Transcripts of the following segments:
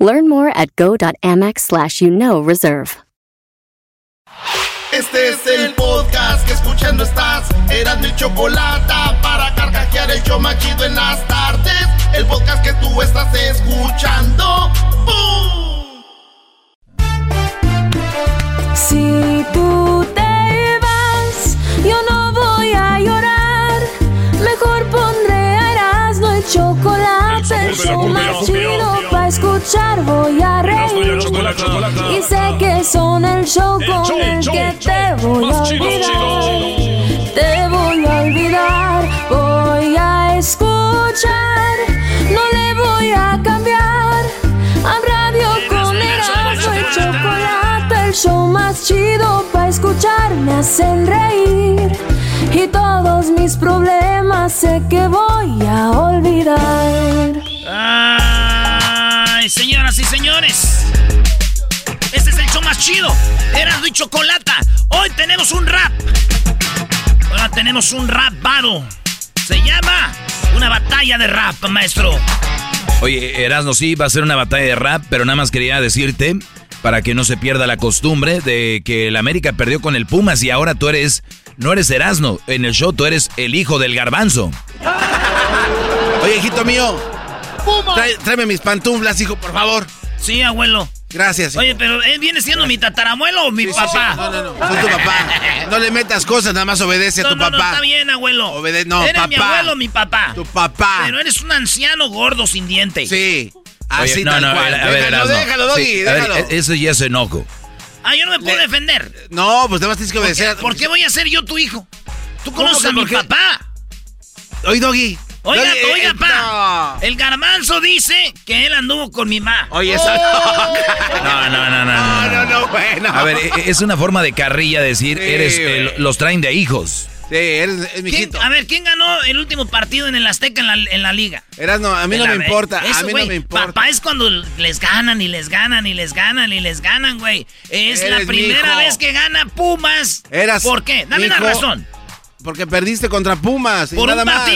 Learn more at go.amex slash you know reserve. Este es el podcast que escuchando estás. Eran mi chocolate para carcajear el show machido en las tardes. El podcast que tú estás escuchando. ¡Bum! Si tú te vas, yo no voy a llorar. Mejor pondré a Erasmo y chocolate. El show más chido para escuchar voy a reír. Y sé que son el show con el que te voy a olvidar. Te voy a olvidar, voy a escuchar. No le voy a cambiar. A radio con Erasmo y chocolate. El show más chido para escuchar me hacen reír. Y todos mis problemas sé que voy a olvidar. Ay, señoras y señores. Este es el show más chido. Erasmo y Chocolata. Hoy tenemos un rap. Ahora tenemos un rap battle. Se llama una batalla de rap, maestro. Oye, Erasno, sí, va a ser una batalla de rap, pero nada más quería decirte, para que no se pierda la costumbre, de que el América perdió con el Pumas y ahora tú eres, no eres Erasno, en el show tú eres el hijo del garbanzo. Oye, hijito mío. Trae- tráeme mis pantuflas, hijo, por favor. Sí, abuelo. Gracias. hijo. Oye, pero ¿él viene siendo mi tatarabuelo o mi Sí, sí, papá? sí. No, no, no. Soy tu papá. No le metas cosas, nada más obedece a No, tu no, no, papá. está bien, abuelo. Obede- no, Eres mi papá. abuelo, mi papá. Tu papá. Pero eres un anciano gordo sin dientes. Sí. Oye, Así no, tal no, cual. a ver, déjalo, Doggy, Sí, a ver, déjalo. e- eso ya es enojo. Ah, yo no me puedo Le- defender. No, pues nada más tienes que ¿Por qué, obedecer. por qué voy a ser yo tu hijo? Tú ¿Cómo conoces a mi papá. Oye, Doggy. Oiga, eh, oiga, eh, pa. no. El garbanzo dice que él anduvo con mi ma. Oye, eso No, no, no, no. no. No, no, no, bueno. A ver, e- es una forma de carrilla decir, Sí, eres, eh, los traen de hijos. Sí, eres es mi ¿Quién- hijito. a ver, ¿quién ganó el último partido en el Azteca en la, en la liga? Erasno, a mí no me importa. Eso, a mí no me importa. Papá es cuando les ganan y les ganan y les ganan y les ganan, güey. Es la Eres primera vez que gana Pumas. Eras ¿Por qué? Dame una razón. Porque perdiste contra Pumas. y Por nada un más.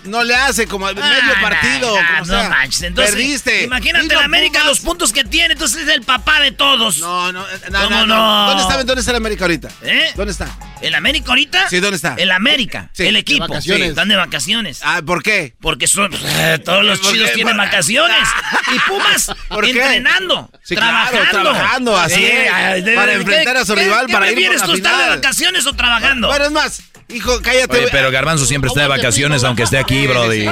Partido. No le hace como medio Ah, partido. nah, como no sea. manches. Entonces, Perdiste. Imagínate el América, los puntos que tiene. Entonces es el papá de todos. No, no, no, ¿Cómo no, no? ¿Dónde está, ¿Dónde está el América ahorita? ¿Eh? ¿Dónde está? ¿El América ahorita? Sí, ¿dónde está? El América. Sí, el de equipo. vacaciones. Sí, Están de vacaciones. Ah, ¿por qué? Porque son eh, todos los ¿Por chidos qué? tienen ¿Por- vacaciones. Y Pumas ¿Por qué? entrenando, Sí, claro, trabajando. trabajando, así de- para ¿qué- enfrentar a su rival, qué para ir por la tú estar de final? vacaciones o trabajando? Bueno, es más, hijo, cállate. Oye, pero Garbanzo siempre está de vacaciones, aunque esté aquí, Sí, sí, brody. sí.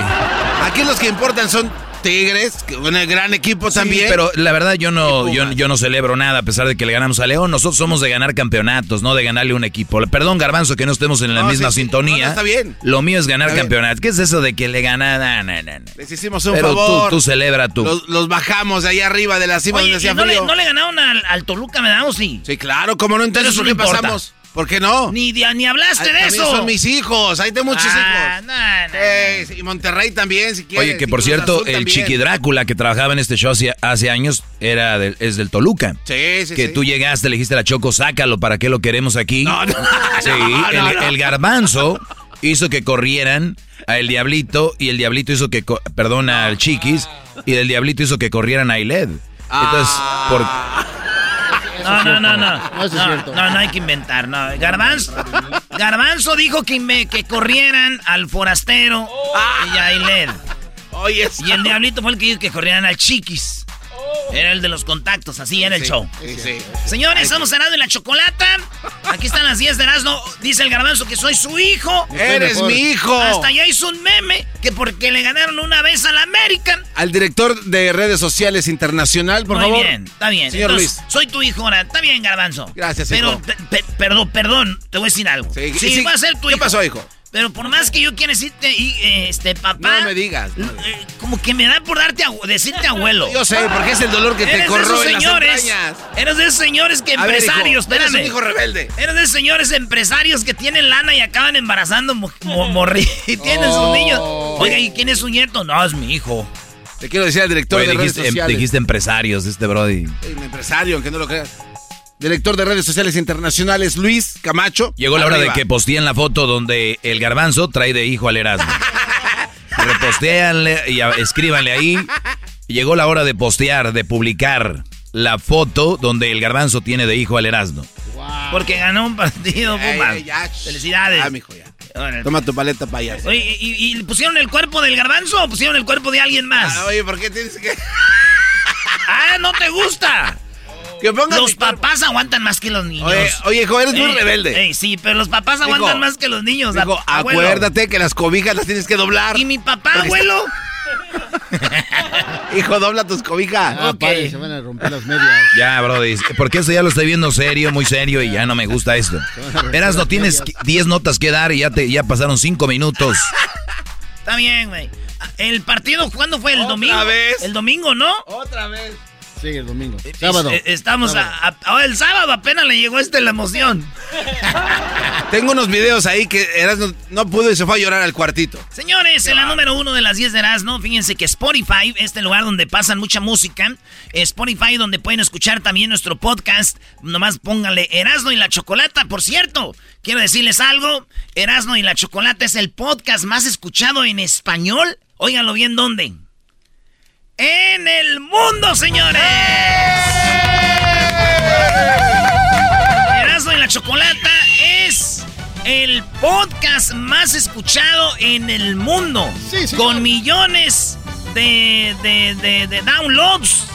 Aquí los que importan son Tigres, un gran equipo también. Pero la verdad yo no, yo, no celebro nada a pesar de que le ganamos a León. Nosotros somos de ganar campeonatos, no de ganarle un equipo. Perdón, Garbanzo, que no estemos en la No, misma sí, sí. sintonía. No, está bien. Lo mío es ganar Está bien. campeonatos. ¿Qué es eso de que le gana? Na, na, na, na. Les hicimos un Pero tú, favor. tú celebra tú. Los, los bajamos de allá arriba de la cima Oye, donde ¿y hacía no, le, no le ganaron al, al Toluca, ¿me damos? Sí. Sí, claro, como no entonces ¿por qué pasamos? ¿Por qué no? Ni, de- ni hablaste Ay, de eso. Son mis hijos, ahí tengo muchos Ah, hijos. no, no, no. Eh, sí, y Monterrey también, si quieres. Oye, que por cierto, el también. Chiqui Drácula que trabajaba en este show hace, hace años era del- es del Toluca. Sí, sí, que sí. tú llegaste, le dijiste a la Choco, sácalo, ¿para qué lo queremos aquí? No, no. Sí, No, el, no, no. el garbanzo hizo que corrieran a el Diablito y el Diablito hizo que, perdón, al Chiquis y el Diablito hizo que corrieran a Iled. Entonces, por, No, no, no, no. No, eso es cierto. no, no hay que inventar, no. Garbanzo, Garbanzo dijo que, inve- que corrieran al forastero y a Iled. Oye, Y el diablito fue el que dijo que corrieran al chiquis. Era el de los contactos, así era el show. Sí, sí. Señores, estamos cenando en la chocolata. Aquí están las 10 de Erasmo. Dice el garbanzo que soy su hijo. Eres mejor. mi hijo. Hasta allá hizo un meme que porque le ganaron una vez al American. Al director de redes sociales internacional, por Muy favor. bien, está bien. Señor Entonces, Luis. soy tu hijo ahora. Está bien, garbanzo. Gracias, Pero, hijo. pe- pe- perdón, perdón, te voy a decir algo. Sí, Sí, sí. va a ser tu ¿Qué hijo. pasó, hijo? Pero por más que yo quiera decirte, y, eh, este, papá. No me digas. no. eh, como que me da por darte decirte abuelo. Yo sé, porque es el dolor que te Eres corroe las señores. entrañas. Eres de esos señores que A ver, hijo, empresarios, eres espérame. un hijo rebelde. Eres de esos señores empresarios que tienen lana y acaban embarazando mo- mo- morri y tienen sus Oh. niños. Oiga, ¿y quién es su nieto? No, es mi hijo. Te quiero decir al director Güey, de redes dijiste, em- dijiste empresarios, este Brody. Un empresario, aunque no lo creas. Director de redes sociales internacionales, Luis Camacho. Llegó la hora de que posteen la foto donde el garbanzo trae de hijo al Erasmo. Repostéanle y escríbanle ahí. Llegó la hora de postear, de publicar la foto donde el garbanzo tiene de hijo al Erasmo. Porque ganó un partido, Pumas. Felicidades. Ah, mijo, ya. Toma tu paleta payaso. Oye, ¿y, y pusieron el cuerpo del garbanzo o pusieron el cuerpo de alguien más? Ah, oye, ¿por qué tienes que.? Ah, ¿no te gusta? Que Los papás aguantan más que los niños. Oye, oye, hijo, eres muy Ey, rebelde. ey, sí, pero los papás aguantan Hijo, más que los niños. Digo, a- abuelo. acuérdate que las cobijas las tienes que doblar. ¿Y mi papá, abuelo? Hijo, dobla tus cobijas. Ah, padre, se van a romper las medias. Ya, Brody, porque esto ya lo estoy viendo serio, muy serio y ya no me gusta esto. Erasmo, tienes 10 notas que dar y ya, te, ya pasaron 5 minutos. Está bien, güey. El partido, ¿cuándo fue? ¿El Otra domingo? vez. El domingo, ¿no? Otra vez. Sigue el domingo. Sábado. Eh, Estamos Sábado. a, a- el sábado apenas le llegó este la emoción. Tengo unos videos ahí que eras no, no pudo y se fue a llorar al cuartito. Señores, en la número uno de las 10 de Erasmo, fíjense que Spotify, este lugar donde pasan mucha música, Spotify donde pueden escuchar también nuestro podcast, nomás pónganle Erasmo y la Chocolata. Por cierto, quiero decirles algo, Erasmo y la Chocolata es el podcast más escuchado en español. Óiganlo bien, ¿dónde? En el mundo, señores. Erasmo y la Chocolata es el podcast más escuchado en el mundo. Sí, señor. con millones de, de- de- de downloads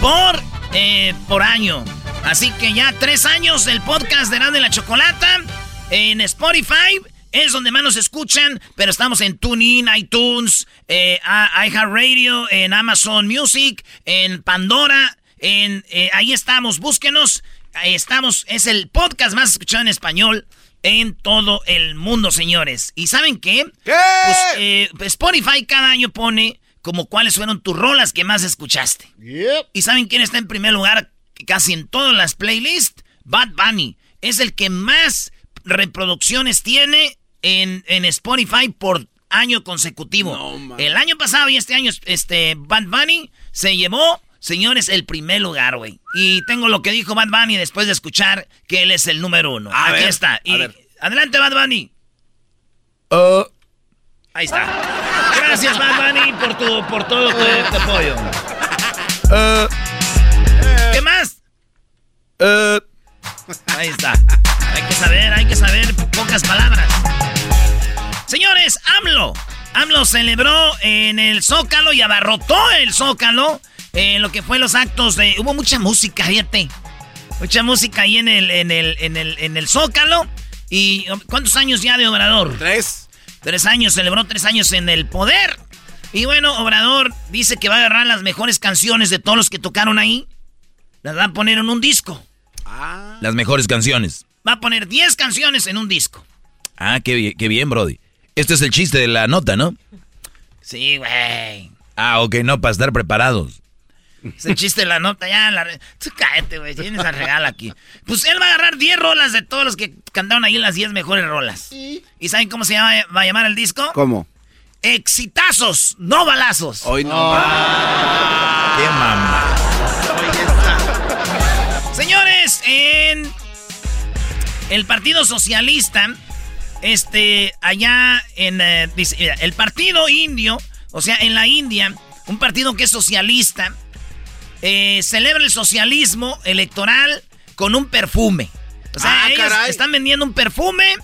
por, eh, por año. Así que ya tres años el podcast de Erasmo y la Chocolata en Spotify. Es donde más nos escuchan, pero estamos en TuneIn, iTunes, eh, iHeartRadio, en Amazon Music, en Pandora, en eh, ahí estamos, búsquenos. Ahí estamos, es el podcast más escuchado en español en todo el mundo, señores. ¿Y saben qué? ¿Qué? Pues, eh, Spotify cada año pone como cuáles fueron tus rolas que más escuchaste. Yep. ¿Y saben quién está en primer lugar casi en todas las playlists? Bad Bunny. Es el que más reproducciones tiene en, en Spotify por año consecutivo. No, el año pasado y este año, este Bad Bunny se llevó, señores, el primer lugar, güey. Y tengo lo que dijo Bad Bunny después de escuchar que él es el número uno. A Aquí ver, está. Y adelante, Bad Bunny. Oh, Ahí está. Gracias, Bad Bunny, por, tu, por todo tu, tu apoyo. oh, ¿Qué más? oh. Ahí está. Hay que saber, hay que saber pocas palabras. Señores, AMLO. AMLO celebró en el Zócalo y abarrotó el Zócalo en lo que fue los actos de... Hubo mucha música, fíjate. Mucha música ahí en el, en el, en el, en el Zócalo. ¿Y cuántos años ya de Obrador? Tres. Tres años, celebró tres años en el poder. Y bueno, Obrador dice que va a agarrar las mejores canciones de todos los que tocaron ahí. Las va a poner en un disco. Ah. Las mejores canciones. Va a poner 10 canciones en un disco. Ah, qué, bien- qué bien, Brody. Este es el chiste de la nota, ¿no? Sí, güey. Ah, ok, no, para estar preparados. Es el chiste de la nota, ya. La... Tú cállate, güey. Tienes al regalo aquí. Pues él va a agarrar 10 rolas de todos los que cantaron ahí las 10 mejores rolas. ¿Y saben cómo se llama, va a llamar el disco? ¿Cómo? Exitazos, no balazos. Hoy no. Qué mamá. En el Partido Socialista, este, allá en, eh, dice, el Partido Indio, o sea, en la India, un partido que es socialista, eh, celebra el socialismo electoral con un perfume. O sea, Ah, ellos caray. están vendiendo un perfume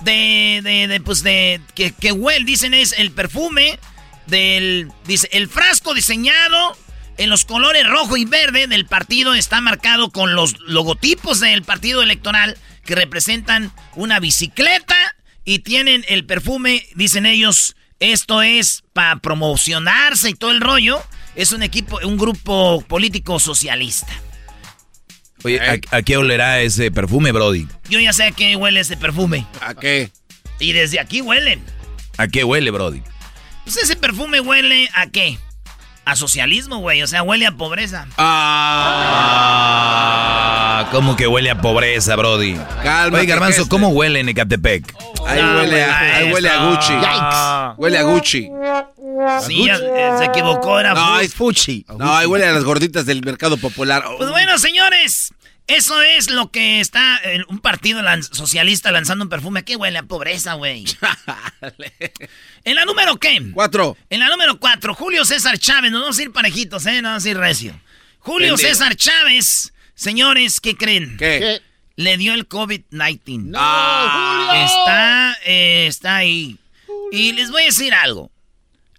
de, de, de, pues de, que, que huele, dicen es el perfume del, dice, el frasco diseñado en los colores rojo y verde del partido está marcado con los logotipos del partido electoral que representan una bicicleta y tienen el perfume, dicen ellos, esto es para promocionarse y todo el rollo. Es un equipo, un grupo político socialista. Oye, ¿a, a qué olerá ese perfume, Brody? Yo ya sé a qué huele ese perfume. ¿A qué? Y desde aquí huelen. ¿A qué huele, Brody? Pues ese perfume huele a qué? A socialismo, güey. O sea, huele a pobreza. Ah, ¿cómo que huele a pobreza, Brody? Cálmate, Oye, Garbanzo, ¿cómo huele en Ecatepec? Ahí Ah, huele a, ahí huele a. Gucci. Huele a Gucci. Sí, ya, eh, se equivocó, era No, es Fuchi. No, ahí huele a las gorditas del mercado popular. Pues bueno, señores, eso es lo que está eh, un partido socialista lanzando un perfume. ¿Qué huele a pobreza, güey? ¿En la número qué? Cuatro. En la número cuatro, Julio César Chávez. Nos vamos a ir parejitos, ¿eh? No vamos a ir recio. Julio. César Chávez. Señores, ¿qué creen? ¿Qué? Le dio el COVID-19. Ah, Está, eh, está ahí. Y les voy a decir algo.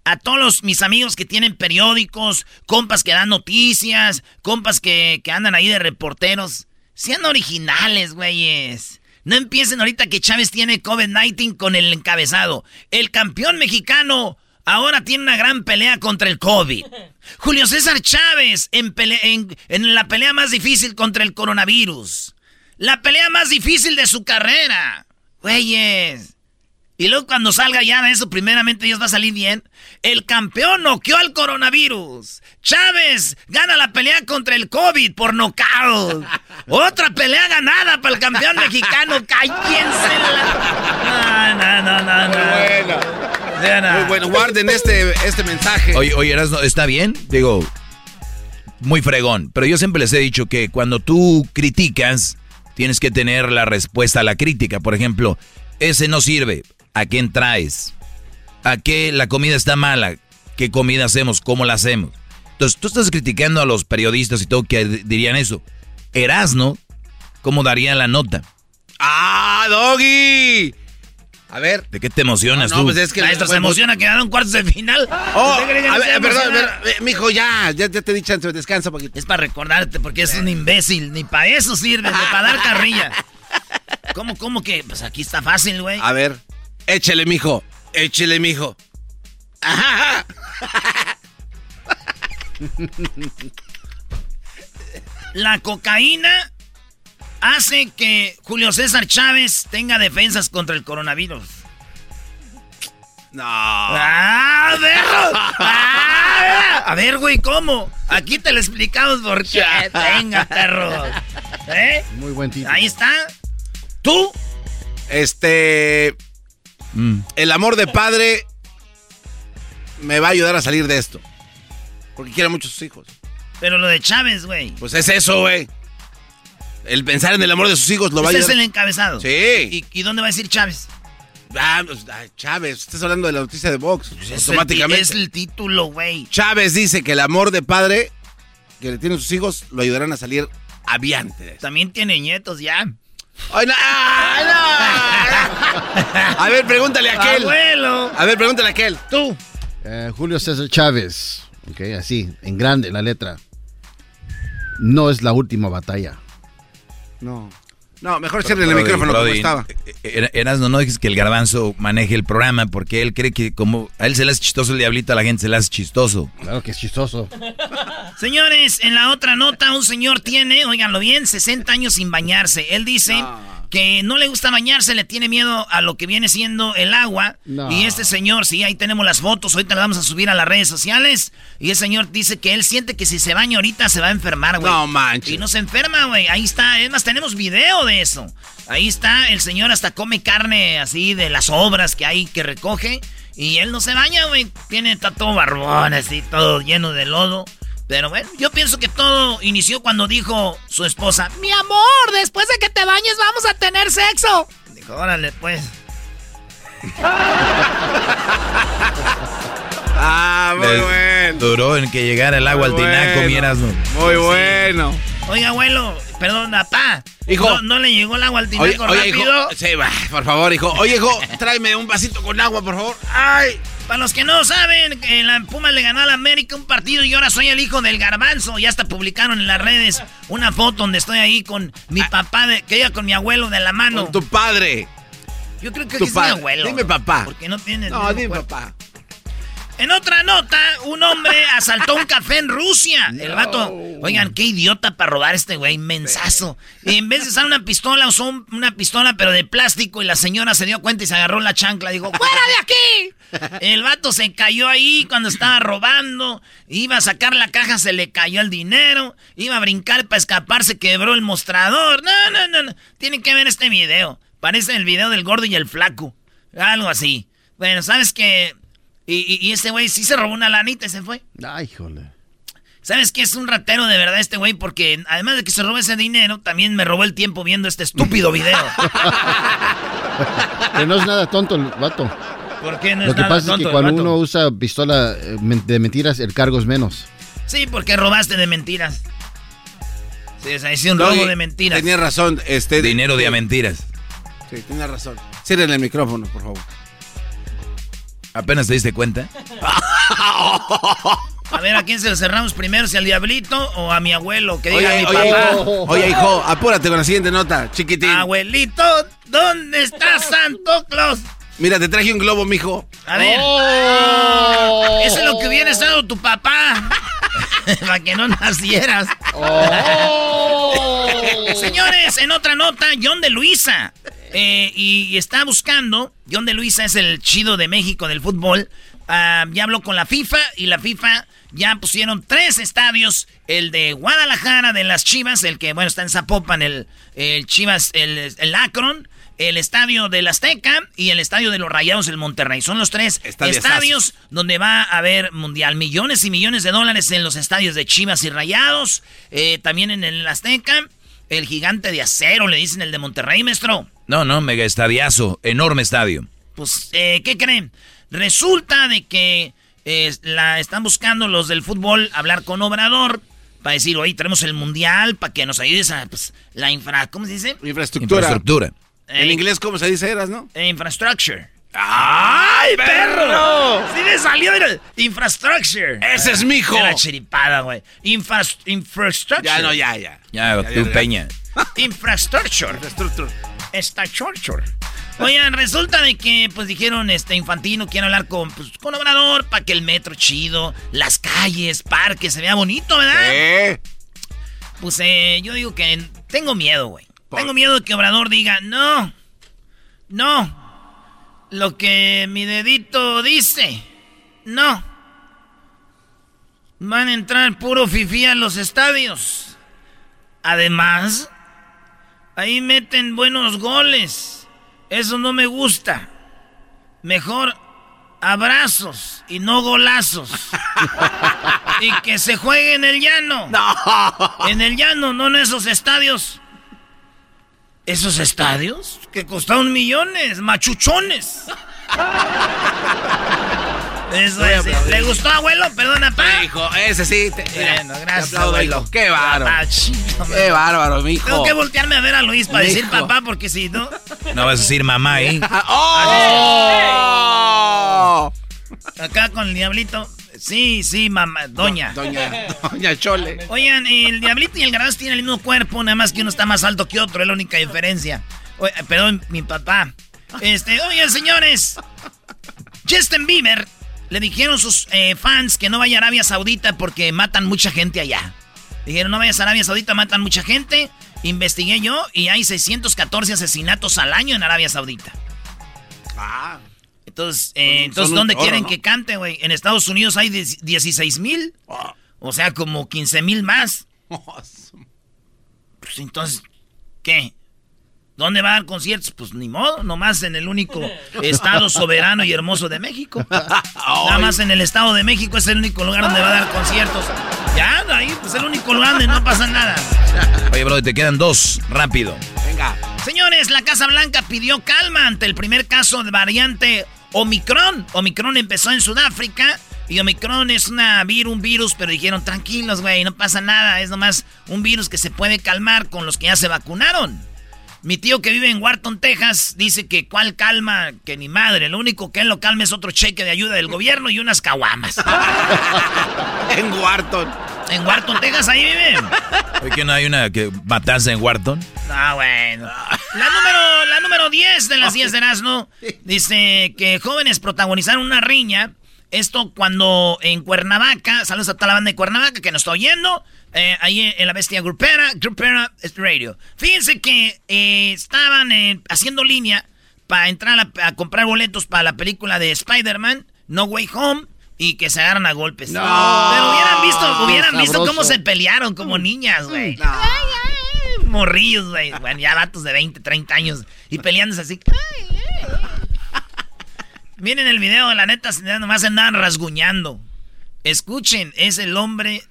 A todos los- mis amigos que tienen periódicos, compas que dan noticias, compas que, que andan ahí de reporteros, sean originales, güeyes. No empiecen ahorita que Chávez tiene COVID-19 con el encabezado. El campeón mexicano ahora tiene una gran pelea contra el COVID. Julio César Chávez en, en- en la pelea más difícil contra el coronavirus. La pelea más difícil de su carrera. Güeyes. Y luego cuando salga ya de eso, primeramente Dios va a salir bien. El campeón noqueó al coronavirus. Chávez gana la pelea contra el COVID por nocaut. Otra pelea ganada para el campeón mexicano. Cállense la... No, no, no, no, no. bueno. Muy bueno. Guarden este, este mensaje. Oye, oye, ¿está bien? Digo, muy fregón. Pero yo siempre les he dicho que cuando tú criticas, tienes que tener la respuesta a la crítica. Por ejemplo, ese no sirve. ¿A quién traes? ¿A qué la comida está mala? ¿Qué comida hacemos? ¿Cómo la hacemos? Entonces, tú estás criticando a los periodistas y todo que dirían eso. Erasno, ¿cómo daría la nota? ¡Ah, Doggy! A ver. ¿De qué te emocionas No, tú? pues es que... Maestro, se emociona que ganaron cuartos de final. Oh, ¿Usted cree que no a ver, a perdón, ver, eh, mijo, ya, ya, ya te he dicho antes, descansa un poquito. Es para recordarte porque es un imbécil. Ni para eso sirve, ni para dar carrilla. ¿Cómo, cómo que? Pues aquí está fácil, güey. A ver, échele, mijo, échele, mijo. Ajá. La cocaína hace que Julio César Chávez tenga defensas contra el coronavirus. No. ¡Ah, perro! ¡Ah! A ver, güey, ¿cómo? Aquí te lo explicamos por qué. Venga, perro. ¿Eh? Muy buen título. Ahí está. ¿Tú? Este, Mm. el amor de padre me va a ayudar a salir de esto. Porque quiere mucho a sus hijos. Pero lo de Chávez, güey. Pues es eso, güey. El pensar en el amor de sus hijos lo va a Ese es ayudar. el encabezado. Sí. ¿Y, y dónde va a decir Chávez? Ah, pues, Chávez, estás hablando de la noticia de Vox. Es el automáticamente. ti- Es el título, güey. Chávez dice que el amor de padre que le tienen sus hijos lo ayudarán a salir aviante. También tiene nietos ya. Ay, no, ay, no. A ver, pregúntale a aquel. Abuelo. A ver, pregúntale a aquel. Tú. Eh, Julio César Chávez. Ok, así, en grande la letra. No es la última batalla. No. No, mejor cierren el Brody, micrófono como Brody, estaba. eh, eh, Erasmo, no dejes que el garbanzo maneje el programa porque él cree que como a él se le hace chistoso el diablito, a la gente se le hace chistoso. Claro que es chistoso. Señores, en la otra nota, un señor tiene, óiganlo bien, 60 años sin bañarse. Él dice que no le gusta bañarse, le tiene miedo a lo que viene siendo el agua. No. Y este señor, sí, ahí tenemos las fotos, ahorita las vamos a subir a las redes sociales. Y el señor dice que él siente que si se baña ahorita se va a enfermar, güey. No manches. Y no se enferma, güey. Ahí está. Es más, tenemos video de eso. Ahí está. El señor hasta come carne así de las obras que hay que recoge. Y él no se baña, güey. Tiene está todo barbón, así, todo lleno de lodo. Pero bueno, yo pienso que todo inició cuando dijo su esposa: Mi amor, después de que te bañes, vamos a tener sexo. Dijo, órale, pues. Ah, muy Les bueno. Duró en que llegara el agua al tinaco, bueno. mi Erasmo. Muy bueno. Oiga, abuelo, perdón, papá. Hijo. ¿No, no le llegó el agua al Oye, tinaco oye, hijo. rápido? Sí, va, por favor, hijo. Oye, hijo, tráeme un vasito con agua, por favor. Ay. Para los que no saben, la Puma le ganó a la América un partido y ahora soy el hijo del garbanzo. Ya hasta publicaron en las redes una foto donde estoy ahí con mi papá, de, que iba con mi abuelo de la mano. Ah. Con tu padre. Yo creo que tu es mi abuelo. Dime papá. Porque no tiene... No, dime cuerpo. papá. En otra nota, un hombre asaltó un café en Rusia. El vato, oigan, qué idiota para robar este güey, mensazo. Y en vez de usar una pistola, usó una pistola pero de plástico y la señora se dio cuenta y se agarró la chancla. Dijo, ¡fuera de aquí! El vato se cayó ahí cuando estaba robando. Iba a sacar la caja, se le cayó el dinero. Iba a brincar para escapar, se quebró el mostrador. No, no, no, no. Tienen que ver este video. Parece el video del gordo y el flaco. Algo así. Bueno, ¿sabes qué? Y, y, este güey sí se robó una lanita y se fue. Ay, jole. ¿Sabes qué? Es un ratero de verdad este güey porque además de que se robó ese dinero, también me robó el tiempo viendo este estúpido video. que no es nada tonto el vato. ¿Por qué no es Lo que pasa es que cuando uno usa pistola eh, de mentiras, el cargo es menos. Sí, porque robaste de mentiras. Sí, o sea, es un robo de mentiras. Tenía razón, este... Dinero de mentiras. Sí, tenía razón. Cierren el micrófono, por favor. ¿Apenas te diste cuenta? A ver, ¿a quién se lo cerramos primero? ¿Si al diablito o a mi abuelo? Que diga oye, mi oye, papá. Oye, hijo, apúrate con la siguiente nota, chiquitín. Abuelito, ¿dónde está Santo Claus? Mira, te traje un globo, mijo. A ver. Oh. Eso es lo que hubiera estado tu papá. Para que no nacieras. Oh. Señores, en otra nota, John de Luisa. Eh, y, está buscando. John de Luisa es el chido de México del fútbol. Ah, ya habló con la FIFA y la FIFA ya pusieron tres estadios. El de Guadalajara, de las Chivas, el que, bueno, está en Zapopan, el, el Chivas, el, el Akron el estadio del Azteca y el estadio de los Rayados del Monterrey. Son los tres estadios donde va a haber mundial. Millones y millones de dólares en los estadios de Chivas y Rayados. Eh, también en el Azteca. El gigante de acero, le dicen el de Monterrey, maestro. No, no, mega estadiazo, enorme estadio. Pues, eh, ¿qué creen? Resulta de que eh, la están buscando los del fútbol hablar con Obrador para decir, oye, tenemos el mundial para que nos ayudes a pues, la infra, ¿cómo se dice? Infraestructura. Infraestructura. En inglés, ¿cómo se dice, eras, no? Infrastructure. ¡Ay, perro! Sí me salió el infrastructure. Ese es mi hijo. Era chiripada, güey. infrastructure. Ya, no, ya, ya. Ya, tú, Peña. Infrastructure. Infrastructure. Está chorchor. Oigan, resulta de que, pues dijeron, este, Infantino quiere hablar con, pues, con Obrador para que el metro chido, las calles, parques, se vea bonito, ¿verdad? Pues eh, yo digo que tengo miedo, güey. Tengo miedo de que Obrador diga, no, no, lo que mi dedito dice, no. Van a entrar puro fifí a los estadios. Además, ahí meten buenos goles. Eso no me gusta. Mejor abrazos y no golazos. y que se juegue en el llano. No. En el llano, no en esos estadios esos estadios que costaron millones, machuchones. Eso es, ¿Le gustó, abuelo? Perdona, pa. hijo, ese sí. bueno, gracias, abuelo. Qué bárbaro. Qué bárbaro, mijo. Tengo que voltearme a ver a Luis para decir papá, porque si no. No vas a decir mamá, ¿eh? ¡Oh! Acá con el diablito. Sí, sí, mamá, doña. Doña, doña Chole. Oigan, el diablito y el garbanzo tienen el mismo cuerpo, nada más que uno está más alto que otro, es la única diferencia. perdón, mi papá. Este, oigan, señores. Justin Bieber le dijeron sus eh, fans que no vaya a Arabia Saudita porque matan mucha gente allá. Dijeron, no vayas a Arabia Saudita, matan mucha gente. Investigué yo y hay 614 asesinatos al año en Arabia Saudita. Ah. Entonces, eh, entonces ¿dónde quieren que cante, güey? En Estados Unidos hay 16 mil. O sea, como 15 mil más. Pues entonces, ¿qué? ¿Dónde va a dar conciertos? Pues ni modo, nomás en el único estado soberano y hermoso de México. Nada más en el estado de México es el único lugar donde va a dar conciertos. Ya, ahí es pues, el único lugar donde no pasa nada. Oye, bro, te quedan dos, rápido. Venga. Señores, la Casa Blanca pidió calma ante el primer caso de variante Omicron. Omicron empezó en Sudáfrica. Y Omicron es una un virus, pero dijeron, tranquilos, güey, no pasa nada. Es nomás un virus que se puede calmar con los que ya se vacunaron. Mi tío que vive en Wharton, Texas, dice que cuál calma, que ni madre. Lo único que él lo calma es otro cheque de ayuda del gobierno y unas caguamas. en Wharton. En Wharton, Texas, ahí viven. ¿Por qué no hay una que matase en Wharton? Ah, bueno. La número, la número 10 de las 10 de Erasmo dice que jóvenes protagonizaron una riña Esto cuando en Cuernavaca, saludos a toda la banda de Cuernavaca que nos está oyendo, eh, ahí en la bestia grupera, grupera radio. Fíjense que eh, estaban eh, haciendo línea para entrar a, comprar boletos para la película de Spider-Man, No Way Home, y que se agarran a golpes. No, Pero hubieran visto, hubieran visto cómo se pelearon como niñas, güey. Morrillos, güey. Bueno, ya vatos de 20, 30 años y peleándose así. Miren el video, la neta, nomás andaban rasguñando. Escuchen, es el hombre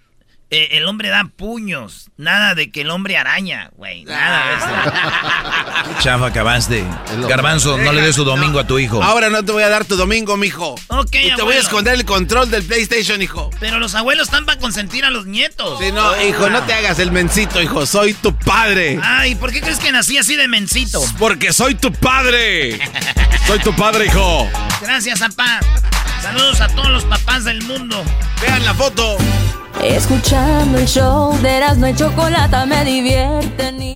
eh, el hombre da puños. Nada de que el hombre araña, güey. Nada de eso. Chafa, acabaste. Garbanzo, no le des su domingo a tu hijo. Ahora no te voy a dar tu domingo, mijo. Ok, Y te voy a esconder el control del PlayStation, hijo. Pero los abuelos están para consentir a los nietos. Sí, no, hijo, no te hagas el mencito, hijo. Soy tu padre. Ay, ¿por qué crees que nací así de mencito? Porque soy tu padre. soy tu padre, hijo. Gracias, papá. Saludos a todos los papás del mundo. Vean la foto. Escuchando el show de Erasmo y Chocolata me divierten.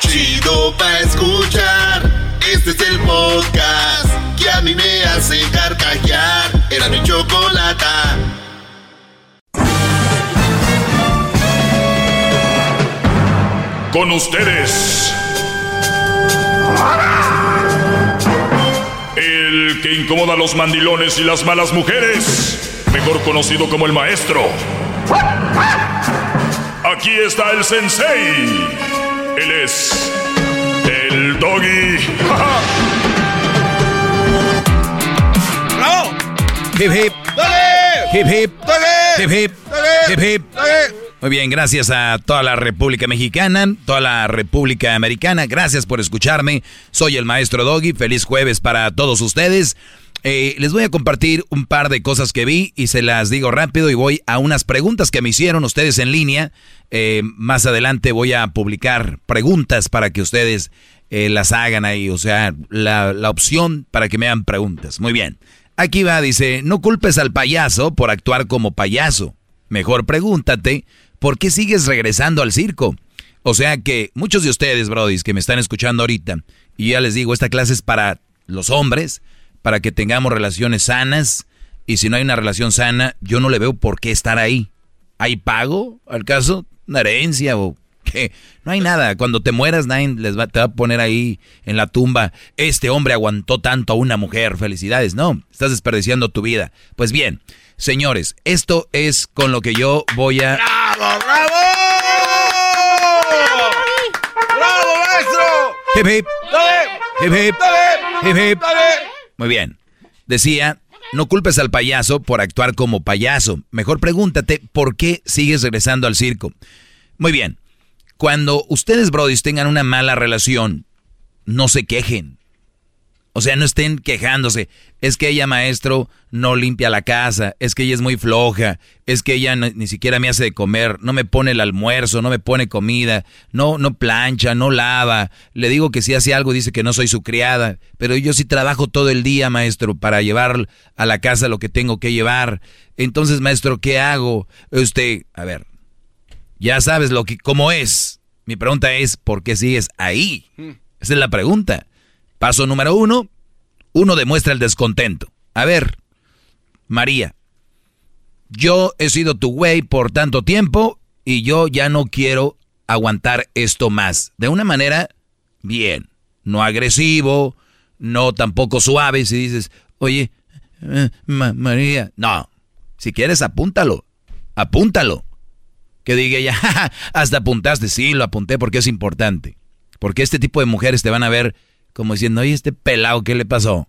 Chido pa' escuchar. Este es el podcast que a mí me hace carcajear. Era mi chocolata. Con ustedes. El que incomoda a los mandilones y las malas mujeres mejor conocido como el maestro. Aquí está el sensei. Él es el doggy. ¡Bravo! Hip hip. Hip hip. Hip hip. Hip hip. Muy bien, gracias a toda la República Mexicana, toda la República Americana. Gracias por escucharme. Soy el maestro Doggy. Feliz jueves para todos ustedes. Eh, les voy a compartir un par de cosas que vi y se las digo rápido y voy a unas preguntas que me hicieron ustedes en línea. Eh, más adelante voy a publicar preguntas para que ustedes eh, las hagan ahí, o sea, la, la opción para que me hagan preguntas. Muy bien. Aquí va, dice, no culpes al payaso por actuar como payaso. Mejor pregúntate, ¿por qué sigues regresando al circo? O sea que muchos de ustedes, brodis, que me están escuchando ahorita, y ya les digo, esta clase es para los hombres, para que tengamos relaciones sanas. Y si no hay una relación sana, yo no le veo por qué estar ahí. ¿Hay pago al caso? ¿Una herencia o qué? No hay nada. Cuando te mueras, nadie les va, te va a poner ahí en la tumba. Este hombre aguantó tanto a una mujer. Felicidades. No, estás desperdiciando tu vida. Pues bien, señores, esto es con lo que yo voy a... ¡Bravo, bravo! ¡Bravo, maestro! Hip hip. Hip hip. Hip hip. Muy bien. Decía, no culpes al payaso por actuar como payaso. Mejor pregúntate por qué sigues regresando al circo. Muy bien. Cuando ustedes, brodis, tengan una mala relación, no se quejen. O sea, no estén quejándose. Es que ella, maestro, no limpia la casa. Es que ella es muy floja. Es que ella ni siquiera me hace de comer. No me pone el almuerzo. No me pone comida. No, no plancha, no lava. Le digo que si hace algo dice que no soy su criada. Pero yo sí trabajo todo el día, maestro, para llevar a la casa lo que tengo que llevar. Entonces, maestro, ¿qué hago? Usted, a ver, ya sabes lo que, cómo es. Mi pregunta es, ¿por qué sigues ahí? Hmm. Esa es la pregunta. Paso número uno, uno demuestra el descontento. A ver, María, yo he sido tu güey por tanto tiempo y yo ya no quiero aguantar esto más. De una manera, bien, no agresivo, no tampoco suave si dices, oye, eh, María, no, si quieres apúntalo, apúntalo. Que diga ella, hasta apuntaste, sí, lo apunté porque es importante. Porque este tipo de mujeres te van a ver como diciendo, oye, este pelado, ¿qué le pasó?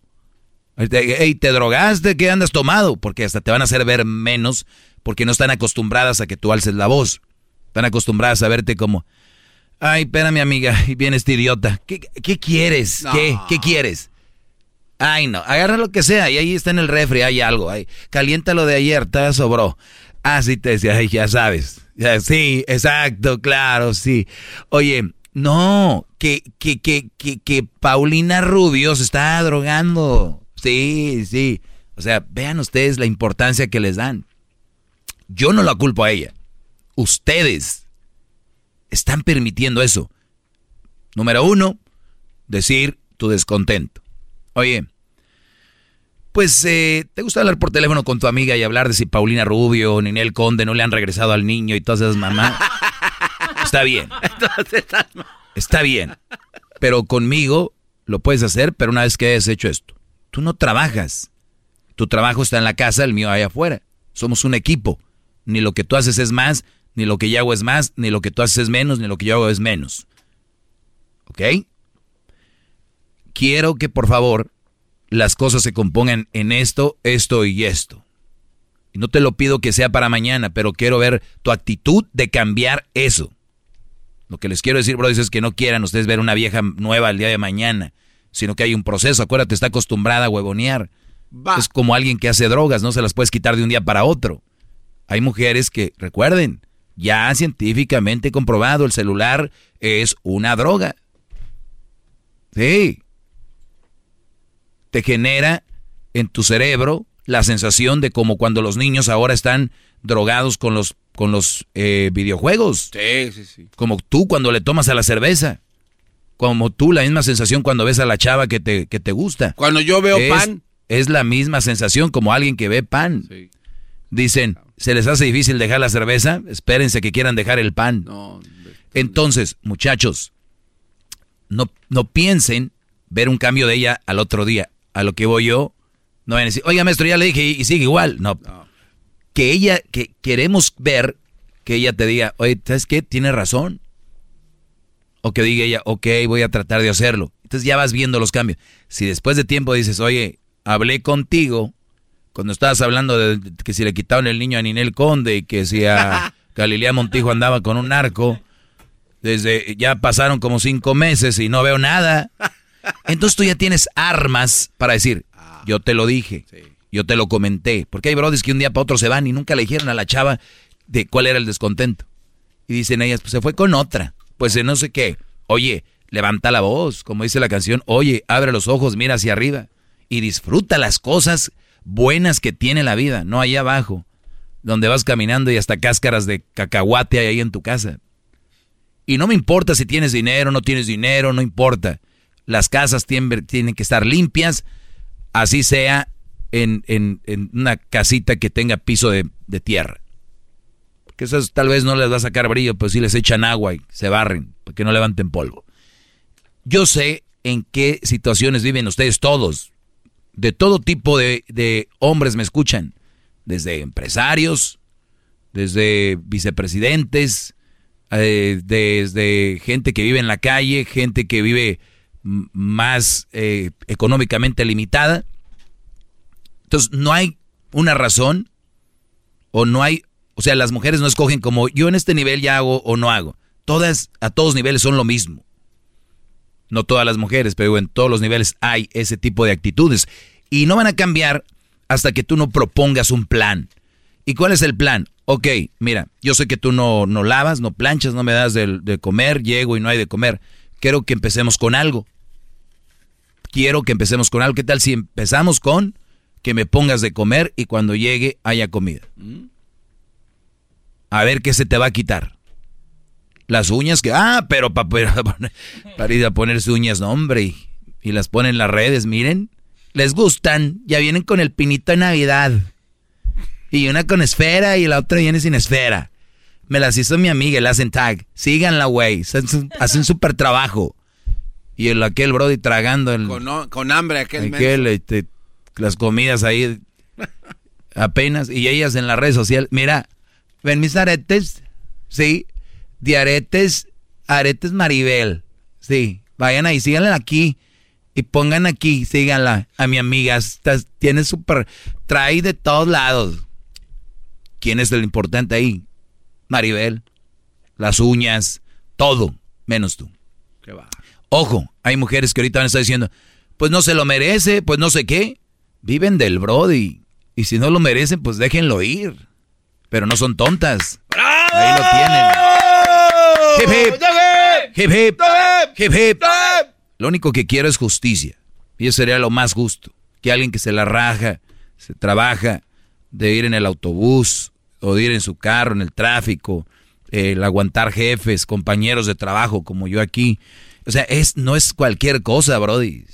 Hey, ¿te drogaste? ¿Qué andas tomado? Porque hasta te van a hacer ver menos porque no están acostumbradas a que tú alces la voz. Están acostumbradas a verte como, ay, espérame amiga, y viene este idiota. ¿Qué, quieres? ¿Qué? ¿Qué quieres? Ay, no, agarra lo que sea y ahí está en el refri, hay algo. Ahí. Calienta lo de ayer, te sobró. Ah, sí, te decía, ay, ya sabes. sí, exacto, claro, sí. Oye, no, que, que, que, que, que Paulina Rubio se está drogando. Sí, sí. O sea, vean ustedes la importancia que les dan. Yo no la culpo a ella. Ustedes están permitiendo eso. Número uno, decir tu descontento. Oye, Pues, eh, ¿te gusta hablar por teléfono con tu amiga y hablar de si Paulina Rubio o Ninel Conde no le han regresado al niño y todas esas mamás? Está bien. Está bien. Pero conmigo lo puedes hacer, pero una vez que hayas hecho esto. Tú no trabajas. Tu trabajo está en la casa, el mío allá afuera. Somos un equipo. Ni lo que tú haces es más, ni lo que yo hago es más, ni lo que tú haces es menos, ni lo que yo hago es menos. ¿Ok? Quiero que por favor las cosas se compongan en esto, esto y esto. Y no te lo pido que sea para mañana, pero quiero ver tu actitud de cambiar eso. Lo que les quiero decir, bro, es que no quieran ustedes ver una vieja nueva el día de mañana, sino que hay un proceso. Acuérdate, está acostumbrada a huevonear. Es como alguien que hace drogas, no se las puedes quitar de un día para otro. Hay mujeres que, recuerden, ya científicamente comprobado, el celular es una droga. Sí. Te genera en tu cerebro la sensación de como cuando los niños ahora están drogados con los, con los eh, videojuegos. Sí, sí, sí. Como tú cuando le tomas a la cerveza. Como tú, la misma sensación cuando ves a la chava que te, que te gusta. Cuando yo veo Es- pan. Es la misma sensación como alguien que ve pan. Dicen, ¿se les hace difícil dejar la cerveza? Espérense que quieran dejar el pan. No, Entonces, muchachos, no, no piensen ver un cambio de ella al otro día. A lo que voy yo, no vayan a decir, oiga, maestro, ya le dije y, y sigue igual. No. Que ella, que queremos ver que ella te diga, oye, ¿sabes qué? Tiene razón. O que diga ella, ok, voy a tratar de hacerlo. Entonces ya vas viendo los cambios. Si después de tiempo dices, oye, hablé contigo cuando estabas hablando de que si le quitaban el niño a Ninel Conde y que si a Galilea Montijo andaba con un narco, desde ya pasaron como cinco meses y no veo nada. Entonces tú ya tienes armas para decir, yo te lo dije, yo te lo comenté. Porque hay brodis que un día para otro se van y nunca le dijeron a la chava de cuál era el descontento. Y dicen ellas, pues se fue con otra. Pues no sé qué. Oye, levanta la voz, como dice la canción. Oye, abre los ojos, mira hacia arriba. Y disfruta las cosas buenas que tiene la vida, no allá abajo, donde vas caminando y hasta cáscaras de cacahuate hay ahí en tu casa. Y no me importa si tienes dinero, no tienes dinero, no importa. Las casas tienen que estar limpias, así sea en, en- en una casita que tenga piso de, de tierra. Que esas tal vez no les va a sacar brillo, pero sí les echan agua y se barren, para que no levanten polvo. Yo sé en qué situaciones viven ustedes todos. De todo tipo de, de hombres me escuchan. Desde empresarios, desde vicepresidentes, eh, desde gente que vive en la calle, gente que vive más eh, económicamente limitada. Entonces, no hay una razón o no hay, o sea, las mujeres no escogen como yo en este nivel ya hago o no hago. Todas, a todos niveles son lo mismo. No todas las mujeres, pero en todos los niveles hay ese tipo de actitudes. Y no van a cambiar hasta que tú no propongas un plan. ¿Y cuál es el plan? Ok, mira, yo sé que tú no, no lavas, no planchas, no me das de, de comer, llego y no hay de comer. Quiero que empecemos con algo. Quiero que empecemos con algo. ¿Qué tal si empezamos con que me pongas de comer y cuando llegue haya comida? A ver qué se te va a quitar. Las uñas que, ah, pero para, para ir a ponerse uñas, no, hombre, y, y las ponen en las redes, miren, les gustan, ya vienen con el pinito de Navidad. Y una con esfera y la otra viene sin esfera. Me las hizo mi amiga, le hacen tag. Síganla, güey, hacen súper trabajo. Y el aquel brody tragando el, Con, con hambre aquel, aquel, este, las comidas ahí apenas. Y ellas en las redes sociales, mira, ven mis aretes, sí, de aretes, aretes Maribel, sí, vayan ahí, síganla aquí y pongan aquí, síganla a mi amiga, estás- tiene súper, trae de todos lados. ¿Quién es el importante ahí? Maribel, las uñas, todo, menos tú. Qué va. Ojo, hay mujeres que ahorita van a estar diciendo, pues no se lo merece, pues no sé qué. Viven del Brody. Y si no lo merecen, pues déjenlo ir. Pero no son tontas. Ahí lo tienen. Hip, hip. Hip, hip. Hip, hip. Lo único que quiero es justicia. Y eso sería lo más justo. Que alguien que se la raja, se trabaja, de ir en el autobús, o de ir en su carro, en el tráfico, el aguantar jefes, compañeros de trabajo como yo aquí. O sea, es, no es cualquier cosa, Brody.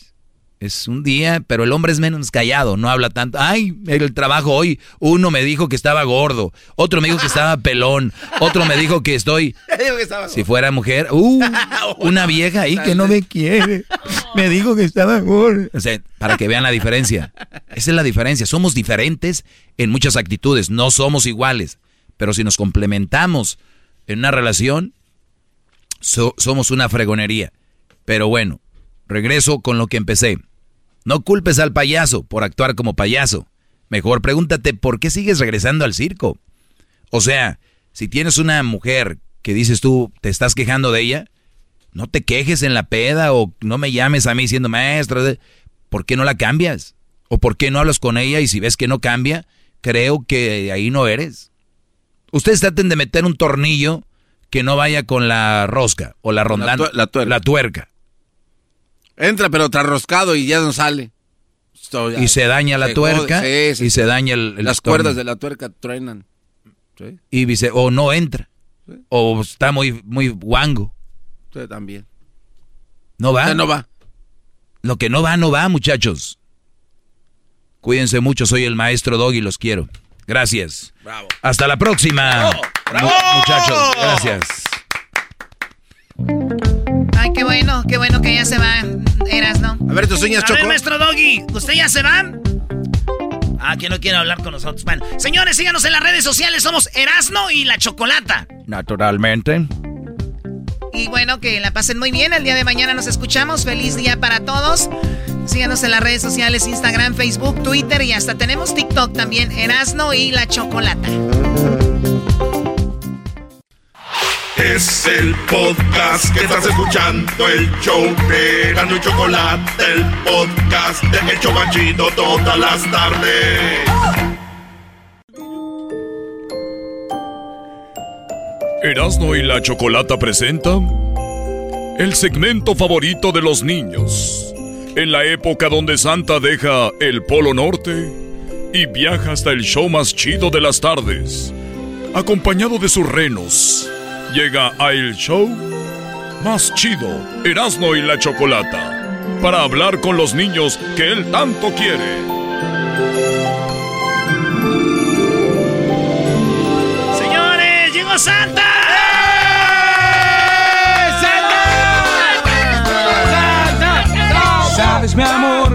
Es un día, pero el hombre es menos callado, no habla tanto. Ay, el trabajo hoy, uno me dijo que estaba gordo, otro me dijo que estaba pelón, otro me dijo que estoy... Si fuera mujer, uh, una vieja ahí que no me quiere, me dijo que estaba gordo. O sea, para que vean la diferencia. Esa es la diferencia, somos diferentes en muchas actitudes, no somos iguales, pero si nos complementamos en una relación, somos una fregonería. Pero bueno, regreso con lo que empecé. No culpes al payaso por actuar como payaso. Mejor pregúntate por qué sigues regresando al circo. O sea, si tienes una mujer que dices tú, te estás quejando de ella, no te quejes en la peda o no me llames a mí siendo maestra. ¿Por qué no la cambias? ¿O por qué no hablas con ella y si ves que no cambia, creo que ahí no eres? Ustedes traten de meter un tornillo que no vaya con la rosca o la rondante, la tuerca. Entra, pero roscado y ya no sale. y se daña la tuerca y se daña el, Las cuerdas de la tuerca truenan. Y dice, o no entra. O está muy, muy guango. Usted también. No va. no va. Lo que no va, no va, muchachos. Cuídense mucho, soy el maestro Dog y los quiero. Gracias. Bravo. Hasta la próxima. ¡Bravo! Muchachos, gracias. Ay, qué bueno, qué bueno que ya se va, Eras, ¿no? A ver tus uñas, Choco. A ver, maestro Doggy, ¿usted ya se va? Ah, que no quiere hablar con nosotros. Bueno, señores, síganos en las redes sociales. Somos Erasno y la Chocolata. Naturalmente. Y bueno, que la pasen muy bien. El día de mañana nos escuchamos. Feliz día para todos. Síganos en las redes sociales, Instagram, Facebook, Twitter y hasta tenemos TikTok también. Erasno y la Chocolata. Es el podcast que estás escuchando, el show de y Chocolate, el podcast de El Chocachito todas las tardes. Erasmo y la Chocolata presenta el segmento favorito de los niños. En la época donde Santa deja el Polo Norte y viaja hasta el show más chido de las tardes, acompañado de sus renos llega a el show más chido, Erasmo y la Chocolata, para hablar con los niños que él tanto quiere. Señores, llegó Santa. Sabes mi amor,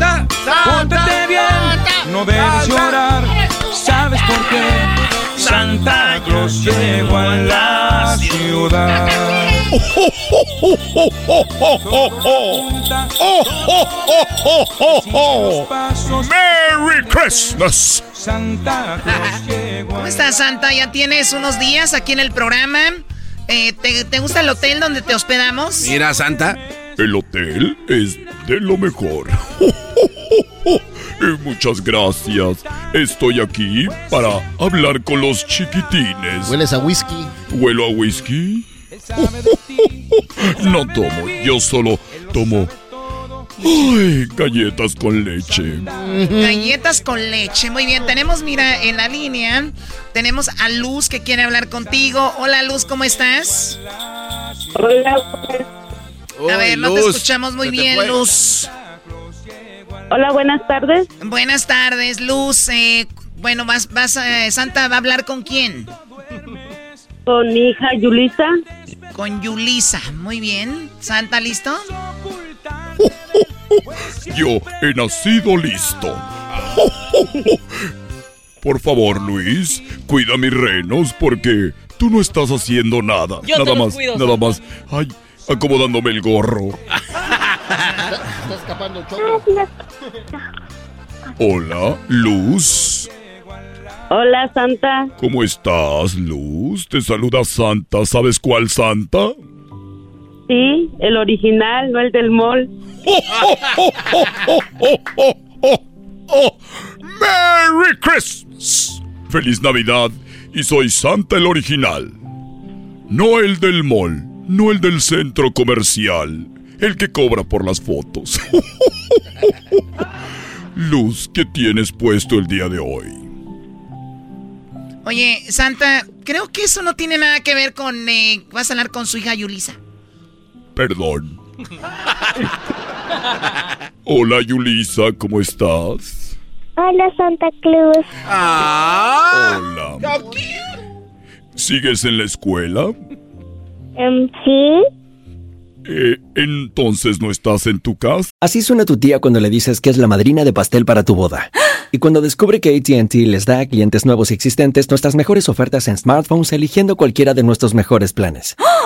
pórtate bien, no debes llorar. ¿Sabes por qué? Santa Claus llegó a la ciudad. ¡Merry Christmas! Santa ¿Cómo estás, Santa? ¿Ya tienes unos días aquí en el programa? Eh, ¿te, ¿Te gusta el hotel donde te hospedamos? Mira, Santa. El hotel es de lo mejor. muchas gracias. Estoy aquí para hablar con los chiquitines. ¿Hueles a whisky? ¿Huelo a whisky? no tomo, yo solo tomo Ay, galletas con leche. Galletas con leche. Muy bien, tenemos, mira, en la línea, tenemos a Luz que quiere hablar contigo. Hola, Luz, ¿cómo estás? Hola. A ver, no te escuchamos muy bien, Luz. Hola, buenas tardes. Buenas tardes, Luz. Eh, bueno, vas, vas, eh, Santa va a hablar con quién? Con mi hija Yulisa. Con Yulisa, muy bien. Santa, ¿listo? Yo he nacido listo. Por favor, Luis, cuida mis renos porque tú no estás haciendo nada. nada más, nada más. Ay, acomodándome el gorro. Está escapando Hola, Luz. Hola, Santa. ¿Cómo estás, Luz? Te saluda Santa. ¿Sabes cuál Santa? Sí, el original, no el del mall. ¡Oh, merry Christmas! ¡Feliz Navidad! Y soy Santa el original. No el del mall, no el del centro comercial el que cobra por las fotos. Luz, ¿qué tienes puesto el día de hoy? Oye, Santa, creo que eso no tiene nada que ver con... Eh, vas a hablar con su hija Yulisa. Perdón. Hola, Yulisa, ¿cómo estás? Hola, Santa Cruz. Ah. Hola. ¿Sigues en la escuela? Em, sí. Eh, entonces no estás en tu casa. Así suena tu tía cuando le dices que es la madrina de pastel para tu boda. Y cuando descubre que ATT les da a clientes nuevos y existentes nuestras mejores ofertas en smartphones eligiendo cualquiera de nuestros mejores planes.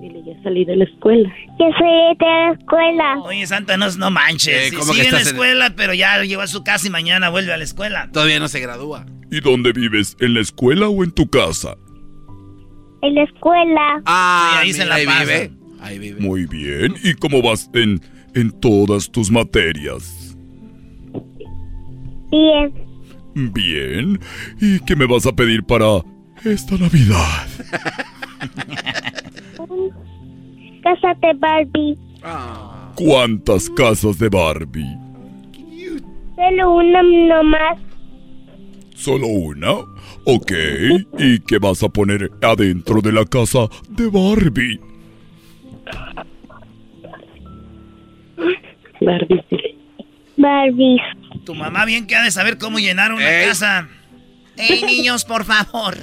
Dile, ya salí de la escuela. Ya salí de la escuela. Oye, Santa, no, no manches. Eh, Sí, ¿cómo que sigue en la estás en- escuela, pero ya llegó a su casa y mañana vuelve a la escuela. Todavía no se gradúa. ¿Y dónde vives? ¿En la escuela o en tu casa? En la escuela. Ah, Sí, ahí se la ahí vive. Ahí vive. Muy bien. ¿Y cómo vas en, en todas tus materias? Bien. Bien. ¿Y qué me vas a pedir para esta Navidad? Casa de Barbie. ¿Cuántas casas de Barbie? Solo una nomás. ¿Solo una? Ok. ¿Y qué vas a poner adentro de la casa de Barbie? Barbie. Barbie. Tu mamá bien que ha de saber cómo llenar una casa. Ey, niños, por favor.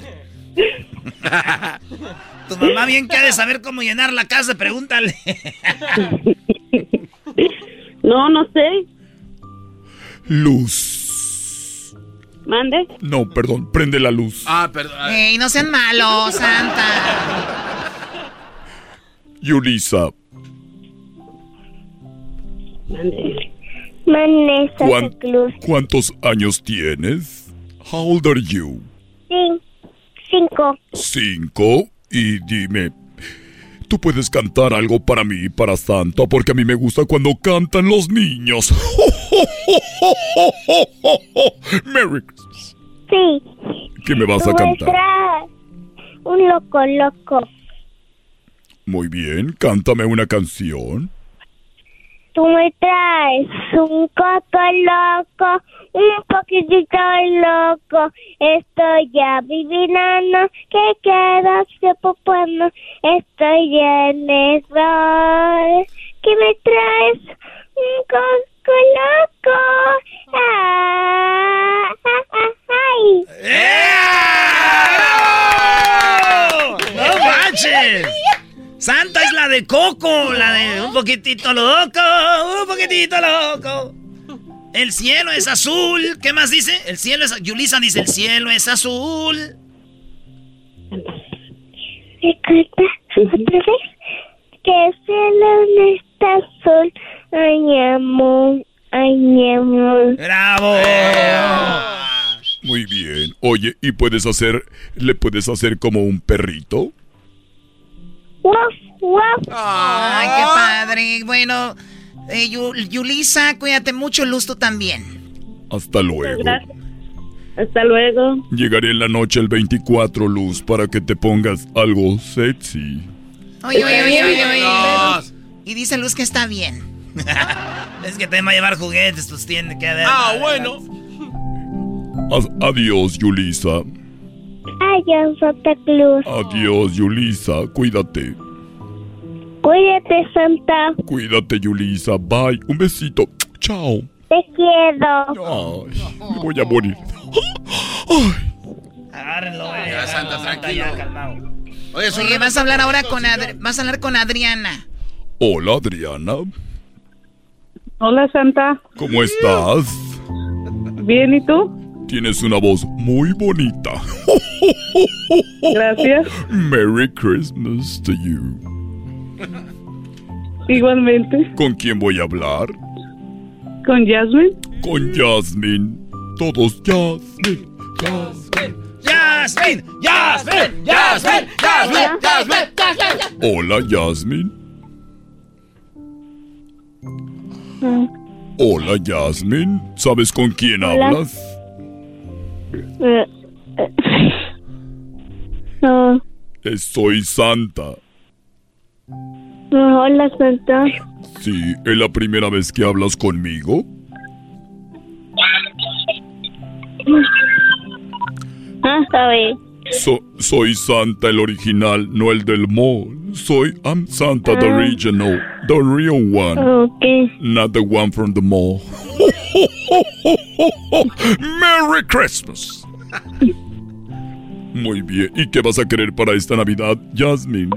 Tu mamá bien que ha de saber cómo llenar la casa, pregúntale. No, no sé. Luz. Mande. No, perdón. Prende la luz. Ah, perdón. Ey, no sean malos, Santa. Yulisa, Mande, dile. Mané Santa ¿cuán- Cruz. ¿cuántos años tienes? How old are you? Cin- Cinco. Cinco. Y dime, ¿tú puedes cantar algo para mí, para Santa? Porque a mí me gusta cuando cantan los niños. Merry Christmas. Sí. ¿Qué me vas a cantar? Un loco loco. Muy bien, cántame una canción. Tú me traes un coco loco, un poquitito loco. Estoy ya vivinando, que quedas de bueno. Estoy en error. Que me traes un coco loco. Ah, ah, ah, ay. ¡No manches! Santa es la de Coco, la de un poquitito loco, un poquitito loco. El cielo es azul. ¿Qué más dice? El cielo es... Yulisa dice, el cielo es azul. Recuerda otra vez que el cielo no está azul. Ay, amor. ¡Bravo! Muy bien. Oye, ¿y puedes hacer, le puedes hacer como un perrito? Waf, waf. Ay, qué padre. Bueno, eh, Yu- Yulisa, cuídate mucho, Luz, tú también. Hasta luego. Gracias. Hasta luego. Llegaré en la noche el 24, Luz, para que te pongas algo sexy. Oye, oye, oye, oye, oye. Y dice Luz que está bien. Es que te va a llevar juguetes, pues tiene que haber... Ah, bueno. Ad- adiós, Yulisa. Adiós, Santa Cruz. Adiós, Yulisa. Cuídate. Cuídate, Santa. Cuídate, Yulisa. Bye. Un besito. Chao. Te quiero. Ay, me voy a morir. Agárrenlo, eh. Ya, Santa, tranquilo. Ya, calmado. Oye, Oye, vas a hablar ahora con Adri- vas a hablar con Adriana. Hola, Adriana. Hola, Santa. ¿Cómo estás? Bien, ¿y tú? Tienes una voz muy bonita. Gracias. Merry Christmas to you. Igualmente. ¿Con quién voy a hablar? ¿Con Jasmine? Con Jasmine. Todos Jasmine. Jasmine. Jasmine, Jasmine, Jasmine, Jasmine, Jasmine, Jasmine. Hola, Jasmine. Hola, Jasmine. ¿Sabes con quién Hola. hablas? Eh, eh. No, Soy Santa. no, hola, Santa. Sí, ¿es la primera vez que hablas conmigo? Ah, bien. So- soy Santa el original, no el del mall. Soy I'm Santa the Ah. original, the real one, Ok. not the one from the mall. Merry Christmas. Muy bien. ¿Y qué vas a querer para esta Navidad, Jasmine?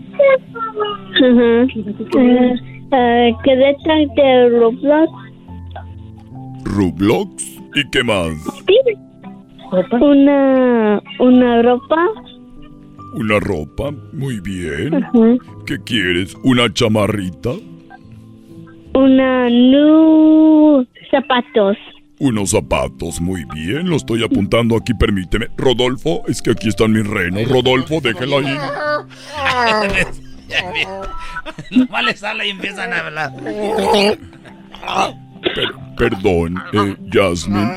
Ajá. Eh, eh, ¿Qué tal de Roblox? Roblox. ¿Y qué más? Una, una ropa. Una ropa. Muy bien. ¿Qué quieres? ¿Una chamarrita? Una nu zapatos. Unos zapatos, muy bien, lo estoy apuntando aquí, permíteme. Rodolfo, es que aquí están mis renos. Rodolfo, déjelo ahí. Nomás les habla y empiezan a hablar. Per- perdón, eh, Jasmine.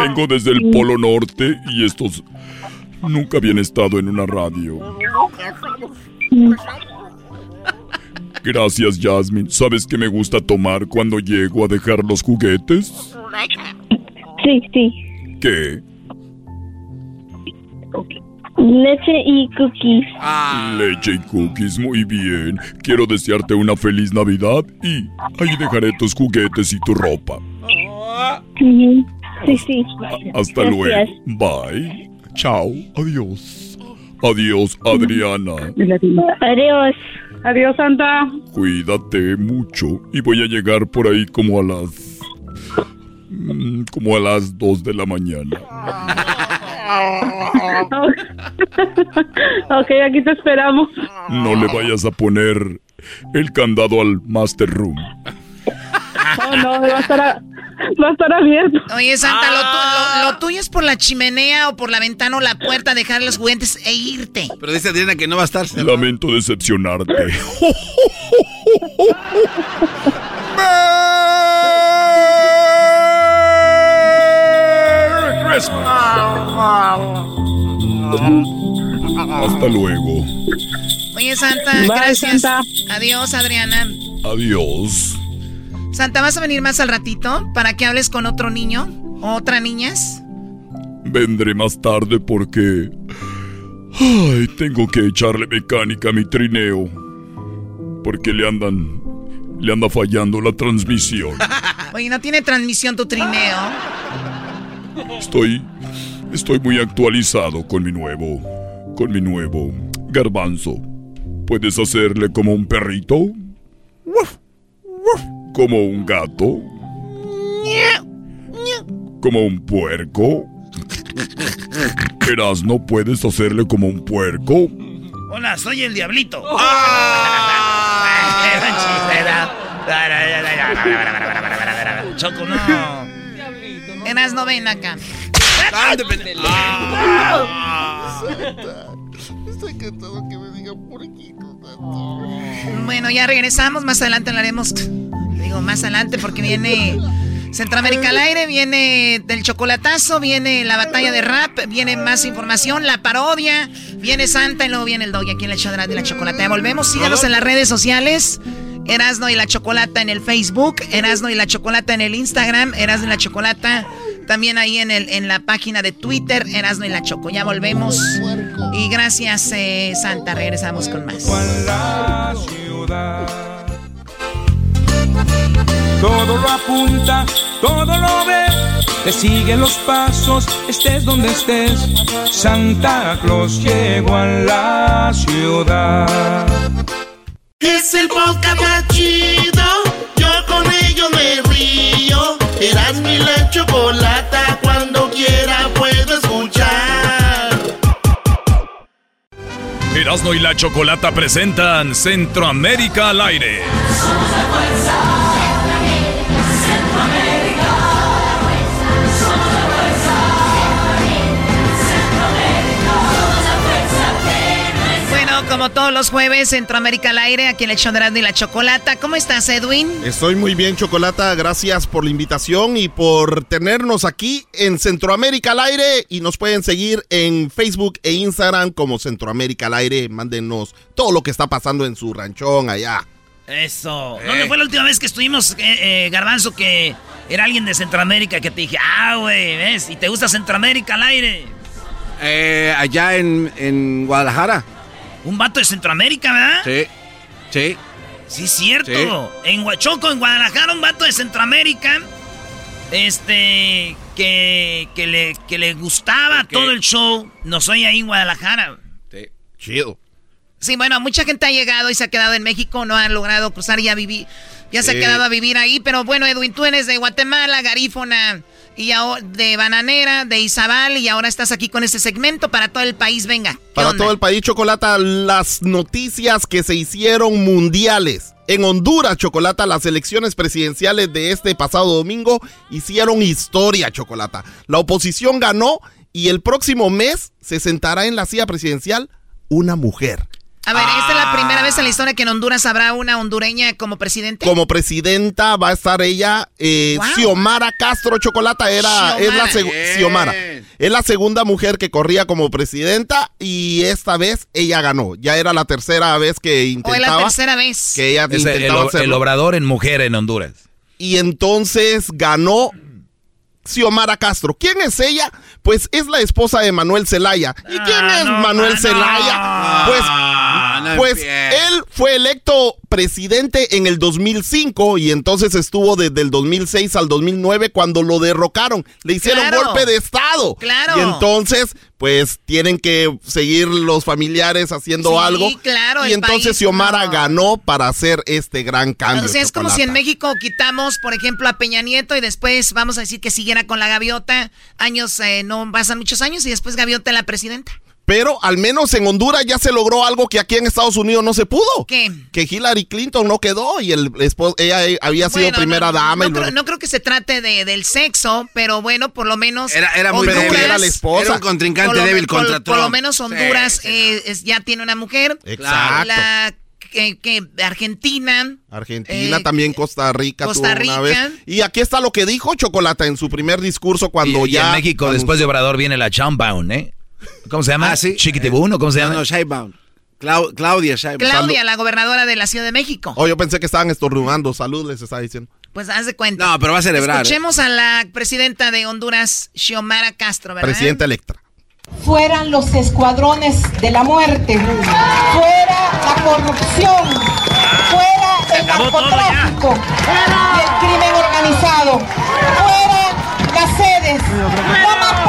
Vengo desde el Polo Norte y estos nunca habían estado en una radio. Gracias, Jasmine. ¿Sabes qué me gusta tomar cuando llego a dejar los juguetes? Sí, sí. ¿Qué? Leche y cookies. Leche y cookies, muy bien. Quiero desearte una feliz Navidad y ahí dejaré tus juguetes y tu ropa. Sí, sí. Hasta Gracias. luego. Bye. Chao. Adiós. Adiós, Adriana. Adiós. Adiós, Santa. Cuídate mucho. Y voy a llegar por ahí como a las... mm, como a las 2 de la mañana. ok, aquí te esperamos. No le vayas a poner el candado al Master Room. Oh, no, va a estar, a- va a estar abierto. Oye, Santa, lo, tu- lo- lo tuyo es por la chimenea o por la ventana o la puerta, dejar los juguetes e irte. Pero dice Adriana que no va a estar. Lamento decepcionarte. Hasta luego. Oye, Santa, Bye, gracias. Santa. Adiós, Adriana. Adiós. Santa, ¿vas a venir más al ratito para que hables con otro niño o otra niñas? Vendré más tarde porque... Ay, tengo que echarle mecánica a mi trineo. Porque le andan... Le anda fallando la transmisión. Oye, ¿no tiene transmisión tu trineo? Estoy... Estoy muy actualizado con mi nuevo... Con mi nuevo... Garbanzo. ¿Puedes hacerle como un perrito? ¿Como un gato? ¿Como un puerco? Erasno, ¿puedes hacerle como un puerco? Hola, soy el diablito. Choco, no. Eras no ven acá. Estoy cansado que me diga porquito. Bueno, ya regresamos. Más adelante hablaremos. Digo, más adelante porque viene Centroamérica al aire, viene del chocolatazo, viene la batalla de rap, viene más información, la parodia, viene Santa y luego viene el doggy aquí en la chodra de la chocolata. Volvemos. Síganos en las redes sociales. Erasno y la Chocolata en el Facebook, Erasno y la Chocolata en el Instagram, Erasno y la Chocolata también ahí en, el, en la página de Twitter, Erasno y la Choco. Ya volvemos. Y gracias, eh, Santa. Regresamos con más. Todo lo apunta, todo lo ve, te sigue los pasos, estés donde estés. Santa Claus llegó a la ciudad. Es el podcast chido. Yo con ello me río. Eras mi la chocolata. Erasmo y la Chocolata presentan Centroamérica al aire. Como todos los jueves, Centroamérica al aire, aquí en el show de y la Chocolata. ¿Cómo estás, Edwin? Estoy muy bien, Chocolata. Gracias por la invitación y por tenernos aquí en Centroamérica al aire. Y nos pueden seguir en Facebook e Instagram como Centroamérica al aire. Mándenos todo lo que está pasando en su ranchón allá. Eso. ¿Dónde fue la última vez que estuvimos, eh, eh, Garbanzo, que era alguien de Centroamérica que te dije, ah, güey, ¿ves? ¿Y te gusta Centroamérica al aire? Eh, allá en, en Guadalajara. Un vato de Centroamérica, ¿verdad? Sí, sí. Sí, cierto. En Huachoco, en Guadalajara, un vato de Centroamérica. Este. Que, que, le, que le gustaba todo el show. Nos oye ahí en Guadalajara. Sí. Chido. Sí, bueno, mucha gente ha llegado y se ha quedado en México, no han logrado cruzar y ya viví, ya se ha quedado a vivir ahí. Pero bueno, Edwin, tú eres de Guatemala, Garífona, y ahora de Bananera, de Izabal, y ahora estás aquí con este segmento para todo el país. Venga. ¿qué Para onda? todo el país, Chocolata, las noticias que se hicieron mundiales. En Honduras, Chocolata, las elecciones presidenciales de este pasado domingo hicieron historia, Chocolata. La oposición ganó y el próximo mes se sentará en la silla presidencial una mujer. A ver, ¿esta es la primera vez en la historia que en Honduras habrá una hondureña como presidente? Como presidenta va a estar ella, eh, Wow. Xiomara Castro Chocolata era, es la, Xiomara. segu- Xiomara. es la segunda mujer que corría como presidenta y esta vez ella ganó. Ya era la tercera vez que ¿O es intentaba. la tercera vez? que ella Es el, intentaba el hacerlo. obrador en mujer en Honduras. Y entonces ganó Xiomara Castro. ¿Quién es ella? Pues es la esposa de Manuel Zelaya. ¿Y quién Ah, es no, Manuel no. Zelaya? Pues, no pues él fue electo presidente en el 2005 y entonces estuvo desde el 2006 al 2009 cuando lo derrocaron. Le hicieron Claro. golpe de Estado. Claro. Y entonces, pues tienen que seguir los familiares haciendo Sí, algo. claro, Y entonces país, Xiomara no. ganó para hacer este gran cambio. O sea, es como si en. México quitamos, por ejemplo, a Peña Nieto y después vamos a decir que siguiera con la gaviota. Años, eh, no pasan muchos años y después gaviota la presidenta. Pero al menos en Honduras ya se logró algo que aquí en Estados Unidos no se pudo. ¿Qué? Que Hillary Clinton no quedó y el esposo, ella eh, había sido Bueno, primera no, dama. No, y creo, luego- no creo que se trate de, del sexo, pero bueno, por lo menos. Era, era muy Honduras- débil. era la esposa. Era un contrincante por lo, débil por- contra por lo menos Honduras Sí, sí. eh, es- ya tiene una mujer. Exacto. La que, que Argentina. Argentina, eh, también Costa Rica Costa una Rica. vez. Y aquí está lo que dijo Chocolata en su primer discurso cuando y, y ya... en México, después de Obrador, viene la Chambound, ¿eh? ¿Cómo se llama? Ah, sí. Chiquitibún, ¿o cómo se No, llama? no, Sheinbaum. Clau- Claudia Sheinbaum. Claudia, la gobernadora de la Ciudad de México. Oh, yo pensé que estaban estornudando. Salud, les estaba diciendo. Pues haz de cuenta. No, pero va a celebrar. ¿eh? Escuchemos a la presidenta de Honduras, Xiomara Castro, ¿verdad? Presidenta electa. fueran los escuadrones de la muerte, fuera la corrupción, fuera el narcotráfico y el crimen organizado, fuera las sedes, no más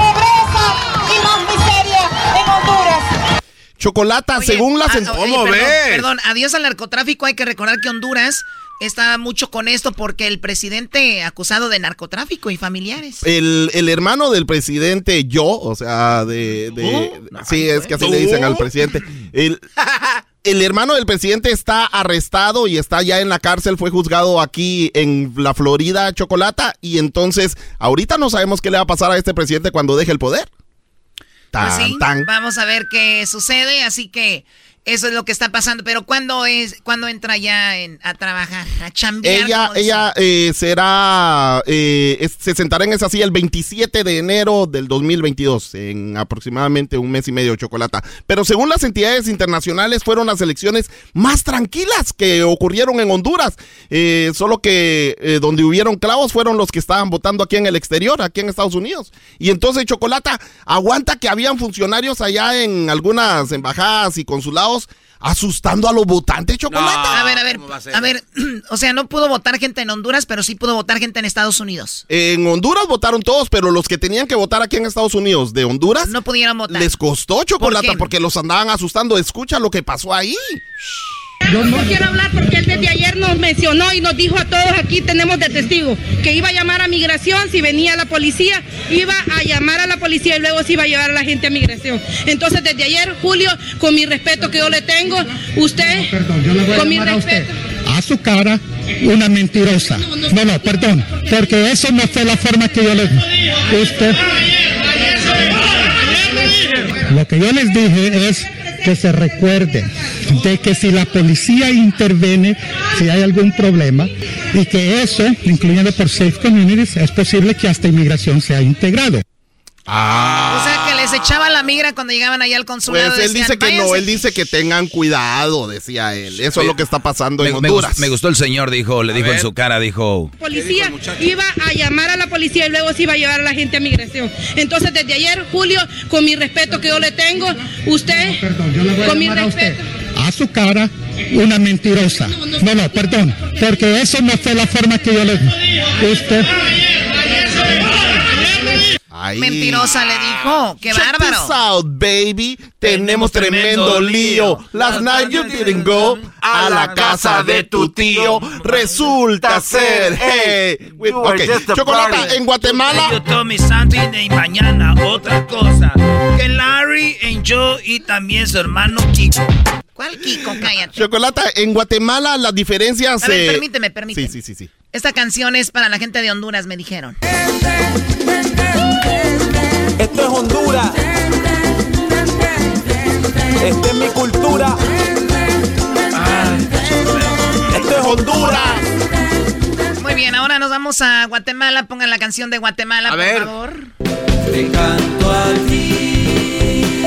Chocolata, Oye, según las... ah, en- oye, ¿Cómo perdón, ves? Perdón, adiós al narcotráfico. Hay que recordar que Honduras está mucho con esto porque el presidente acusado de narcotráfico y familiares. El, el hermano del presidente, yo, o sea, de... de- sí, es que así le dicen al presidente. El, el hermano del presidente está arrestado y está ya en la cárcel, fue juzgado aquí en la Florida, Chocolata, y entonces ahorita no sabemos qué le va a pasar a este presidente cuando deje el poder. Pues Tan, sí, tan. vamos a ver qué sucede, así que eso es lo que está pasando. Pero ¿cuándo es, cuándo entra ya en- a trabajar, a chambear? Ella, ella eh, será, eh, es- se sentará en esa silla el 27 de enero del 2022, en aproximadamente un mes y medio, Chocolata. Pero según las entidades internacionales, fueron las elecciones más tranquilas que ocurrieron en Honduras. Eh, solo que eh, donde hubieron clavos fueron los que estaban votando aquí en el exterior, aquí en Estados Unidos. Y entonces, Chocolata, aguanta que habían funcionarios allá en algunas embajadas y consulados Asustando a los votantes, Chocolata. a ver, a ver, a ver, o sea, no pudo votar gente en Honduras, pero sí pudo votar gente en Estados Unidos. En Honduras votaron todos, pero los que tenían que votar aquí en Estados Unidos de Honduras no pudieron votar. Les costó Chocolata porque los andaban asustando. Escucha lo que pasó ahí. Yo no quiero hablar porque él desde ayer nos mencionó y nos dijo a todos aquí tenemos de testigo que iba a llamar a migración si venía la policía, iba a llamar a la policía y luego se iba a llevar a la gente a migración. Entonces desde ayer, Julio, con mi respeto que yo le tengo, usted, con mi respeto. A su cara, una mentirosa. No, no, perdón, porque eso no fue la forma que yo le... Usted... Lo que yo les dije es que se recuerden de que si la policía interviene, si hay algún problema, y que eso, incluyendo por Safe Communities, es posible que hasta inmigración sea integrado. Ah. O sea, que les echaba la migra cuando llegaban allá al consulado. Pues él dice que no, él dice que tengan cuidado, decía él. Eso es lo que está pasando en Honduras. Me, gustó el señor, dijo, le dijo en su cara, dijo... Policía iba a llamar a la policía y luego se iba a llevar a la gente a migración. Entonces, desde ayer, Julio, con mi respeto que yo le tengo, usted, con mi respeto... A su cara, una mentirosa. No, no, perdón, porque eso no fue la forma que yo le... Usted... Mentirosa le dijo. ¡Qué bárbaro! baby. Tenemos tremendo lío. Last night you didn't go a la casa de tu tío. Resulta ser. Hey. Okay. Chocolata, en Guatemala. Yo tomé something y mañana otra cosa. Que Larry, en yo y también su hermano Kiko. ¿Cuál Kiko? Cállate. Chocolata, en Guatemala las diferencias. A ver, permíteme, permíteme. Sí, sí, sí, sí. Esta canción es para la gente de Honduras, me dijeron. Esto es Honduras. Esta es mi cultura. Esto es Honduras. Muy bien, ahora nos vamos a Guatemala. Pongan la canción de Guatemala, por favor. Te canto a ti,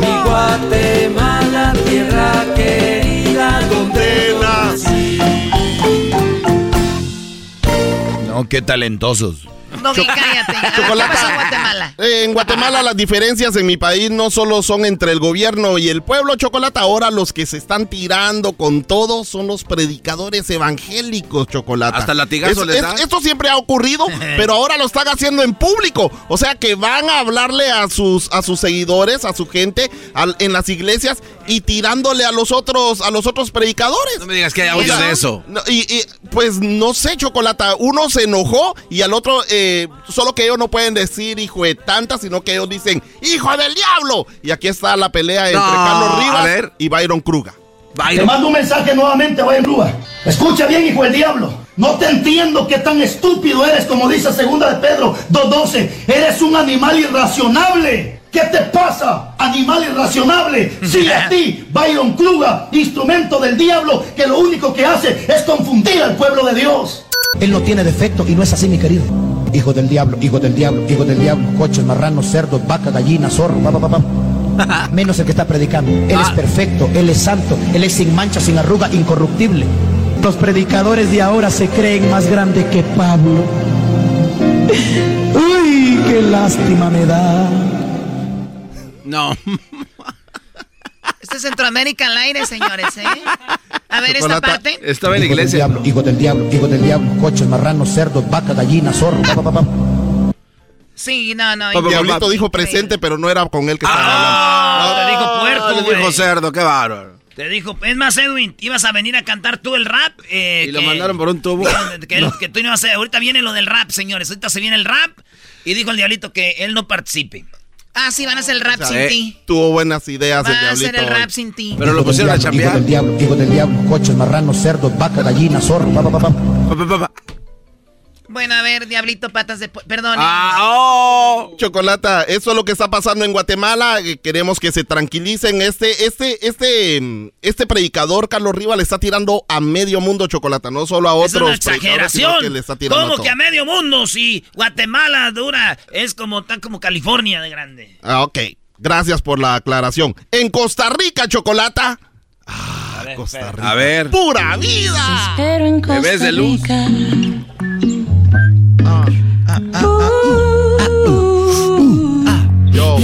mi Guatemala, tierra querida, donde nací. No, qué talentosos. No, cállate. Chocolate. en Guatemala? en Guatemala las diferencias en mi país no solo son entre el gobierno y el pueblo, Chocolate. Ahora los que se están tirando con todo son los predicadores evangélicos, Chocolate. Hasta latigazo les da. esto siempre ha ocurrido, pero ahora lo están haciendo en público. O sea que van a hablarle a sus, a sus seguidores, a su gente en las iglesias y tirándole a los otros, a los otros predicadores. No me digas que hay audio de eso. y, pues no sé, Chocolata. Uno se enojó y al otro... Eh, solo que ellos no pueden decir hijo de tanta, sino que ellos dicen hijo del diablo. Y aquí está la pelea entre Carlos Rivas y Byron Kruga. Te mando un mensaje nuevamente, Byron Kruga. Escucha bien, hijo del diablo. No te entiendo qué tan estúpido eres, como dice segunda de Pedro 2.12. Eres un animal irracionable. ¿Qué te pasa, animal irracionable? Si a ti, Byron Kruga, instrumento del diablo, que lo único que hace es confundir al pueblo de Dios. Él no tiene defecto y no es así, mi querido. Hijo del diablo, hijo del diablo, hijo del diablo, coches, marranos, cerdos, vaca, gallina, zorro, papá, papá. Menos el que está predicando. Él es perfecto, Él es santo, Él es sin mancha, sin arruga, incorruptible. Los predicadores de ahora se creen más grandes que Pablo. Uy, qué lástima me da. No. Este es Centroamérica al aire, señores, ¿eh? A ver, esta parte. Estaba en la iglesia. Diablo, hijo del diablo, hijo del diablo, coches, marranos, cerdos, vaca, gallina, zorro. Sí, no, no. El diablito dijo presente, pero no era con él que estaba ah, hablando. te dijo puerco, güey. dijo cerdo, qué bárbaro. Te dijo, es más, Edwin, ibas a venir a cantar tú el rap. Eh, y lo mandaron por un tubo. Que, que tú no ibas a Ahorita viene lo del rap, señores. Ahorita se viene el rap. Y dijo el diablito que él no participe. Ah, sí, van a hacer el rap sin ti. Tuvo buenas ideas van el a hacer el rap sin ti. Pero lo pusieron a chambear. Hijo del diablo, hijo del diablo, coches, marranos, cerdos, vaca, gallina, zorro, papá, papá. Pa, bueno, a ver, Diablito Patas de... Perdón. Ah, oh. Chocolata, eso es lo que está pasando en Guatemala. Eh, queremos que se tranquilicen. Este, este, este, este predicador, Carlos Riva, le está tirando a medio mundo Chocolata, no solo a otros. Es una exageración. ¿Cómo que a medio mundo? Si Guatemala dura, es como, tan como California de grande. Ah, ok. Gracias por la aclaración. En Costa Rica, Chocolata. Ah, Costa Rica. A ver. ¡Pura vida! Bebés de luz.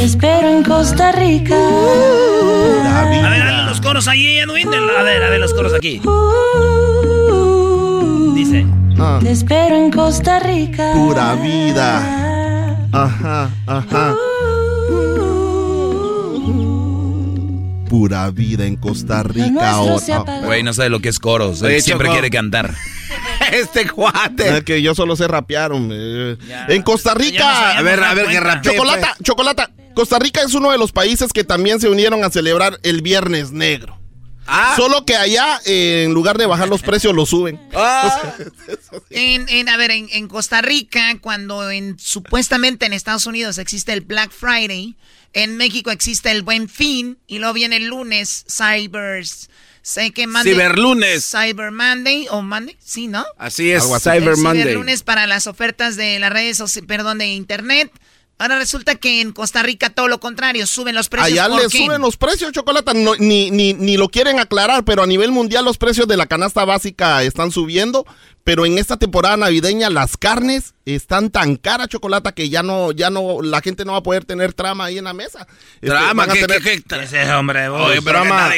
Espero en Costa Rica. A ver, coros ahí, Edwin? A ver, a ver los coros aquí. Dice. Ah. Te espero en Costa Rica. Pura vida. Ajá, ajá. Pura vida en Costa Rica. oh, apagó. Güey, no sabe lo que es coros. Oye, Él siempre quiere cantar. este cuate. Es que yo solo sé rapear, hombre. En Costa Ya Rica. A ver, a ver, que rapee, Chocolata, chocolata. Costa Rica es uno de los países que también se unieron a celebrar el Viernes Negro. Ah. Solo que allá, eh, en lugar de bajar los precios, los suben. Ah. En, en- a ver, en, en Costa Rica, cuando en, supuestamente en Estados Unidos existe el Black Friday, en México existe el Buen Fin, y luego viene el lunes, Cybers, sé que Monday. Ciberlunes. Cyber Monday, o Monday, sí, ¿no? Así es. Cyber el Monday. Ciberlunes para las ofertas de las redes, perdón, de internet. Ahora resulta que en Costa Rica todo lo contrario, suben los precios. Allá ¿por le qué? suben los precios, chocolate. No, ni, ni, ni lo quieren aclarar, pero a nivel mundial los precios de la canasta básica están subiendo. Pero en esta temporada navideña las carnes están tan caras, chocolate, que ya no, ya no, la gente no va a poder tener trama ahí en la mesa. Este, Trama, a ¿qué- tener- qué- qué- Ese hombre, vos. Oye, pero trama,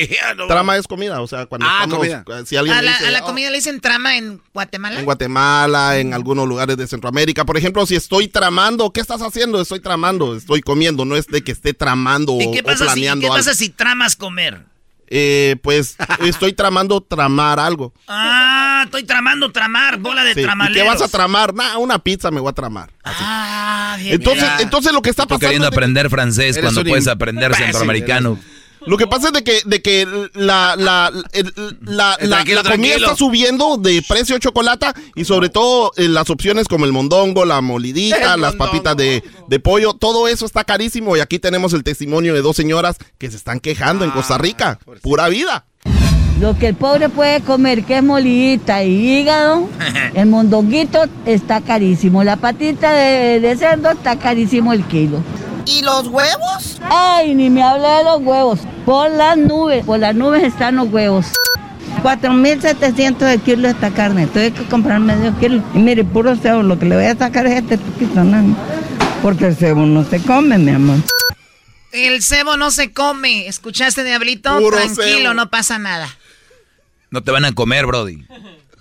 trama es comida, o sea, cuando Ah, estamos, comida. si alguien A la, dice, a la "Oh, comida le dicen trama en Guatemala. en Guatemala, en algunos lugares de Centroamérica. Por ejemplo, si estoy tramando, ¿qué estás haciendo? Estoy tramando, estoy comiendo, no es de que esté tramando ¿Y o, qué o pasa, si, planeando qué algo. pasa si tramas comer? Eh, pues estoy tramando tramar algo. Ah, estoy tramando tramar, bola de Sí, ¿Y tramaleros. qué vas a tramar? Nah, una pizza me voy a tramar. Ah, bien. Entonces, Mira. entonces lo que está pasando queriendo es de que- aprender francés Eres cuando puedes aprender centroamericano. Lo que pasa es de que, de que la, la, Eh, la- comida tranquilo. está subiendo de precio de chocolate y sobre todo eh, las opciones como el mondongo, la molidita, El las mondongo. papitas de, de pollo, todo eso está carísimo y aquí tenemos el testimonio de dos señoras que se están quejando en Costa Rica. Pura vida. Lo que el pobre puede comer, que es molidita y hígado, el mondonguito está carísimo. La patita de, de cerdo está carísimo el kilo. ¿Y los huevos? Ay, ni me hable de los huevos. Por las nubes, por las nubes están los huevos. 4.700 de kilo esta carne. Tuve que comprar medio kilo. Y mire, puro cebo, lo que le voy a sacar es este poquito, ¿no? Porque el cebo no se come, mi amor. El cebo no se come. ¿Escuchaste, Diablito? Puro Tranquilo, cebo. no pasa nada. No te van a comer, Brody.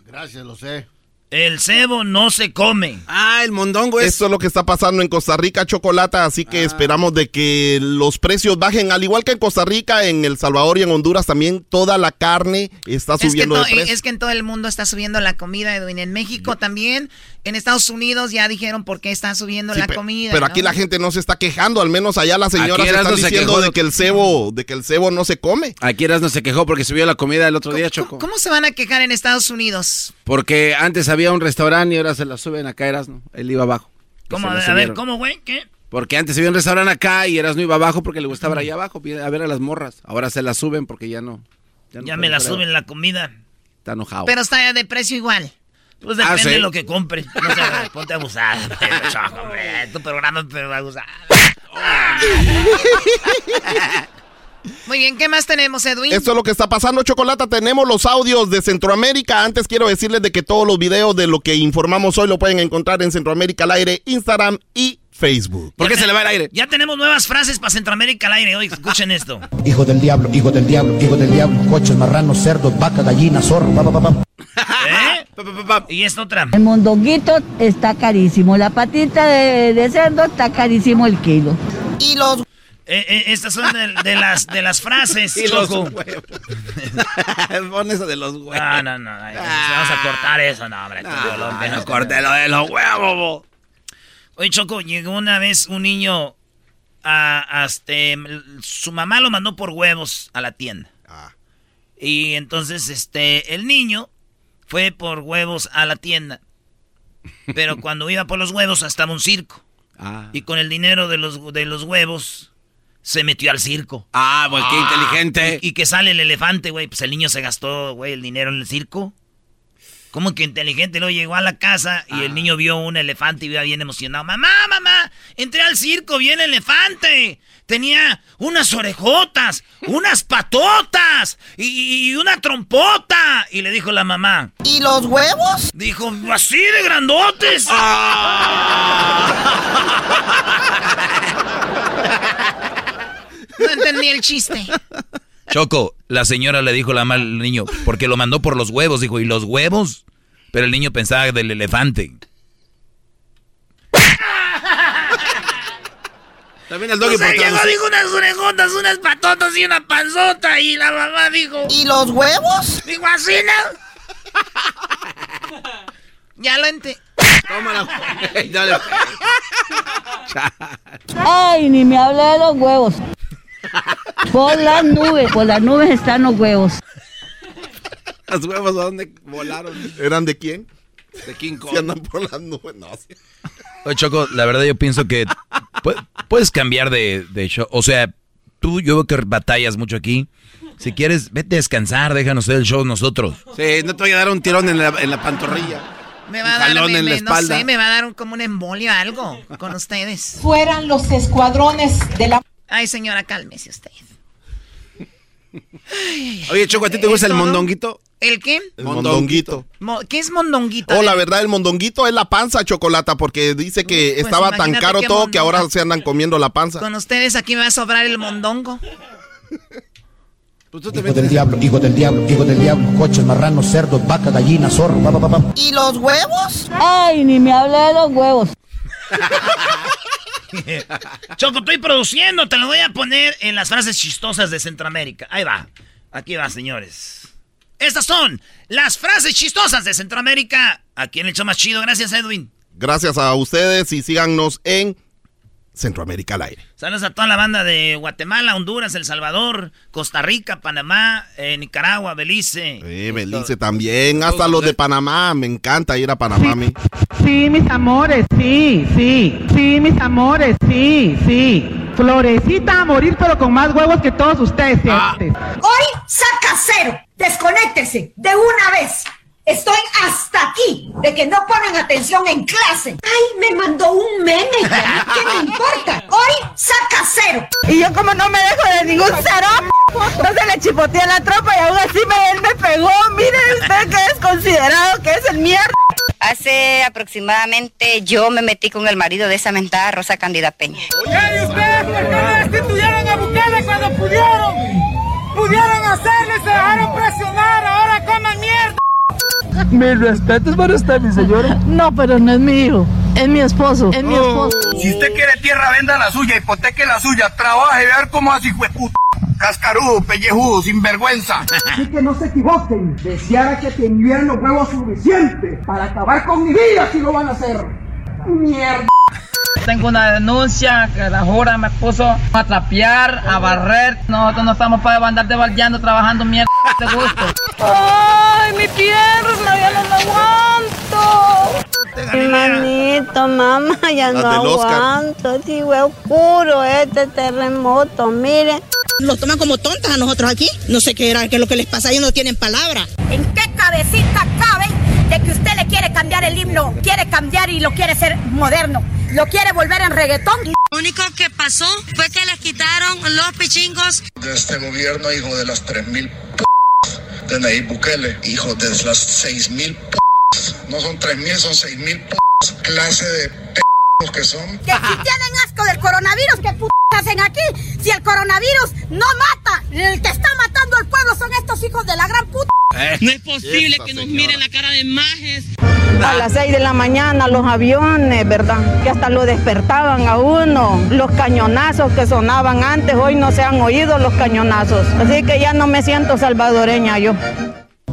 Gracias, lo sé. El cebo no se come. Ah, el mondongo es. Esto es lo que está pasando en Costa Rica, chocolate, así que esperamos de que los precios bajen, al igual que en Costa Rica, en El Salvador y en Honduras también toda la carne está Es que, subiendo de precio. es que en todo el mundo está subiendo la comida, Edwin. En México también. En Estados Unidos ya dijeron por qué está subiendo Sí, la comida. Pero ¿no? aquí la gente no se está quejando, al menos allá las señoras están diciendo de que el cebo, de que el cebo no se come. Aquí no se quejó porque subió la comida el otro día, Choco. ¿Cómo se van a quejar en Estados Unidos? Porque antes había un restaurante y ahora se la suben acá, Erasmo. Él iba abajo. ¿Cómo? A ver, subieron. ¿cómo, güey? ¿Qué? Porque antes había un restaurante acá y Erasmo iba abajo porque le gustaba allá abajo, a ver a las morras. Ahora se la suben porque ya no. no Ya me la suben la comida. Está enojado. Pero está de precio igual. Pues depende Ah, ¿sí? de lo que compre. No sé, ponte abusada. pero, choco, hombre, Tu programa, pero abusada. Muy bien, ¿qué más tenemos, Edwin? Esto es lo que está pasando, Chocolata. Tenemos los audios de Centroamérica. Antes quiero decirles de que todos los videos de lo que informamos hoy lo pueden encontrar en Centroamérica al aire, Instagram y Facebook. ¿Por qué se le va el aire? Ya tenemos nuevas frases para Centroamérica al aire hoy. Escuchen esto. Hijo del diablo, hijo del diablo, hijo del diablo, coches, marranos, cerdos, vaca, gallina, zorro, pa, pa, pa, pa. ¿Eh? Y esta otra. El mondonguito está carísimo. La patita de, de cerdo está carísimo el kilo. ¿Y los Eh, eh, estas son de, de las, de las frases, Y los Choco. huevos. Pon eso de los huevos. No, no, no. ay, Vamos a cortar eso, no, hombre. no, no corte lo de los huevos. bo. Oye, Choco, llegó una vez un niño a, a este, su mamá lo mandó por huevos a la tienda. Y entonces, este, el niño fue por huevos a la tienda. Pero cuando iba por los huevos estaba un circo. Ah. Y con el dinero de los, de los huevos se metió al circo. Ah, pues qué inteligente. Y, y que sale el elefante, güey. Pues el niño se gastó, güey, el dinero en el circo. ¿Cómo que inteligente? Luego llegó a la casa y Ah. el niño vio un elefante y iba bien emocionado. Mamá, mamá, entré al circo, vi el elefante. Tenía unas orejotas, unas patotas y, y una trompota. Y le dijo la mamá. ¿Y los huevos? Dijo, así de grandotes. No entendí el chiste. Choco, la señora le dijo la mal al niño, porque lo mandó por los huevos, dijo, ¿y los huevos? Pero el niño pensaba del elefante. También el doggy O sea, por llegó, dijo unas orejotas, unas patotas y una panzota. Y la mamá dijo. ¿Y los huevos? Dijo así, ¿no? Ya lo ente. Tómala. Dale. Ay, ni me hable de los huevos. Por las nubes, por las nubes están los huevos. Los huevos, ¿a dónde volaron? ¿Eran de quién? De King Kong. Si andan por las nubes, no. sí. Oye, Choco, la verdad yo pienso que pu- puedes cambiar de, de show. O sea, tú, yo veo que batallas mucho aquí. Si quieres, vete a descansar, déjanos hacer el show nosotros. Sí, no te voy a dar un tirón en la, en la pantorrilla. Me va a dar, jalón me- en la me- no espalda. sé, me va a dar un- como un embolio algo con ustedes. Fueran los escuadrones de la... Ay, señora, cálmese usted. Oye, Choco, ¿a ti te gusta el todo? mondonguito? ¿El qué? El mondonguito. Mo- ¿Qué es mondonguito? Oh, la verdad, el mondonguito es la panza chocolata porque dice que Pues estaba tan caro todo que ahora se andan comiendo la panza. Con ustedes aquí me va a sobrar el mondongo. Pues Hijo del diablo, hijo del diablo, hijo del diablo, coches, marranos, cerdos, vaca, gallina, zorro, pa, pa, pa, pa. ¿Y los huevos? Ay, ni me hable de los huevos. Choco, estoy produciendo, te lo voy a poner en las frases chistosas de Centroamérica. Ahí va. Aquí va, señores. Estas son las frases chistosas de Centroamérica. Aquí en el show más chido. Gracias, Edwin. Gracias a ustedes y síganos en Centroamérica al aire. Saludos a toda la banda de Guatemala, Honduras, El Salvador, Costa Rica, Panamá, eh, Nicaragua, Belice. Eh, Belice también, hasta los de Panamá, me encanta ir a Panamá a mí. Sí, mis amores, sí, sí, sí, mis amores, sí, sí. Florecita a morir, pero con más huevos que todos ustedes. señores. Hoy saca cero. Desconéctese de una vez. Estoy hasta aquí de que no ponen atención en clase. Ay, me mandó un meme. ¿Qué me importa? Hoy saca cero. Y yo como no me dejo de ningún cero, entonces le chipoteé a la tropa y aún así me, él me pegó. Mire usted que es considerado que es el mierda. Hace aproximadamente yo me metí con el marido de esa mentada Rosa Cándida Peña. ¿Y ustedes por qué no destituyeron a Bukele cuando pudieron? Pudieron hacerlo y se dejaron presionar, mierda. Mis respetos para usted, mi señora. No, pero no es mi hijo, es mi esposo, es mi esposo. Si usted quiere tierra, venda la suya, hipoteque la suya, trabaje, a ver cómo así fue puta. Cascarudo, pellejudo, sinvergüenza. Así que no se equivoquen. Deseara que tuvieran los huevos suficientes para acabar con mi vida si lo van a hacer. Mierda. Tengo una denuncia que la jura me puso a trapear, a barrer. Nosotros no estamos para andar debaldeando, trabajando mierda de gusto. ¡Ay, mi pierna! ¡Ya no la aguanto! Manito, mamá, ya Las no aguanto. Digo, es oscuro este terremoto, mire. Los toman como tontas a nosotros aquí. No sé qué era, qué es lo que les pasa, ellos no tienen palabra. ¿En qué cabecita cabe de que usted le quiere cambiar el himno? Quiere cambiar y lo quiere hacer moderno. Lo quiere volver en reggaetón. Lo único que pasó fue que les quitaron los pichingos. de este gobierno, hijo de las 3.000 p de Nayib Bukele, hijo de las 6.000 p no son 3.000, son 6.000 p clase de p que son. Que si tienen asco del coronavirus, ¿qué p hacen aquí? Si el coronavirus no mata, el que está matando al pueblo son estos hijos de la gran puta. No es posible que nos miren la cara de majes. A las 6 de la mañana los aviones, ¿verdad? Que hasta lo despertaban a uno. Los cañonazos que sonaban antes, hoy no se han oído los cañonazos. Así que ya no me siento salvadoreña yo.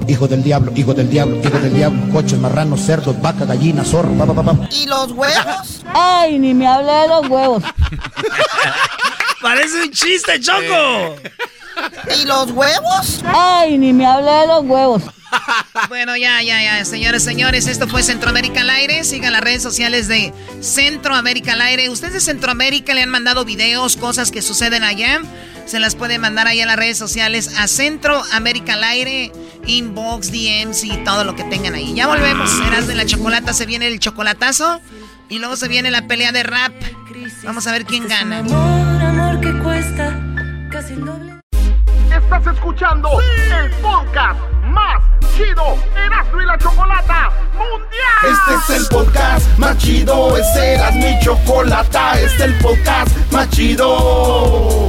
Hijo del diablo, hijo del diablo, hijo del diablo, coches, marranos, cerdos, vaca, gallina, zorro, pa, pa, pa, pa. ¿Y los huevos? Ay, ni me hable de los huevos. Parece un chiste, Choco. ¿Y los huevos? Ay, ni me hable de los huevos. Bueno, ya, ya, ya, señores, señores, esto fue Centroamérica al aire. Sigan las redes sociales de Centroamérica al aire. ¿Ustedes de Centroamérica le han mandado videos, cosas que suceden allá? Se las pueden mandar ahí en las redes sociales a Centroamérica al aire, inbox, DMs y todo lo que tengan ahí. Ya volvemos. Serás de la chocolata, se viene el chocolatazo y luego se viene la pelea de rap. Vamos a ver quién gana. amor que cuesta casi el doble. Estás escuchando el podcast más chido Erasmo y la Chocolata Mundial. Este es el podcast más chido, este era mi chocolata, este es el podcast más chido.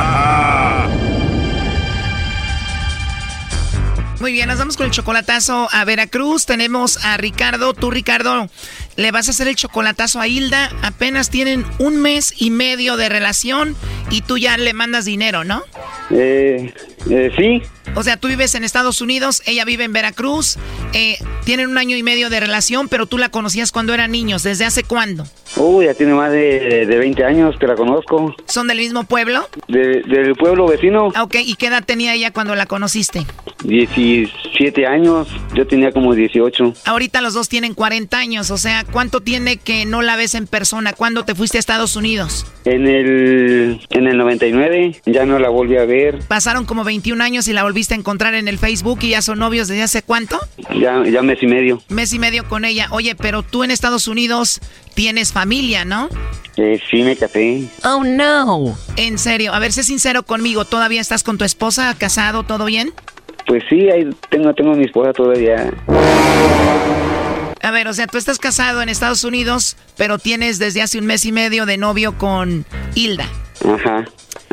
Muy bien, nos vamos con el chocolatazo a Veracruz. Tenemos a Ricardo. Tú, Ricardo, le vas a hacer el chocolatazo a Hilda. Apenas tienen un mes y medio de relación y tú ya le mandas dinero, ¿no? Eh, eh, sí. O sea, tú vives en Estados Unidos, ella vive en Veracruz. Eh, tienen un año y medio de relación, pero tú la conocías cuando eran niños. ¿Desde hace cuándo? Uy, ya tiene más de, de 20 años que la conozco. ¿Son del mismo pueblo? De- del pueblo vecino, Ah, Ok, ¿y qué edad tenía ella cuando la conociste? 17 años. Yo tenía como 18. Ahorita los dos tienen 40 años, o sea, ¿cuánto tiene que no la ves en persona? ¿Cuándo te fuiste a Estados Unidos? En el, en el 99 ya no la volví a ver. Pasaron como 21 años y la volviste a encontrar en el Facebook y ya son novios desde hace cuánto? Ya, ya mes y medio. Mes y medio con ella. Oye, pero tú en Estados Unidos tienes familia, ¿no? Eh, sí, me casé. Oh, no. En serio, a ver, sé sincero conmigo, ¿todavía estás con tu esposa, casado, todo bien? Pues sí, ahí tengo, tengo a mi esposa todavía. A ver, o sea, tú estás casado en Estados Unidos, pero tienes desde hace un mes y medio de novio con Hilda. Ajá,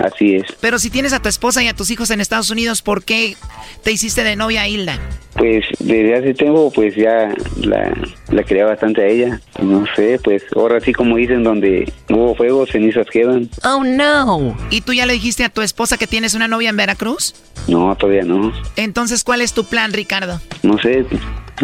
así es. Pero si tienes a tu esposa y a tus hijos en Estados Unidos, ¿por qué te hiciste de novia a Hilda? Pues desde hace tiempo, pues ya la, la quería bastante a ella. No sé, pues ahora sí como dicen, donde hubo fuego, cenizas quedan. Oh, no. ¿Y tú ya le dijiste a tu esposa que tienes una novia en Veracruz? No, todavía no. Entonces, ¿cuál es tu plan, Ricardo? No sé,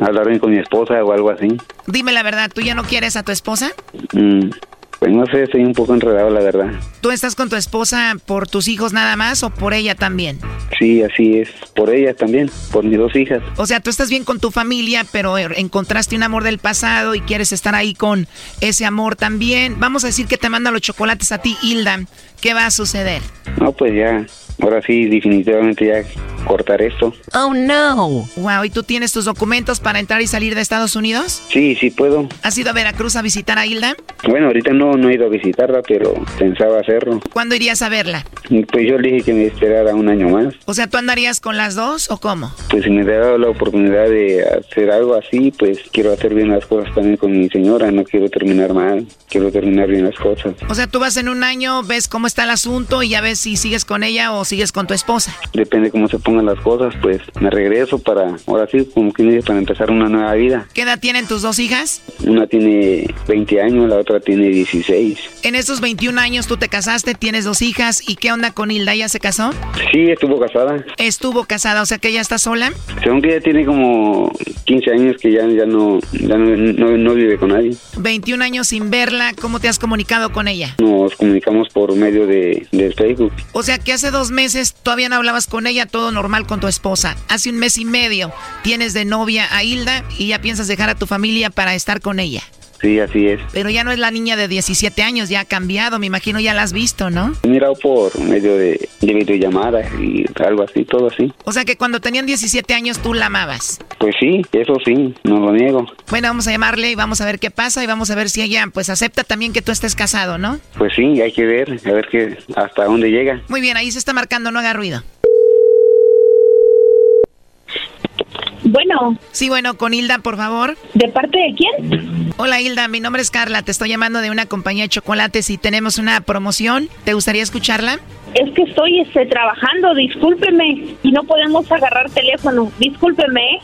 hablar bien con mi esposa o algo así. Dime la verdad, ¿tú ya no quieres a tu esposa? Mm, pues no sé, estoy un poco enredado, la verdad. ¿Tú estás con tu esposa por tus hijos nada más o por ella también? Sí, así es. Por ella también, por mis dos hijas. O sea, tú estás bien con tu familia, pero encontraste un amor del pasado y quieres estar ahí con ese amor también. Vamos a decir que te manda los chocolates a ti, Hilda. ¿Qué va a suceder? No, pues ya, ahora sí, definitivamente ya cortar esto. Oh, no. Wow, ¿y tú tienes tus documentos para entrar y salir de Estados Unidos? Sí, sí puedo. ¿Has ido a Veracruz a visitar a Hilda? Bueno, ahorita no, no he ido a visitarla, pero pensaba hacerlo. ¿Cuándo irías a verla? Pues yo le dije que me esperara un año más. O sea, ¿tú andarías con las dos o cómo? Pues si me da la oportunidad de hacer algo así, pues quiero hacer bien las cosas también con mi señora. No quiero terminar mal, quiero terminar bien las cosas. O sea, tú vas en un año, ves cómo está el asunto y ya ves si sigues con ella o sigues con tu esposa. Depende cómo se pongan las cosas, pues me regreso para, ahora sí, como que dice, para empezar una nueva vida. ¿Qué edad tienen tus dos hijas? Una tiene 20 años, la otra tiene 16. En esos 21 años tú te casaste, tienes dos hijas. ¿Y qué onda con Hilda? ¿Ya se casó? Sí, estuvo casada. Estuvo casada, o sea que ella está sola. Según que ella tiene como 15 años que ya, ya, no, ya no, no, no vive con nadie. 21 años sin verla, ¿cómo te has comunicado con ella? Nos comunicamos por medio de, de Facebook. O sea que hace dos meses todavía no hablabas con ella, todo normal con tu esposa. Hace un mes y medio tienes de novia a Hilda y ya piensas dejar a tu familia para estar con ella. Sí, así es. Pero ya no es la niña de 17 años, ya ha cambiado, me imagino ya la has visto, ¿no? He mirado por medio de, de videollamadas y algo así, todo así. O sea que cuando tenían 17 años tú la amabas. Pues sí, eso sí, no lo niego. Bueno, vamos a llamarle y vamos a ver qué pasa y vamos a ver si ella pues acepta también que tú estés casado, ¿no? Pues sí, hay que ver, a ver qué, hasta dónde llega. Muy bien, ahí se está marcando, no haga ruido. Bueno. Sí, bueno, con Hilda, por favor. ¿De parte de quién? Hola Hilda, mi nombre es Carla, te estoy llamando de una compañía de chocolates y tenemos una promoción. ¿Te gustaría escucharla? Es que estoy este, trabajando, discúlpeme, y no podemos agarrar teléfono. Discúlpeme.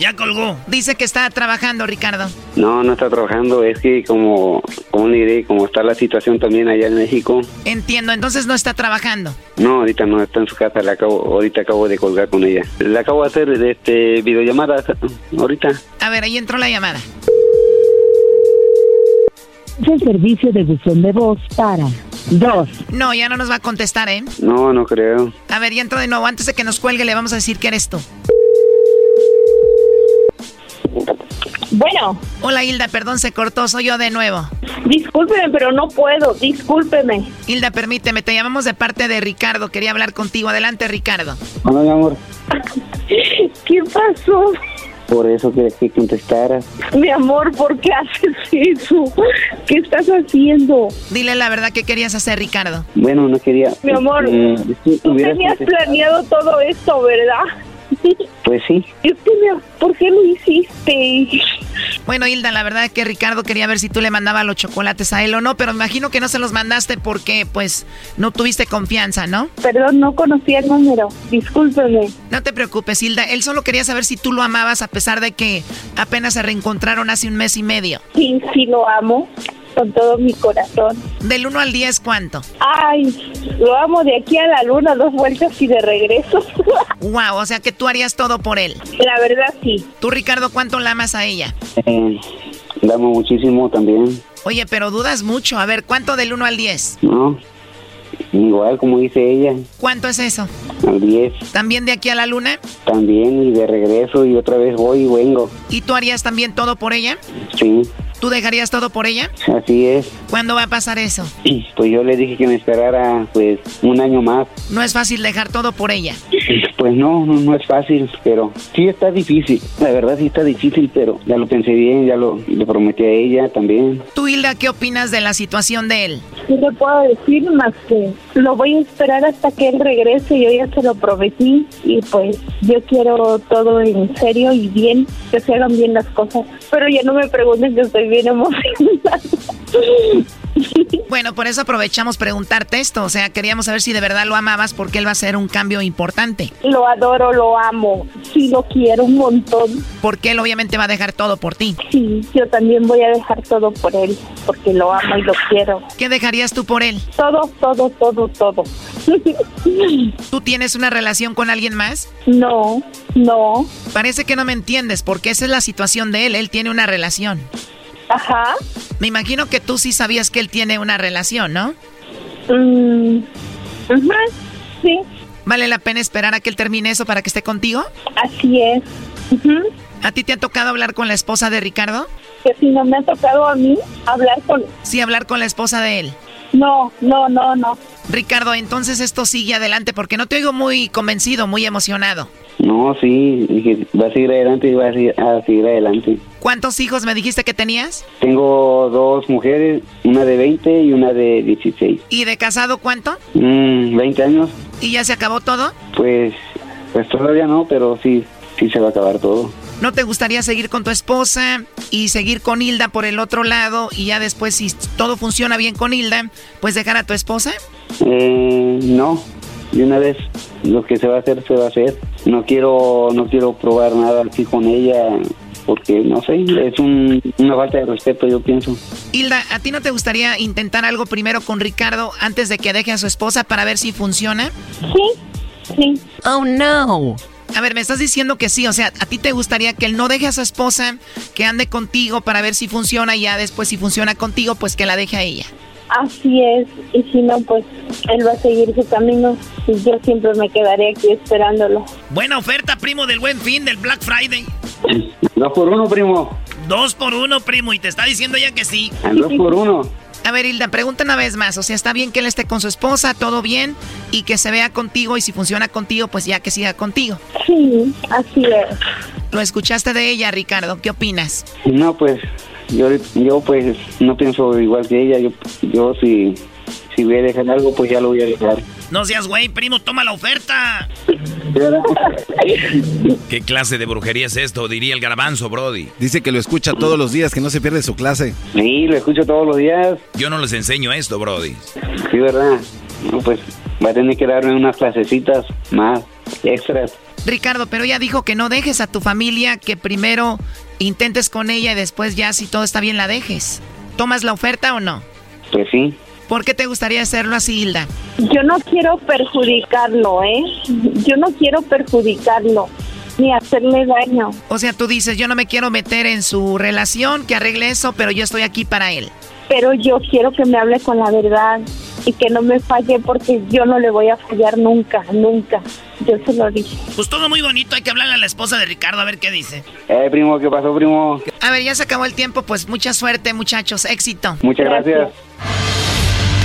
Ya colgó. Dice que está trabajando, Ricardo. No, no está trabajando. Es que como, como le diré, como está la situación también allá en México. Entiendo, entonces no está trabajando. No, ahorita no está en su casa. Le acabo, ahorita acabo de colgar con ella. Le acabo de hacer este videollamada ahorita. A ver, ahí entró la llamada. el servicio de buzón de voz para dos. No, ya no nos va a contestar, ¿eh? No, no creo. A ver, ya entro de nuevo. Antes de que nos cuelgue, le vamos a decir que eres tú. Bueno. Hola, Hilda, perdón, se cortó. Soy yo de nuevo. Discúlpeme, pero no puedo. Discúlpeme. Hilda, permíteme. Te llamamos de parte de Ricardo. Quería hablar contigo. Adelante, Ricardo. Hola, mi amor. ¿Qué pasó? Por eso quería que contestaras. Mi amor, ¿por qué haces eso? ¿Qué estás haciendo? Dile la verdad que querías hacer, Ricardo. Bueno, no quería... Mi amor, eh, tú tenías contestado- planeado todo esto, ¿verdad? Pues sí. ¿por qué lo hiciste? Bueno, Hilda, la verdad es que Ricardo quería ver si tú le mandabas los chocolates a él o no, pero me imagino que no se los mandaste porque, pues, no tuviste confianza, ¿no? Perdón, no conocía el número. Discúlpeme. No te preocupes, Hilda. Él solo quería saber si tú lo amabas a pesar de que apenas se reencontraron hace un mes y medio. Sí, sí lo amo con todo mi corazón. Del 1 al 10, ¿cuánto? Ay, lo amo de aquí a la luna, dos vueltas y de regreso. Wow, o sea que tú harías todo por él. La verdad, sí. Tú, Ricardo, ¿cuánto la amas a ella? Eh, la amo muchísimo también. Oye, pero dudas mucho. A ver, ¿cuánto del 1 al 10? ¿No? Igual como dice ella, ¿Cuánto es eso? al 10 ¿También de aquí a la luna? también y de regreso y otra vez voy y vengo. ¿Y tú harías también todo por ella? Sí, ¿Tú dejarías todo por ella? así es. ¿Cuándo va a pasar eso? Pues yo le dije que me esperara pues un año más. No es fácil dejar todo por ella. Pues no, no, no es fácil, pero sí está difícil. La verdad sí está difícil, pero ya lo pensé bien, ya lo le prometí a ella también. ¿Tú, Hilda, qué opinas de la situación de él? ¿Qué te puedo decir más que lo voy a esperar hasta que él regrese? Yo ya se lo prometí y pues yo quiero todo en serio y bien, que se hagan bien las cosas. Pero ya no me pregunten que estoy bien emocionada. Bueno, por eso aprovechamos preguntarte esto. O sea, queríamos saber si de verdad lo amabas porque él va a ser un cambio importante. Lo adoro, lo amo, sí lo quiero un montón. Porque él obviamente va a dejar todo por ti. Sí, yo también voy a dejar todo por él, porque lo amo y lo quiero. ¿Qué dejarías tú por él? Todo, todo, todo, todo. ¿Tú tienes una relación con alguien más? No, no. Parece que no me entiendes porque esa es la situación de él. Él tiene una relación. Ajá. Me imagino que tú sí sabías que él tiene una relación, ¿no? Mm, ajá, sí, ¿Vale la pena esperar a que él termine eso para que esté contigo? así es. ¿A ti te ha tocado hablar con la esposa de Ricardo? Que si no me ha tocado a mí hablar con... Sí, hablar con la esposa de él. No, no, no, no. Ricardo, entonces esto sigue adelante porque no te oigo muy convencido, muy emocionado. No, sí, dije, va a seguir adelante y va a seguir, a seguir adelante. ¿Cuántos hijos me dijiste que tenías? Tengo dos mujeres, una de 20 y una de 16. ¿Y de casado cuánto? Mm, 20 años, ¿Y ya se acabó todo? pues, pues todavía no, pero sí, sí se va a acabar todo. ¿No te gustaría seguir con tu esposa y seguir con Hilda por el otro lado y ya después si todo funciona bien con Hilda, pues dejar a tu esposa? Eh, no, de una vez lo que se va a hacer se va a hacer. No quiero, no quiero probar nada así con ella porque no sé, es un- una falta de respeto, yo pienso. Hilda, ¿a ti no te gustaría intentar algo primero con Ricardo antes de que deje a su esposa para ver si funciona? Sí, sí. Oh, no. A ver, me estás diciendo que sí, o sea, ¿a ti te gustaría que él no deje a su esposa, que ande contigo para ver si funciona y ya después si funciona contigo, pues que la deje a ella? Así es. Y si no, pues él va a seguir su camino y yo siempre me quedaré aquí esperándolo. Buena oferta, primo, del buen fin, del Black Friday. Dos por uno, primo. Dos por uno, primo, y te está diciendo ya que sí. Al dos por uno. A ver, Hilda, pregunta una vez más. O sea, está bien que él esté con su esposa, todo bien, y que se vea contigo, y si funciona contigo, pues ya que siga contigo. Sí, así es. Lo escuchaste de ella, Ricardo. ¿Qué opinas? No, pues yo, yo pues no pienso igual que ella. Yo, yo si, si voy a dejar algo, pues ya lo voy a dejar. No seas güey, primo, toma la oferta. ¿Qué clase de brujería es esto? Diría el garbanzo, Brody. Dice que lo escucha todos los días, que no se pierde su clase. Sí, lo escucho todos los días. Yo no les enseño esto, Brody. Sí, ¿verdad? No, pues va a tener que darme unas clasecitas más extras. Ricardo, pero ella dijo que no dejes a tu familia, que primero intentes con ella y después ya si todo está bien la dejes. ¿Tomas la oferta o no? Pues sí. ¿Por qué te gustaría hacerlo así, Hilda? Yo no quiero perjudicarlo, ¿eh? Yo no quiero perjudicarlo ni hacerle daño. O sea, tú dices, yo no me quiero meter en su relación, que arregle eso, pero yo estoy aquí para él. Pero yo quiero que me hable con la verdad y que no me falle porque yo no le voy a fallar nunca, nunca. Yo se lo dije. Pues todo muy bonito, hay que hablarle a la esposa de Ricardo a ver qué dice. Eh, primo, ¿qué pasó, primo? A ver, ya se acabó el tiempo, pues mucha suerte, muchachos, éxito. Muchas gracias.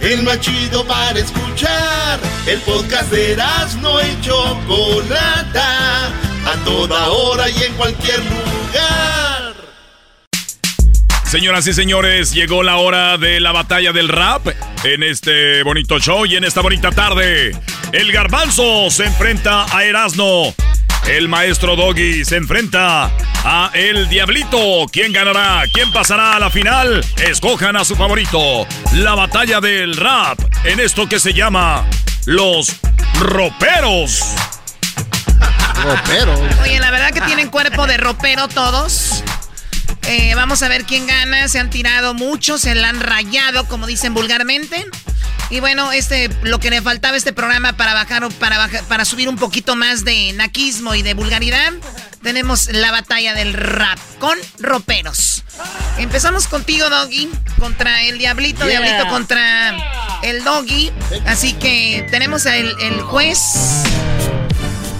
El más chido para escuchar. El podcast de Erasno y Chocolata. A toda hora y en cualquier lugar. Señoras y señores, llegó la hora de la batalla del rap en este bonito show y en esta bonita tarde. El garbanzo se enfrenta a Erasno. El maestro Doggy se enfrenta a El Diablito. ¿Quién ganará? ¿Quién pasará a la final? Escojan a su favorito. La batalla del rap en esto que se llama Los Roperos. Roperos. Oye, la verdad que tienen cuerpo de ropero todos. Eh, vamos a ver quién gana. Se han tirado muchos, se la han rayado, como dicen vulgarmente. Y bueno, este, lo que le faltaba a este programa para bajar, para bajar, para subir un poquito más de naquismo y de vulgaridad, tenemos la batalla del rap con roperos. Empezamos contigo, Doggy, contra el Diablito, Yeah. Diablito contra el Doggy. Así que tenemos al el juez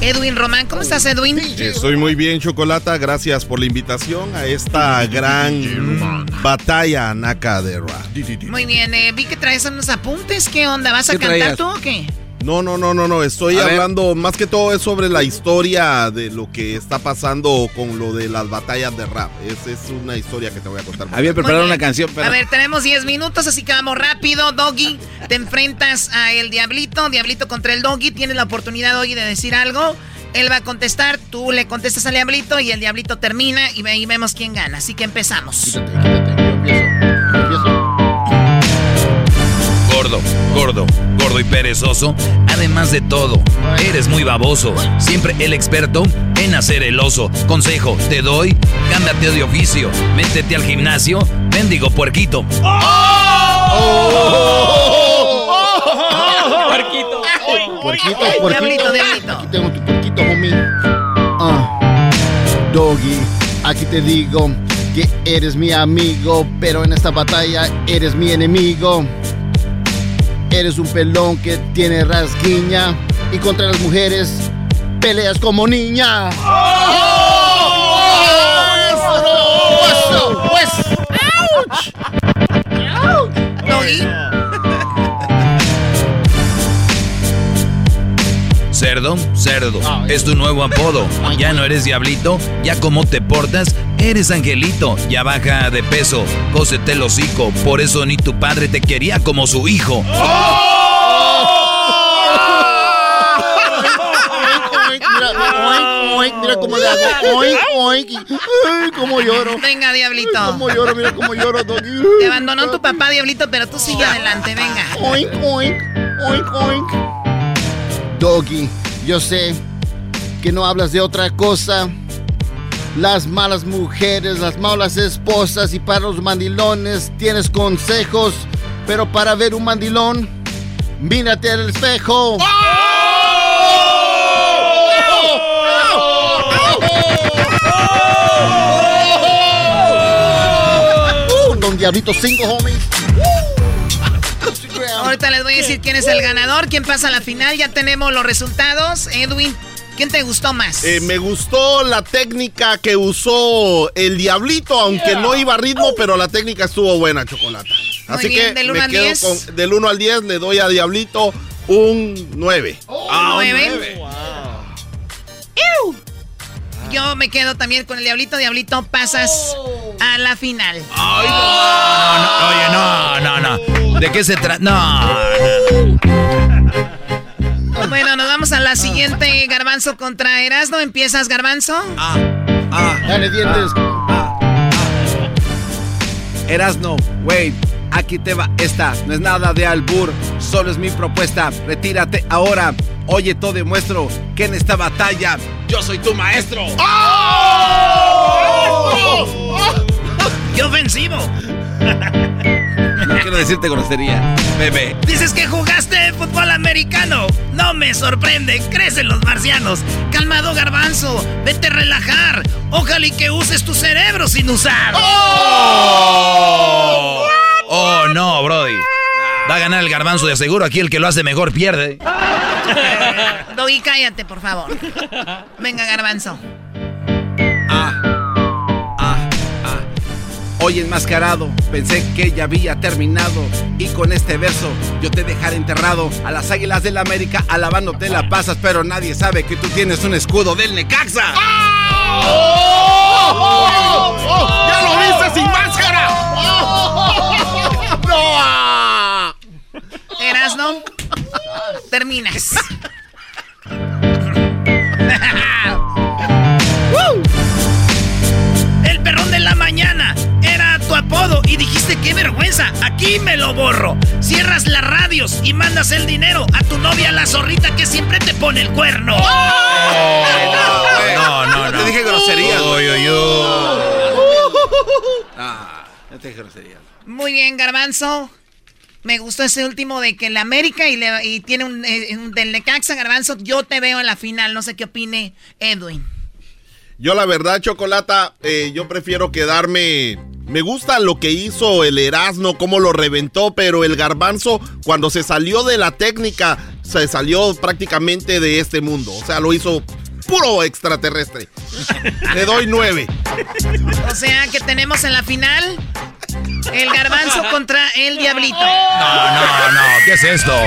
Edwin Román. ¿Cómo estás, Edwin? Estoy muy bien, Chocolata. Gracias por la invitación a esta gran batalla naca de rap. Muy bien, eh, vi que traes unos apuntes. ¿Qué onda? ¿Vas a ¿Qué cantar traías? tú o qué? No, no, no, no, no. Estoy A ver. hablando más que todo es sobre la historia de lo que está pasando con lo de las batallas de rap. Es, es una historia que te voy a contar. Había preparado una canción, pero... A ver, tenemos 10 minutos, así que vamos rápido. Doggy, te enfrentas a el Diablito. Diablito contra el Doggy. Tienes la oportunidad, Doggy, de decir algo. Él va a contestar, tú le contestas al Diablito y el Diablito termina y ahí vemos quién gana. Así que empezamos. Gordo, gordo, gordo y perezoso. Además de todo, eres muy baboso. Siempre el experto en hacer el oso. Consejo, te doy, cámbiate de oficio. Métete al gimnasio, mendigo puerquito. Puerquito. Puerquito, puerquito. Diablito, diablito. Aquí tengo tu puerquito, homie. Ah, Doggy, aquí te digo que eres mi amigo, pero en esta batalla eres mi enemigo. Eres un pelón que tiene rasguiña y contra las mujeres peleas como niña. Cerdo, cerdo, es tu nuevo apodo. Ya no eres diablito, ya como te portas, eres angelito. Ya baja de peso, cósete el hocico. Por eso ni tu padre te quería como su hijo. Oink, mira cómo le hago. Oink, oink. Ay, cómo lloro. Venga, Diablito. Cómo lloro, mira cómo lloro, Doggy. Te abandonó tu papá, Diablito, pero tú sigue adelante, venga. Oink, oink, oink, oink. Doggy, yo sé que no hablas de otra cosa. Las malas mujeres, las malas esposas y para los mandilones tienes consejos. Pero para ver un mandilón, mírate al espejo. Uh, Don Diablito 5, homies. Ahorita les voy a decir quién es el ganador, quién pasa a la final. Ya tenemos los resultados. Edwin, ¿quién te gustó más? Eh, me gustó la técnica que usó el Diablito, aunque no iba a ritmo, pero la técnica estuvo buena, Chocolata. Así bien, que del uno me al quedo 10. con del 1 al 10 le doy a Diablito un 9. Ah, un nueve. yo me quedo también con el Diablito. Diablito, pasas a la final. Ay, no, no, oye, no, no, no. ¿De qué se trata? No, Bueno, nos vamos a la siguiente, Garbanzo contra Erasmo. ¿Empiezas, Garbanzo? Ah, ah. Dale dientes. Ah, ah. Erasno, wait. Aquí te va esta, no es nada de albur, solo es mi propuesta. Retírate ahora. Oye, todo demuestro que en esta batalla yo soy tu maestro. ¡Qué ofensivo! Quiero decirte grosería, bebé. Dices que jugaste fútbol americano. No me sorprende, crecen los marcianos. Calmado, garbanzo, vete a relajar. Ojalá y que uses tu cerebro sin usar. ¡Oh! Oh, no, Brody. Va a ganar el garbanzo de seguro. Aquí el que lo hace mejor pierde. Doggy, cállate, por favor. Venga, Garbanzo. Ah. Hoy enmascarado, pensé que ya había terminado. Y con este verso yo te dejaré enterrado. A las águilas del América alabándote la pasas, pero nadie sabe que tú tienes un escudo del Necaxa. ¡Ya lo viste sin máscara! ¡No! Erasno, terminas. El perrón de la mañana tu apodo y dijiste qué vergüenza. Aquí me lo borro. Cierras las radios y mandas el dinero a tu novia la zorrita que siempre te pone el cuerno. No, no, no. Te dije groserías. Uy, uy, uy. Ah, no te dije groserías. Muy bien, Garbanzo. Me gustó ese último de que el América y, le- y tiene un, eh, un del Necaxa, Garbanzo. Yo te veo en la final. No sé qué opine Edwin. Yo la verdad, Chocolata, eh, yo prefiero quedarme... Me gusta lo que hizo el Erasmo, cómo lo reventó, pero el garbanzo, cuando se salió de la técnica, se salió prácticamente de este mundo. O sea, lo hizo puro extraterrestre. Le doy nueve. O sea que tenemos en la final el Garbanzo contra el Diablito. No, no, no. ¿Qué es esto?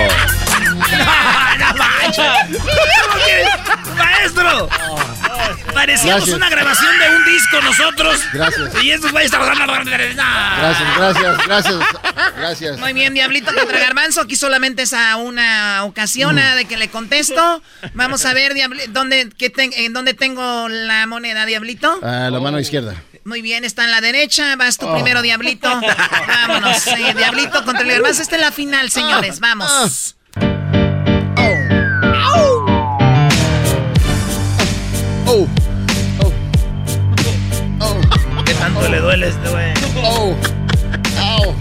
¡No manches! ¿Cómo que- ¡Maestro! Parecíamos Gracias. una grabación de un disco nosotros. Gracias. Y estos güeyes estaban... Gracias, gracias, gracias. Gracias. Muy bien, Diablito contra Garbanzo. Aquí solamente es a una ocasión de que le contesto. Vamos a ver, Diabli- ¿dónde, qué ten- ¿en dónde tengo la moneda, Diablito? Ah, la mano izquierda. Muy bien, está en la derecha. Vas tú Oh. primero, Diablito. Vámonos. sí, Diablito contra el Garbanzo. Esta es la final, señores. Vamos. Oh. ¿Qué tanto le duele este güey? Oh. Au.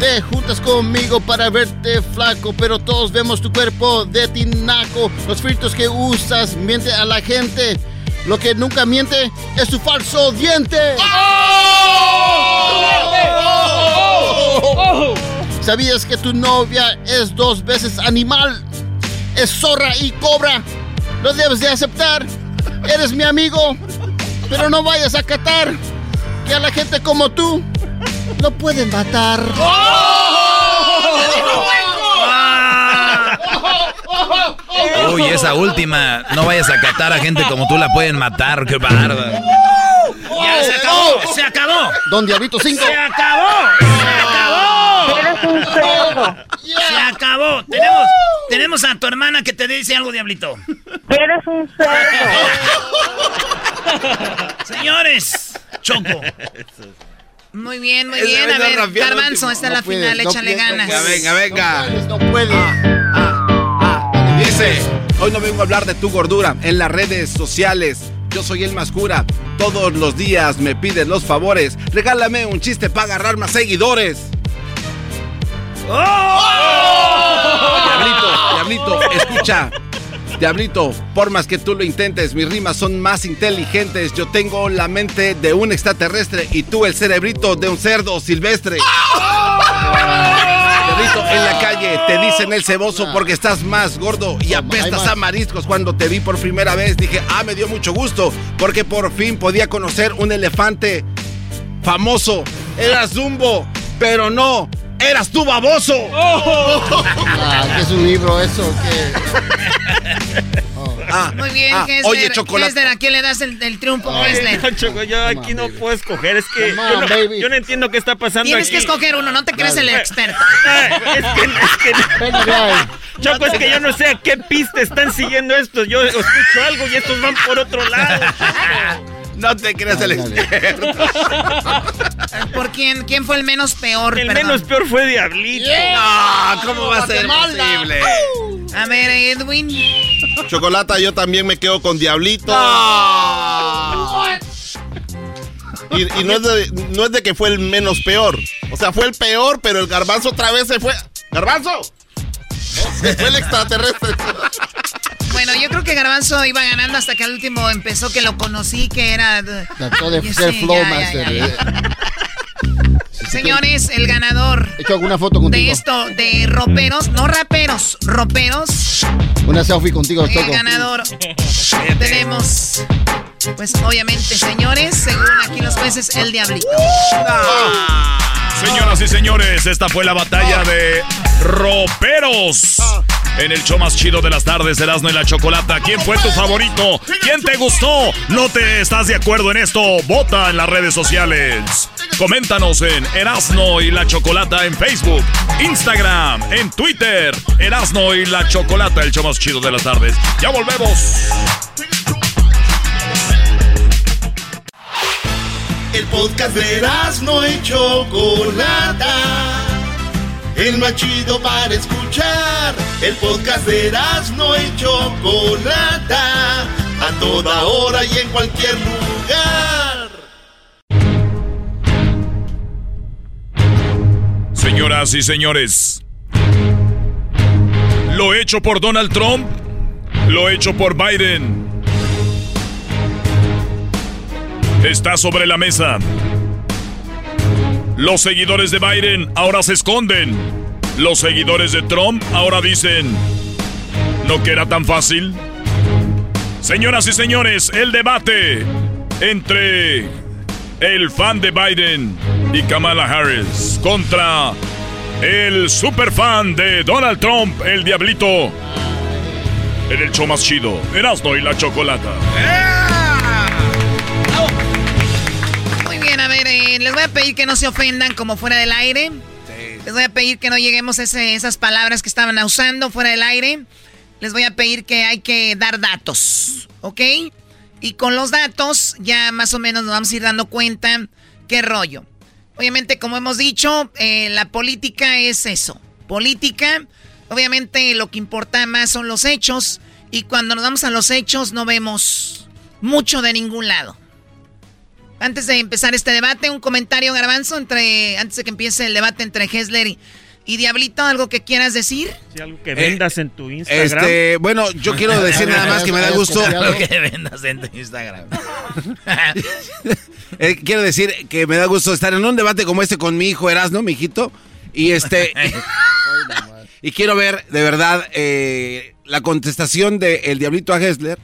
Te juntas conmigo para verte flaco, pero todos vemos tu cuerpo de tinaco. Los filtros que usas miente a la gente. Lo que nunca miente es tu falso diente. ¿Sabías que tu novia es dos veces animal? Es zorra y cobra. Lo debes de aceptar. Eres mi amigo. Pero no vayas a catar. Que a la gente como tú lo pueden matar. Uy, esa última. No vayas a catar a gente como tú la pueden matar. Qué bárbaro. ¡Ya se acabó! ¡Se acabó! Don Diablito 5. ¡Se acabó! ¡Se acabó! Eres un cerdo. ¡Se acabó! Tenemos, tenemos a tu hermana que te dice algo, Diablito. Eres un cerdo. Señores, Choco. Muy bien, muy bien. A ver, Garbanzo, esta es la final. Échale ganas. Venga, venga, venga. No puedes. Dice, hoy no vengo a hablar de tu gordura en las redes sociales. Yo soy el más cura. Todos los días me pides los favores. Regálame un chiste para agarrar más seguidores. Diablito, diablito, escucha. Diablito, por más que tú lo intentes, mis rimas son más inteligentes. Yo tengo la mente de un extraterrestre y tú el cerebrito de un cerdo silvestre. En la calle te dicen el ceboso porque estás más gordo y apestas a mariscos. Cuando te vi por primera vez dije, ah, me dio mucho gusto porque por fin podía conocer un elefante famoso. Era Zumbo, pero no ¡Eras tú, baboso! Ah, ¿qué es un libro eso? ¿Qué? Ah, Muy bien, ah, Hesler. oye, chocolate. ¿a quién le das el, el triunfo, Ay, Hesler? no, Choco, yo aquí no puedo escoger, es que Come yo on, no, baby. yo no entiendo qué está pasando Tienes aquí. que escoger uno, no te crees el experto. Es que, es que Choco, es que yo no sé a qué pista están siguiendo estos. Yo escucho algo y estos van por otro lado. No te creas el experto. ¿Por quién, quién fue el menos peor? El Perdón. menos peor fue Diablito. No, ¿cómo va a ser posible? A ver, Edwin. Chocolata, yo también me quedo con Diablito. Y, y no, es de, no es de que fue el menos peor. O sea, fue el peor, pero el garbanzo otra vez se fue. ¡Garbanzo! Se fue el extraterrestre. Bueno, yo creo que Garbanzo iba ganando hasta que al último empezó que lo conocí, que era... Trató de ser flow ya, master. ya. Señores, el ganador He hecho alguna foto de contigo. esto, de roperos, no raperos, roperos, Una selfie contigo, el ganador tenemos, pues obviamente, señores, según aquí los jueces, el diablito. Señoras y señores, esta fue la batalla de roperos. En el show más chido de las tardes, Erasmo y la Chocolata. ¿Quién fue tu favorito? ¿Quién te gustó? ¿No te estás de acuerdo en esto? Vota en las redes sociales. Coméntanos en Erasmo y la Chocolata en Facebook, Instagram, en Twitter. Erasmo y la Chocolata, el show más chido de las tardes. Ya volvemos. El podcast de no y Chocolata. El más chido para escuchar. El podcast de no y Chocolata. A toda hora y en cualquier lugar. Señoras y señores, lo hecho por Donald Trump, lo hecho por Biden, está sobre la mesa. Los seguidores de Biden ahora se esconden. Los seguidores de Trump ahora dicen, ¿no que era tan fácil? Señoras y señores, el debate entre el fan de Biden y Kamala Harris contra el superfan de Donald Trump, el Diablito. En el show más chido, Erasmo y la Chocolata. Muy les voy a pedir que no se ofendan como fuera del aire. Les voy a pedir que no lleguemos a ese- esas palabras que estaban usando fuera del aire. Les voy a pedir que hay que dar datos, ¿ok? Y con los datos ya más o menos nos vamos a ir dando cuenta qué rollo. Obviamente, como hemos dicho, eh, la política es eso. Política, obviamente lo que importa más son los hechos. Y cuando nos vamos a los hechos no vemos mucho de ningún lado. Antes de empezar este debate, un comentario, Garbanzo, entre, antes de que empiece el debate entre Hessler y, y Diablito, ¿algo que quieras decir? Si algo que vendas en tu Instagram. Este, bueno, yo quiero decir nada más que me da gusto. Lo que vendas en tu Instagram. Eh, quiero decir que me da gusto estar en un debate como este con mi hijo Erasno, mi hijito. Y este. y quiero ver, de verdad, eh, la contestación de El Diablito a Hessler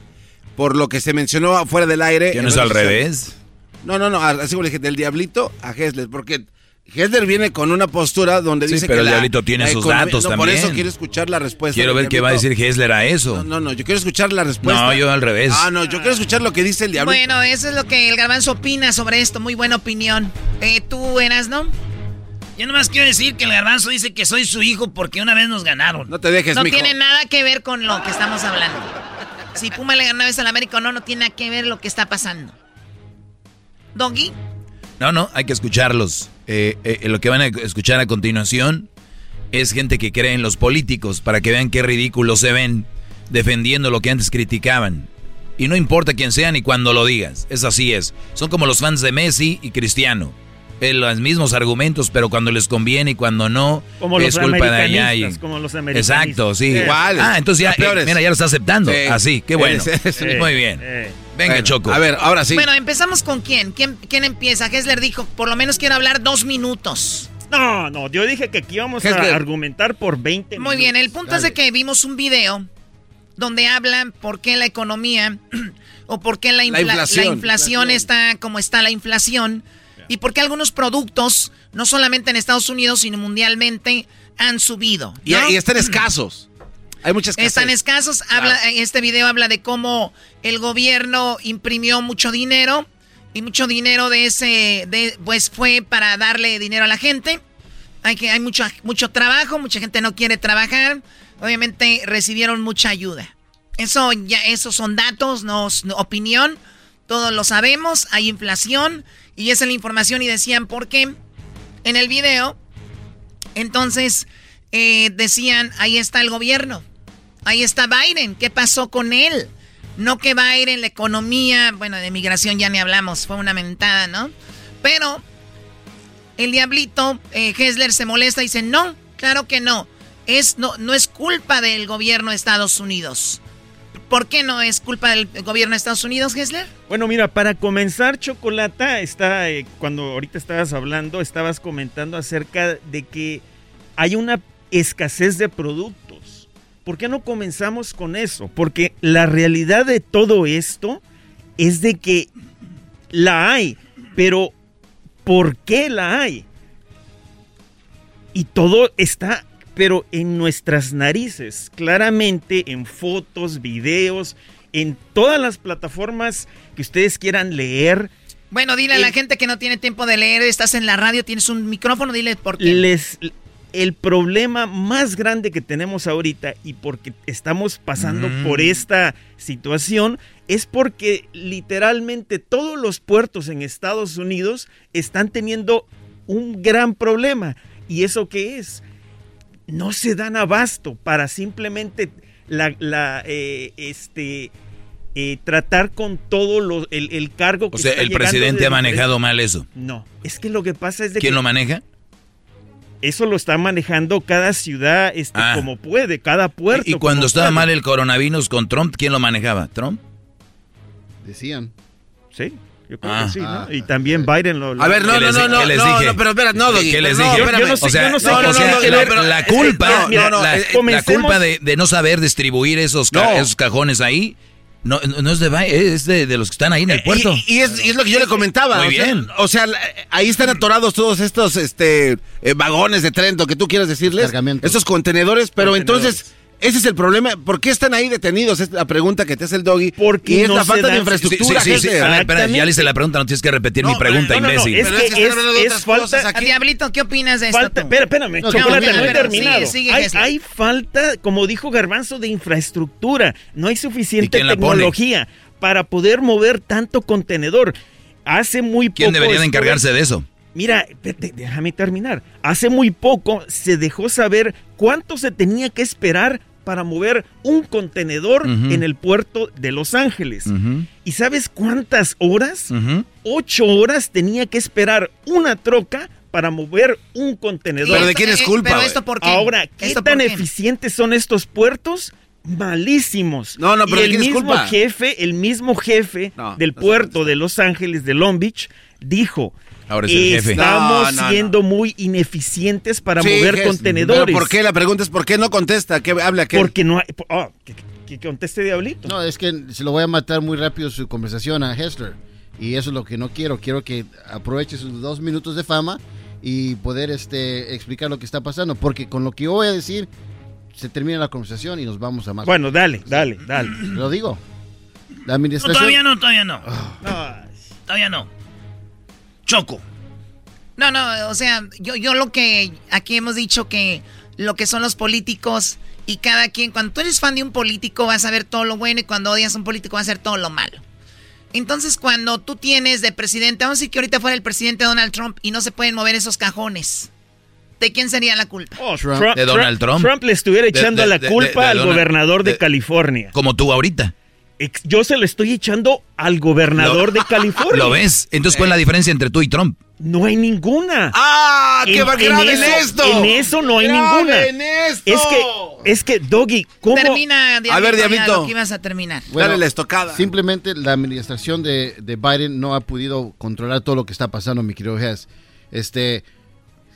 por lo que se mencionó fuera del aire. ¿Que en no es al revés? No, no, no, así como le dije, del Diablito a Hessler, porque Hessler viene con una postura donde Sí, dice pero que el la- Diablito tiene la sus economía- datos no, Por también. eso quiero escuchar la respuesta. Quiero ver qué va a decir. Hessler a eso. No, no, yo quiero escuchar la respuesta. No, yo al revés. Ah, no, yo quiero escuchar lo que dice el Diablito. Bueno, eso es lo que el Garbanzo opina sobre esto. Muy buena opinión. Eh, ¿Tú eras, no? Yo nomás quiero decir que el garbanzo dice que soy su hijo porque una vez nos ganaron. No te dejes, No mijo. tiene nada que ver con lo que estamos hablando. Si Puma le ganó una vez al América o no, no tiene nada que ver lo que está pasando. Doggy, No, no, hay que escucharlos. Eh, eh, lo que van a escuchar a continuación es gente que cree en los políticos para que vean qué ridículos se ven defendiendo lo que antes criticaban. Y no importa quién sea ni cuando lo digas, es así es. Son como los fans de Messi y Cristiano. Eh, los mismos argumentos, pero cuando les conviene y cuando no, Como es los culpa de allá. y- como los americanistas. Exacto, sí. Igual. Ah, entonces ya, eh, mira, ya lo está aceptando. Sí. Así, qué bueno. Muy bien. Eh, Venga, Bueno, Choco. A ver, ahora sí. Bueno, empezamos con quién? quién. ¿Quién empieza? Hessler dijo, por lo menos quiero hablar dos minutos. No, no, yo dije que aquí íbamos a argumentar por 20 Muy bien, el punto es de que vimos un video donde hablan por qué la economía o por qué la, infla- La inflación. la inflación está como está la inflación. Y por qué algunos productos, no solamente en Estados Unidos, sino mundialmente, han subido. Y, ¿no? y están escasos. Hay muchas Están escasos. Habla, Este video habla de cómo el gobierno imprimió mucho dinero y mucho dinero de ese, de, pues fue para darle dinero a la gente. Hay que hay mucho, mucho trabajo, mucha gente no quiere trabajar. Obviamente recibieron mucha ayuda. Eso ya, esos son datos, no, es opinión. Todos lo sabemos. Hay inflación y esa es la información y decían por qué en el video. Entonces eh, decían ahí está el gobierno, ahí está Biden. ¿Qué pasó con él? No que Biden, la economía, bueno, de migración ya ni hablamos, fue una mentada, ¿no? Pero el diablito eh, Hessler se molesta y dice, no, claro que no. Es, no, no es culpa del gobierno de Estados Unidos. ¿Por qué no es culpa del gobierno de Estados Unidos, Hessler? Bueno, mira, para comenzar, Chocolata, está, eh, cuando ahorita estabas hablando, estabas comentando acerca de que hay una escasez de productos. ¿Por qué no comenzamos con eso? Porque la realidad de todo esto es de que la hay, pero ¿por qué la hay? Y todo está, pero en nuestras narices, claramente en fotos, videos, en todas las plataformas que ustedes quieran leer. Bueno, dile a la gente que no tiene tiempo de leer, estás en la radio, tienes un micrófono, dile por qué. Les, el problema más grande que tenemos ahorita y porque estamos pasando Mm. por esta situación es porque literalmente todos los puertos en Estados Unidos están teniendo un gran problema. ¿Y eso qué es? No se dan abasto para simplemente la, la, eh, este, eh, tratar con todo lo- el, el cargo que O sea, está el presidente de ha manejado mal eso. No, es que lo que pasa es de ¿Quién que lo maneja? eso lo está manejando cada ciudad este, Ah. como puede, cada puerto. Y cuando estaba puede. mal el coronavirus con Trump, ¿quién lo manejaba? ¿Trump? Decían. Sí, yo creo Ah. que sí, ¿no? Y también Biden lo... A ver, no, ¿Qué no, no, no, qué les no, dije? no, pero espera, no, Doggy, ¿Qué les no, dije? Yo no sé- o sea, yo no sé no, o sea, la, pero la es que, culpa, mira, la, la- eh, la comencemos- culpa de, de no saber distribuir esos, ca- No. esos cajones ahí, no, no es de Biden, es de, de los que están ahí en el puerto. Y, y es, y es lo que yo le comentaba. Muy o sea, bien. o sea, ahí están atorados todos estos este, eh, vagones de tren, lo que tú quieras decirles. Estos contenedores, pero Contenedores. entonces, ese es el problema. ¿Por qué están ahí detenidos? Es la pregunta que te hace el doggy. Porque y es no la falta de infraestructura. Sí, sí, sí, jefe. a ver, espera, ya le hice la pregunta, no tienes que repetir No, mi pregunta, no, no, no, imbécil. es Pero que es que es, hablando de es otras falta... cosas aquí. Diablito, ¿qué opinas de esto? Falta, espera, espérame, No, chocolate, no he terminado. sigue, sigue, hay, hay falta, como dijo Garbanzo, de infraestructura. No hay ¿Y suficiente tecnología para poder mover tanto contenedor. Hace muy poco... ¿Quién debería de encargarse de eso? Mira, déjame terminar. Hace muy poco se dejó saber cuánto se tenía que esperar para mover un contenedor en el puerto de Los Ángeles. ¿Y sabes cuántas horas? Ocho horas tenía que esperar una troca para mover un contenedor. Pero ¿de quién es culpa, Pero güey? esto por qué? Ahora, ¿qué ¿Esto tan por qué? eficientes son estos puertos? Malísimos. No, no, pero y ¿de el quién es mismo culpa? jefe, el mismo jefe No, del no puerto de Los Ángeles, de Long Beach, dijo. Ahora es el jefe. Estamos No, no, siendo muy ineficientes para Sí, mover contenedores. pero ¿Por qué? La pregunta es ¿por qué no contesta? ¿Qué habla? ¿Qué? Porque no hay. oh, que, que conteste Diablito. No, es que se lo voy a matar muy rápido su conversación a Hester. Y eso es lo que no quiero. Quiero que aproveche sus dos minutos de fama y poder este, explicar lo que está pasando. Porque con lo que yo voy a decir, se termina la conversación y nos vamos a más. Bueno, dale, dale, dale. Lo digo. La No, administración... todavía no, todavía no. No, Todavía no. Choco. No, no, o sea, yo, yo lo que aquí hemos dicho que lo que son los políticos y cada quien, cuando tú eres fan de un político vas a ver todo lo bueno y cuando odias a un político vas a ver todo lo malo. Entonces cuando tú tienes de presidente, vamos a decir que ahorita fuera el presidente Donald Trump y no se pueden mover esos cajones, ¿de quién sería la culpa? Oh, Trump. Trump- De Donald Trump. Trump le estuviera echando de- la de- culpa de- de al Donald- gobernador de, de- California. Como tú ahorita. Yo se lo estoy echando al gobernador de California. ¿Lo ves? Entonces, ¿cuál es la diferencia entre tú y Trump? No hay ninguna. ¡Ah! ¡Qué En- va- en esto! en eso no hay ¡Graben ninguna. esto! Es que, es que, Doggy, ¿cómo? Termina, Diablito, A ver, Diablito. lo que ibas a terminar. Bueno, Dale la estocada. Simplemente la administración de, de Biden no ha podido controlar todo lo que está pasando, mi querido Hess. Este,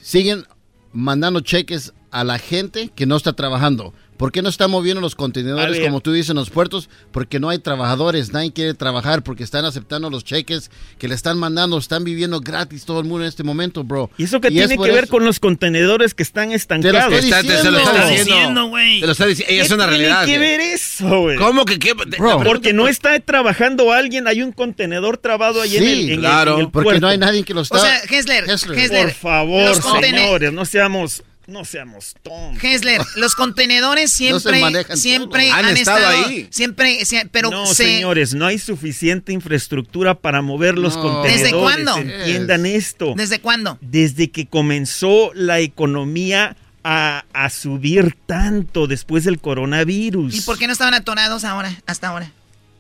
siguen mandando cheques a la gente que no está trabajando. ¿Por qué no están moviendo los contenedores, como tú dices, en los puertos? Porque no hay trabajadores, nadie quiere trabajar, porque están aceptando los cheques que le están mandando, están viviendo gratis todo el mundo en este momento, bro. ¿Y eso qué tiene que ver eso- con los contenedores que están estancados? Está- te- se lo está ¿Qué diciendo. güey. Te lo está diciendo. Ella ¿Qué es una tiene realidad. que güey. ver eso, güey? ¿Cómo que qué? Bro. Porque no está trabajando alguien, hay un contenedor trabado ahí en el, en el- claro, en el porque puerto. no hay nadie que lo está... O sea, Hessler, Hessler, Por favor, señores, no seamos, no seamos tontos. Hessler, los contenedores siempre, siempre han, Han estado estado ahí. Siempre, sie- pero no, se, señores, no hay suficiente infraestructura para mover los No. contenedores. ¿Desde cuándo? Entiendan esto. ¿Desde cuándo? Desde que comenzó la economía a, a subir tanto después del coronavirus. ¿Y por qué no estaban atorados ahora, hasta ahora?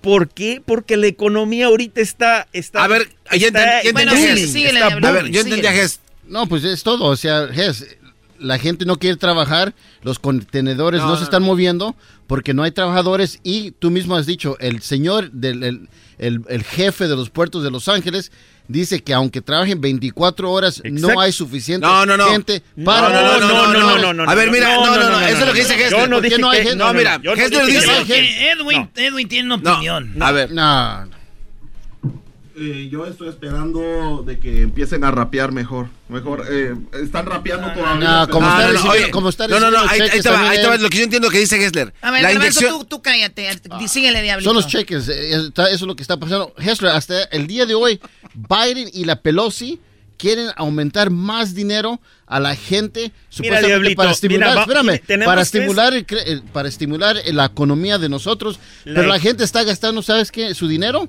¿Por qué? Porque la economía ahorita está... está A ver, está entendí, está síguele, A ver, yo entendí a Ges. No, pues es todo. O sea, Ges, la gente no quiere trabajar, los contenedores no, No, se no, están moviendo porque no hay trabajadores y tú mismo has dicho, el señor, del, el, el- el jefe de los puertos de Los Ángeles dice que aunque trabajen 24 horas Exacto. no hay suficiente No, no, no. gente No, para... no, no, no, no, no, no. A ver, mira, no, no, no, eso es lo que dice Hessler. Yo no ¿Por qué dije no hay gente? no, No, mira, yo no Hessler dije dice- Edwin, Edwin tiene una opinión. A ver. No. Eh, yo estoy esperando de que empiecen a rapear mejor. Mejor, eh, están rapeando todavía. No, como está no, recibiendo- oye, como está no, no, no, ahí, ahí te va, ahí te va lo que yo entiendo que dice Hessler. A ver, la inyección... tú, tú cállate, síguele, diablito. Son los cheques, eh, eso es lo que está pasando. Hessler, hasta el día de hoy, Biden y la Pelosi quieren aumentar más dinero a la gente supuestamente Diablito, para estimular, mira, va- espérame, para estimular, el para estimular la economía de nosotros, La- pero la gente está gastando, ¿sabes qué? Su dinero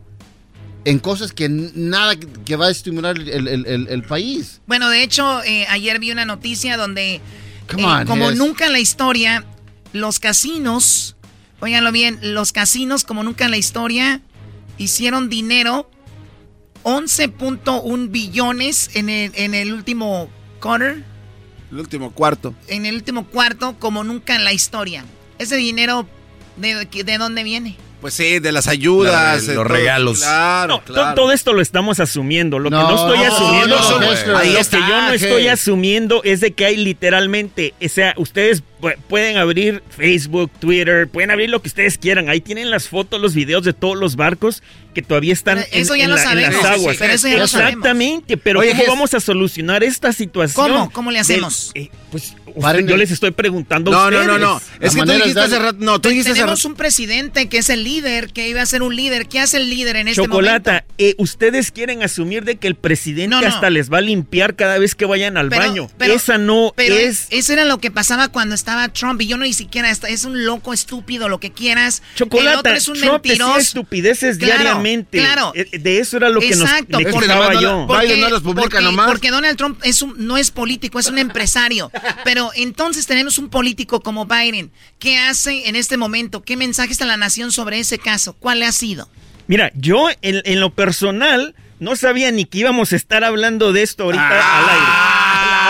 en cosas que nada que- va a estimular el, el- el- el país. Bueno, de hecho, eh, ayer vi una noticia donde, Come eh, on, como nunca en la historia, los casinos, óiganlo bien, los casinos como nunca en la historia hicieron dinero 11.1 billones en el, en el último quarter, El último cuarto. en el último cuarto como nunca en la historia. Ese dinero, ¿de, de dónde viene? Pues sí, de las ayudas. Los de todo. regalos. Claro, No, to- claro. todo esto lo estamos asumiendo. Lo que No, no estoy no, asumiendo, no, lo- que yo no estoy asumiendo es de que hay literalmente, o sea, ustedes pueden abrir Facebook, Twitter, pueden abrir lo que ustedes quieran. Ahí tienen las fotos, los videos de todos los barcos que todavía están Pero en, eso ya en lo la- en sabemos, las sí, sí, aguas. pero eso ya lo sabemos. Exactamente, pero Oye, ¿cómo vamos a solucionar esta situación? ¿Cómo? ¿Cómo le Del- hacemos? eh, pues Paren yo les estoy preguntando a No, no, ustedes. no, no. Es que tú dijiste hace rato. No, tú dijiste Tenemos un presidente que es el líder, que iba a ser un líder. ¿Qué hace el líder en este Chocolata, momento? eh, ustedes quieren asumir de que el presidente No, no. hasta les va a limpiar cada vez que vayan al Pero- baño. pero- Esa no Pero es... eso era lo que pasaba cuando estaba Trump y yo no ni siquiera es un loco estúpido lo que quieras. el Chocolata, otro es un Trump decía mentiroso. estupideces Claro, diariamente. claro. Eh, De eso era lo que Exacto, nos le porque- yo. Biden no los publica porque, nomás. porque Donald Trump es un, no es político, es un empresario. Pero entonces tenemos un político como Biden. ¿Qué hace en este momento? ¿Qué mensaje está la nación sobre ese caso? ¿Cuál ha sido? Mira, yo en, en lo personal no sabía ni que íbamos a estar hablando de esto ahorita Ah. al aire.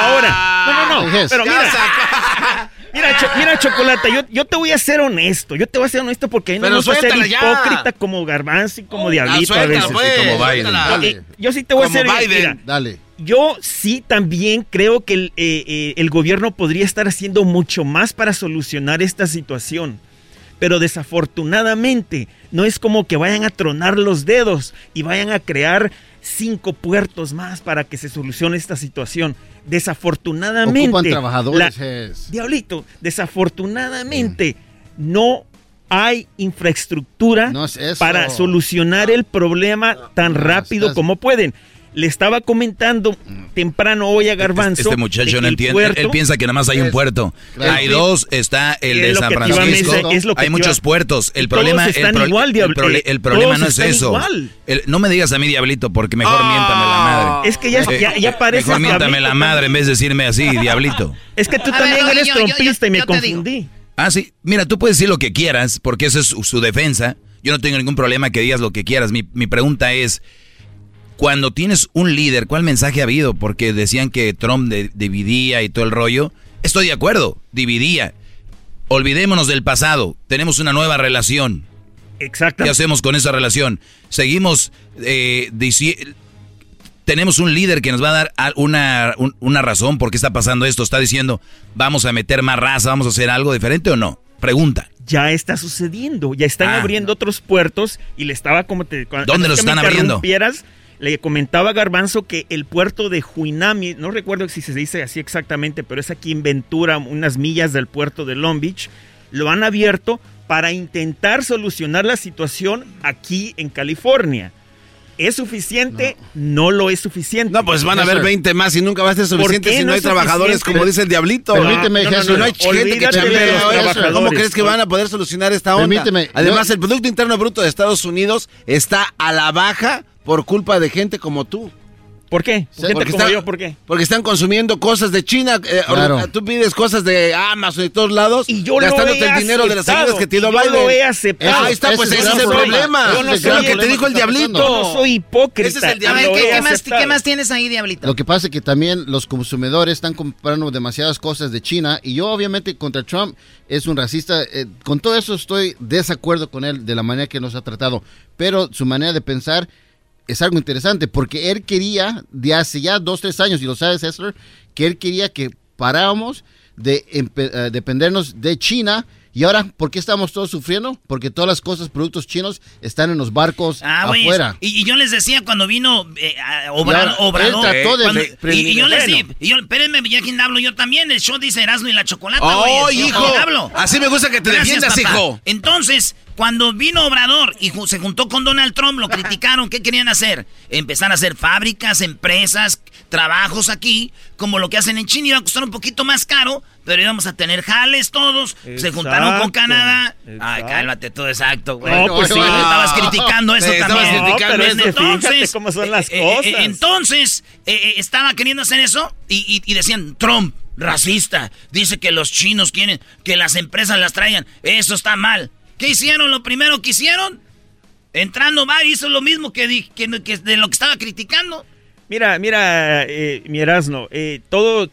Ahora, no, no, no, pero mira, saca- mira, Cho- mira, Chocolata, yo, yo te voy a ser honesto, yo te voy a ser honesto porque a no me gusta ser suéltala ya. hipócrita como Garbanzo y como Diablito a veces. pues, como Biden. suéltala. Ok, yo sí te voy Como a ser Biden. mira, Dale. yo sí también creo que el, eh, eh, el gobierno podría estar haciendo mucho más para solucionar esta situación. Pero desafortunadamente no es como que vayan a tronar los dedos y vayan a crear cinco puertos más para que se solucione esta situación. Desafortunadamente. Ocupan trabajadores, la-. Diablito, desafortunadamente no hay infraestructura No es eso. para solucionar el problema tan no, rápido estás- como pueden. Le estaba comentando temprano hoy a Garbanzo. Este de muchacho no el entiende. puerto- Él piensa que nada más hay un puerto. Claro. Hay dos, está el de San Francisco. mencionar, es lo que hay muchos puertos. El y todos problema, están el, pro- igual, el eh, el problema todos no es están eso. igual. El- no me digas a mí, diablito, porque mejor miéntame la madre. Es que ya, Eh, ya, ya parece Mejor miéntame diablito, la madre en vez de decirme así, diablito. Es que tú A también ver, no, eres yo- yo- trompista y me te digo. confundí. Ah, sí. Mira, tú puedes decir lo que quieras, porque eso es su, su defensa. Yo no tengo ningún problema que digas lo que quieras. Mi, mi pregunta es, cuando tienes un líder, ¿cuál mensaje ha habido? Porque decían que Trump de- dividía y todo el rollo. Estoy de acuerdo, dividía. Olvidémonos del pasado. Tenemos una nueva relación. Exacto. ¿Qué hacemos con esa relación? Seguimos eh, tenemos un líder que nos va a dar una, un- una razón por qué está pasando esto. Está diciendo, vamos a meter más raza, vamos a hacer algo diferente o no. Pregunta. Ya está sucediendo, ya están Ah, abriendo otros puertos y le estaba como te... cuando- ¿Dónde me están abriendo? Le comentaba a Garbanzo que el puerto de Huinami, no recuerdo si se dice así exactamente, pero es aquí en Ventura, unas millas del puerto de Long Beach, lo han abierto para intentar solucionar la situación aquí en California. ¿Es suficiente? No, lo es suficiente. No, pues van a haber 20 más y nunca va a ser ¿Por suficiente si no, no hay es trabajadores, como dice el diablito. Permíteme, no, no, no, Jesús. no hay gente que Olvídate de chambea los eso. ¿Cómo crees que van a poder solucionar esta onda? Permíteme, Además, yo- el Producto Interno Bruto de Estados Unidos está a la baja por culpa de gente como tú. ¿Por qué? Gente como están, yo, ¿por qué? Porque están consumiendo cosas de China. eh, Claro. Tú pides cosas de Amazon y todos lados. Y yo lo gastándote he el dinero de las ayudas que te dio y yo Biden. lo he aceptado. Ahí está, pues Ese ese es el problema. problema. Yo no soy lo que te dijo el diablito. Yo no soy hipócrita. Ese es el A ver, diablito. ¿qué, Lo he qué más, aceptado. ¿qué más tienes ahí, Diablito? Lo que pasa es que también los consumidores están comprando demasiadas cosas de China y yo obviamente contra Trump es un racista. eh, con todo eso estoy desacuerdo con él de la manera que nos ha tratado, pero su manera de pensar es algo interesante porque él quería de hace ya dos, tres años, y lo sabes, Hessler, que él quería que paráramos de eh, dependernos de China. Y ahora, ¿por qué estamos todos sufriendo? Porque todas las cosas, productos chinos, están en los barcos Ah, afuera. Y, y yo les decía cuando vino eh, Obrador. él trató de cuando- y, y yo les di, y yo, espérenme, ya quien hablo yo también. El show dice Erasmo y la Chocolata, ¡Oh, güey. hijo! Así me gusta que te Gracias, defiendas, papá. hijo. Entonces, cuando vino Obrador y se juntó con Donald Trump, lo criticaron. ¿Qué querían hacer? Empezar a hacer fábricas, empresas, trabajos aquí, como lo que hacen en China. Iba a costar un poquito más caro, pero íbamos a tener jales todos. Se juntaron con Exacto, Canadá. Ay, cálmate todo exacto, güey. No, pues sí. Estabas criticando eso Te estabas también. criticando pero eso. es que fíjate cómo son las eh, eh, cosas. entonces, eh, eh, estaba queriendo hacer eso y, y- y decían, Trump, racista, dice que los chinos quieren que las empresas las traigan. Eso está mal. ¿Qué hicieron? Lo primero que hicieron, entrando va, hizo lo mismo que, que- que de lo que estaba criticando. Mira, mira, eh, mi Erasno, eh, todo,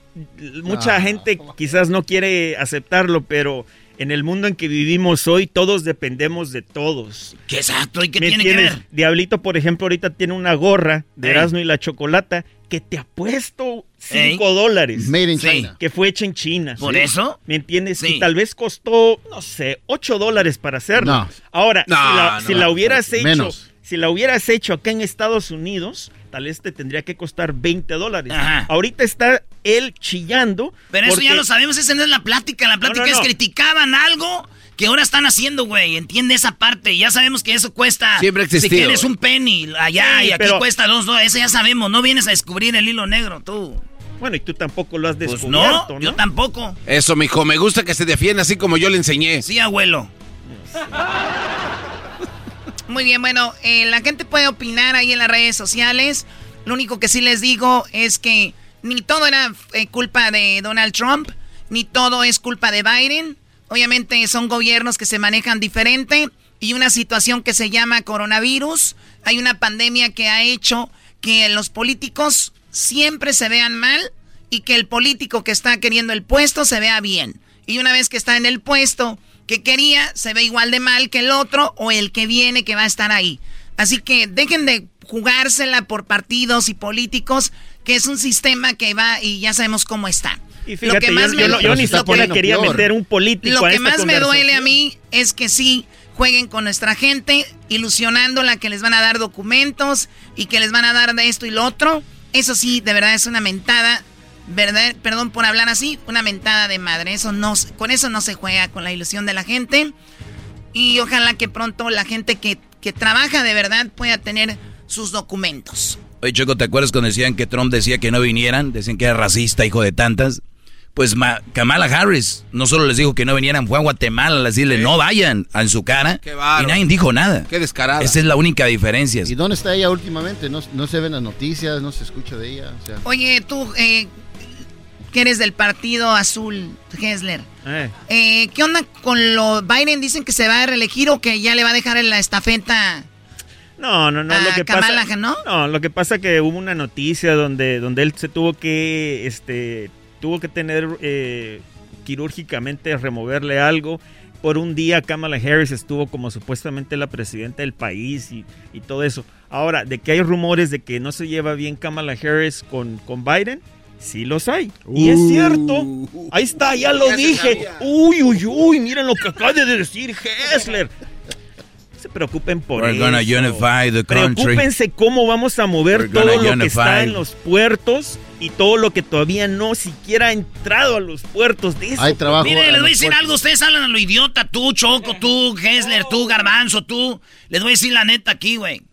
mucha Ah. gente quizás no quiere aceptarlo, pero en el mundo en que vivimos hoy, todos dependemos de todos. ¿Qué exacto? ¿Y qué ¿Me tiene que ver? Diablito, por ejemplo, ahorita tiene una gorra de Ey. Erasmo y la Chocolata que te ha puesto Ey. 5 dólares. Made in Sí. China. Que fue hecha en China. ¿Por ¿sí? eso? ¿Me entiendes? Sí. Y tal vez costó, no sé, 8 dólares para hacerlo. No. Ahora, No, si, la, no, si la no, hubieras hecho, menos. si la hubieras hecho acá en Estados Unidos, tal vez te tendría que costar 20 dólares. Ajá. Ahorita está él chillando. Pero eso ya lo sabemos, esa no es la plática. La plática no, no. es criticaban algo que ahora están haciendo, güey. Entiende esa parte. Ya sabemos que eso cuesta. Siempre ha Si quieres un penny allá Sí, y aquí pero- cuesta dos dólares. Eso ya sabemos. No vienes a descubrir el hilo negro, tú. Bueno, y tú tampoco lo has Pues descubierto, no, ¿no? yo tampoco. Eso, mijo, me gusta que se defienda así como yo le enseñé. Sí, abuelo. Muy bien, bueno, eh, la gente puede opinar ahí en las redes sociales. Lo único que sí les digo es que ni todo era eh, culpa de Donald Trump, ni todo es culpa de Biden. Obviamente son gobiernos que se manejan diferente y una situación que se llama coronavirus. Hay una pandemia que ha hecho que los políticos siempre se vean mal y que el político que está queriendo el puesto se vea bien. Y una vez que está en el puesto que quería, se ve igual de mal que el otro o el que viene que va a estar ahí. Así que dejen de jugársela por partidos y políticos, que es un sistema que va y ya sabemos cómo está. Y fíjate, yo, yo no- yo ni lo que- siquiera quería peor. meter un político lo a que esta más me duele a mí es que sí jueguen con nuestra gente, ilusionándola que les van a dar documentos y que les van a dar de esto y lo otro. Eso sí, de verdad es una mentada, verdad, perdón por hablar así, una mentada de madre. Eso no, con eso no se juega con la ilusión de la gente. Y ojalá que pronto la gente que, que trabaja de verdad pueda tener sus documentos. Oye, Choco, ¿te acuerdas cuando decían que Trump decía que no vinieran? Decían que era racista, hijo de tantas. Pues Ma- Kamala Harris no solo les dijo que no vinieran, fue a Guatemala a decirle no vayan en su cara. Qué y nadie dijo nada. Qué descarada. Esa es la única diferencia. ¿Y dónde está ella últimamente? No, no se ven las noticias, no se escucha de ella. o sea. Oye, tú eh, que eres del partido azul, Hessler. Eh. Eh, ¿Qué onda con lo Biden? Dicen que se va a reelegir o que ya le va a dejar en la estafeta. No, no, no. lo que Kamala, pasa, ¿no? no, lo que pasa que hubo una noticia donde, donde él se tuvo que, este, tuvo que tener eh, quirúrgicamente removerle algo. Por un día Kamala Harris estuvo como supuestamente la presidenta del país y, y todo eso. Ahora, de que hay rumores de que no se lleva bien Kamala Harris con, con Biden, Sí los hay. Y es cierto. Ahí está, ya lo Ya dije. Uy, uy, uy, miren lo que acaba de decir Hessler. No se preocupen por We're eso. gonna unify the country. Preocúpense cómo vamos a mover We're todo lo que está en los puertos y todo lo que todavía no siquiera ha entrado a los puertos. De eso Mire, les voy a decir algo. Ustedes hablan a lo idiota. Tú, Choco, tú, Hessler, tú, Garbanzo, tú. Les voy a decir la neta aquí, güey.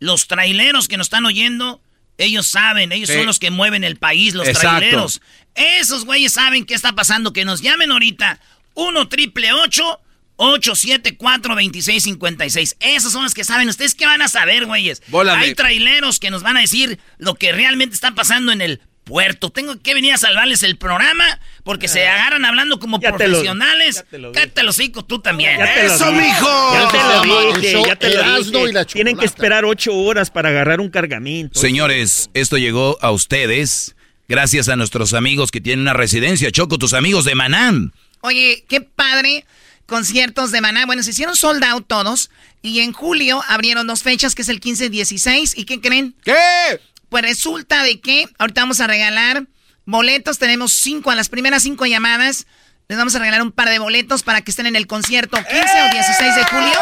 Los traileros que nos están oyendo, ellos saben. Ellos Sí. son los que mueven el país, los Exacto. traileros. Esos güeyes saben qué está pasando. Que nos llamen ahorita. 1 triple 874 2656 Esos son los que saben. ¿Ustedes qué van a saber, güeyes? Bola de- Hay traileros que nos van a decir lo que realmente está pasando en el puerto. Tengo que venir a salvarles el programa porque se agarran hablando como te lo- profesionales. ya te lo hocico tú también. Ya te ¡Eso, mijo! Ya te lo dije, ya te lo dije. y la Tienen que esperar ocho horas para agarrar un cargamento. Señores, esto llegó a ustedes gracias a nuestros amigos que tienen una residencia. Choco, tus amigos de Manán. Oye, qué padre. Conciertos de Maná. Bueno, se hicieron sold out todos. Y en julio abrieron dos fechas, que es el 15 y 16. ¿Y qué creen? ¿Qué? Pues resulta de que ahorita vamos a regalar boletos. Tenemos cinco, a las primeras cinco llamadas. Les vamos a regalar un par de boletos para que estén en el concierto 15 o 16 de julio.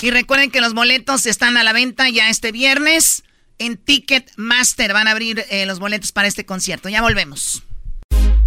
Y recuerden que los boletos están a la venta ya este viernes. En Ticketmaster van a abrir eh, los boletos para este concierto. Ya volvemos.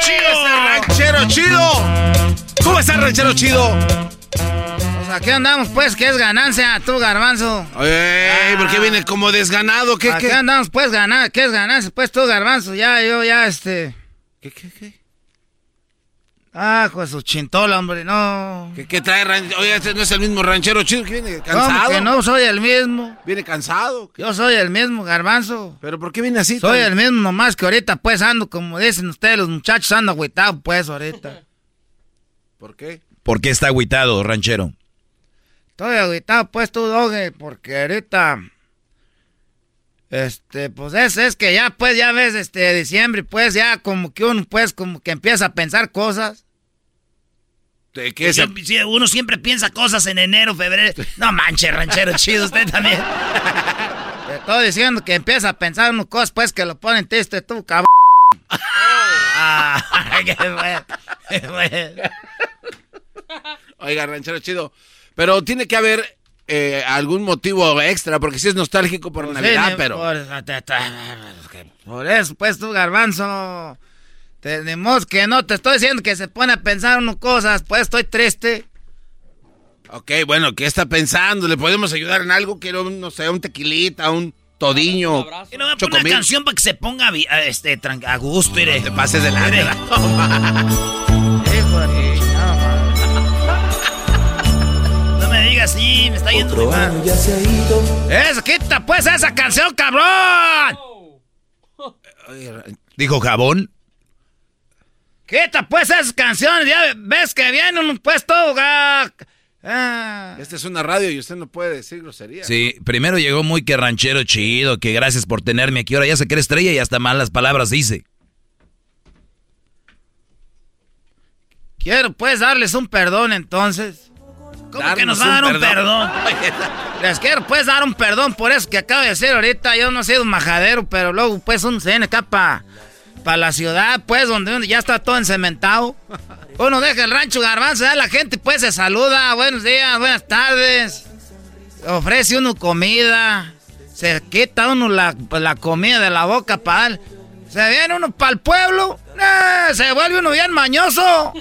chido! ¡Ranchero chido! ¿Cómo está el ranchero chido? Pues aquí andamos, pues, que es ganancia, tú, garbanzo. Ey, ¿por qué viene como desganado? ¿Qué, Aquí qué? andamos, pues, ganar, ¿qué es ganancia? Pues tú, garbanzo, ya, yo, ya, este... ¿Qué, qué, qué? Ah, pues su chintola, hombre, no. ¿Qué, qué trae ran- Oye, este no es el mismo ranchero chido que viene ¿Cómo cansado. que no soy el mismo? Viene cansado. Yo soy el mismo, garbanzo. ¿Pero por qué viene así? Soy tan- el mismo, nomás que ahorita, pues, ando, como dicen ustedes, los muchachos, ando agüitado, pues, ahorita. ¿Por qué? ¿Por qué está agüitado, ranchero? Estoy agüitado, pues, tú, doge, porque ahorita... Este, pues es, es que ya, pues, ya ves, este, diciembre, pues, ya como que uno, pues, como que empieza a pensar cosas. ¿De qué sí, uno siempre piensa cosas en enero, febrero. No manches, ranchero chido, usted también. Te estoy diciendo que empieza a pensar unas cosas, pues, que lo ponen triste tú, cabrón. Ah, qué bueno, qué bueno. Oiga, ranchero chido. Pero tiene que haber eh, algún motivo extra, porque si es nostálgico por Navidad, Sí, ni- pero... Por, por eso, pues, tú, garbanzo. Tenemos que no, te estoy diciendo que se pone a pensar unas cosas, pues, estoy triste. Ok, bueno, ¿qué está pensando? ¿Le podemos ayudar en algo? Quiero, no sé, un tequilita, un todiño. Y no voy a poner una canción para que se ponga a- este, a gusto, No, mire. no te pases de la Así, me está yendo mal. ¡Eso, quita pues esa canción, cabrón! Dijo jabón. Quita pues esas canciones, ya ves que viene un puesto. ah, ah. Esta es una radio y usted no puede decir grosería. Sí, primero llegó muy que ranchero chido, que gracias por tenerme aquí. Ahora ya se cree estrella y hasta malas palabras dice. Quiero pues darles un perdón entonces. ¿Cómo que nos va a dar un perdón. perdón? Les quiero pues dar un perdón por eso que acabo de decir ahorita. Yo no he sido un majadero, pero luego pues un CN acá para la ciudad, pues, donde ya está todo encementado. Uno deja el rancho garbanzo, ya la gente pues se saluda. Buenos días, buenas tardes. Ofrece uno comida. Se quita uno la, la comida de la boca para dar. Se viene uno para el pueblo. ¡eh! se vuelve uno bien mañoso.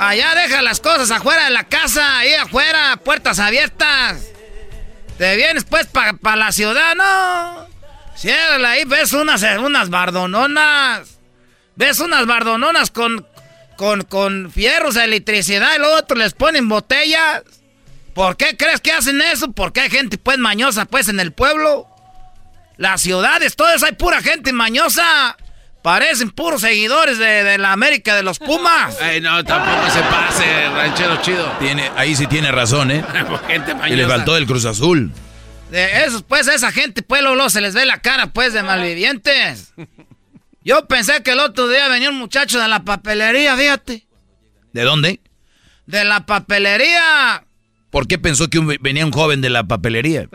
Allá deja las cosas afuera de la casa, ahí afuera, puertas abiertas. Te vienes pues para la ciudad, no. Ciérrala ahí, ves unas, unas bardononas. Ves unas bardononas con, con, con fierros electricidad y luego otros les ponen botellas. ¿Por qué crees que hacen eso? Porque hay gente pues mañosa pues en el pueblo. Las ciudades, todas hay pura gente mañosa. Parecen puros seguidores de, de la América de los Pumas. Ay, no, tampoco se pase, ranchero chido. Tiene, ahí sí tiene razón, ¿eh? gente Y le faltó el Cruz Azul. De esos, pues, esa gente, pues, luego, luego se les ve la cara, pues, de malvivientes. Yo pensé que el otro día venía un muchacho de la papelería, fíjate. ¿De dónde? De la papelería. ¿Por qué pensó que un- venía un joven de la papelería?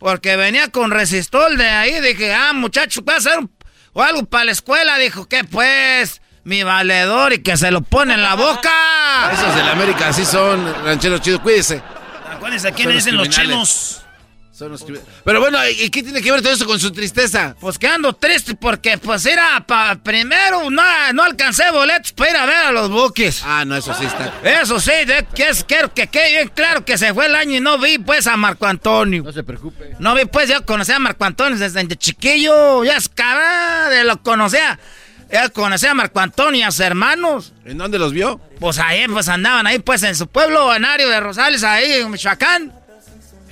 Porque venía con resistol de ahí. Dije, ah, muchacho, ¿puede hacer un- o algo para la escuela? Dijo, ¿qué pues? Mi valedor y que se lo pone en la boca. Esos de la América así son, ranchero chido, cuídese. Acuérdense, ¿quién le dicen los chemos? Son los crimi- Pero bueno, ¿y qué tiene que ver todo eso con su tristeza? Pues que ando triste porque, pues, era pa- primero no, no alcancé boletos para ir a ver a los buques. Ah, no, eso sí está. Eso sí, de, que es, quiero que quede bien claro que se fue el año y no vi, pues, a Marco Antonio. No se preocupe. No vi, pues, yo conocí a Marco Antonio desde chiquillo. Ya es cara de lo conocía. Ya conocí a Marco Antonio y a sus hermanos. ¿En dónde los vio? Pues ahí, pues andaban ahí, pues en su pueblo, en Ario de Rosales, ahí en Michoacán.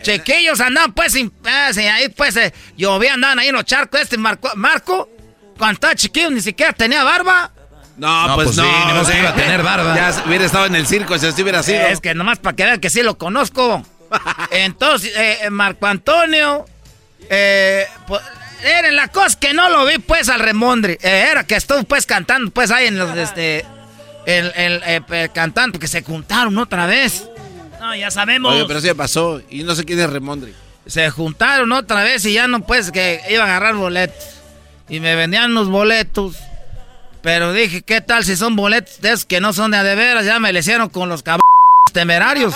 Chiquillos andaban, pues, sin, ah, sí, ahí, pues, eh, llovía, andaban ahí en los charcos. Este Marco, Marco, cuando estaba chiquillo, ni siquiera tenía barba. No, No, pues, pues no. sí, modo que iba a tener barba. Ya hubiera estado en el circo, si así hubiera sido. Es que nomás para que vean que sí lo conozco. Entonces, eh, Marco Antonio, eh, pues, era la cosa que no lo vi, pues, al remondre. Eh, era que estuvo, pues, cantando, pues, ahí en los, este, el, el, eh, eh, cantando, que se juntaron otra vez. No, ya sabemos. Oye, pero sí pasó. Y no sé quién es Remondri. Se juntaron otra vez y ya no, pues, que iban a agarrar boletos. Y me vendían los boletos. Pero dije, ¿qué tal si son boletos de esos que no son de a de veras? Ya me le hicieron con los cabrones temerarios.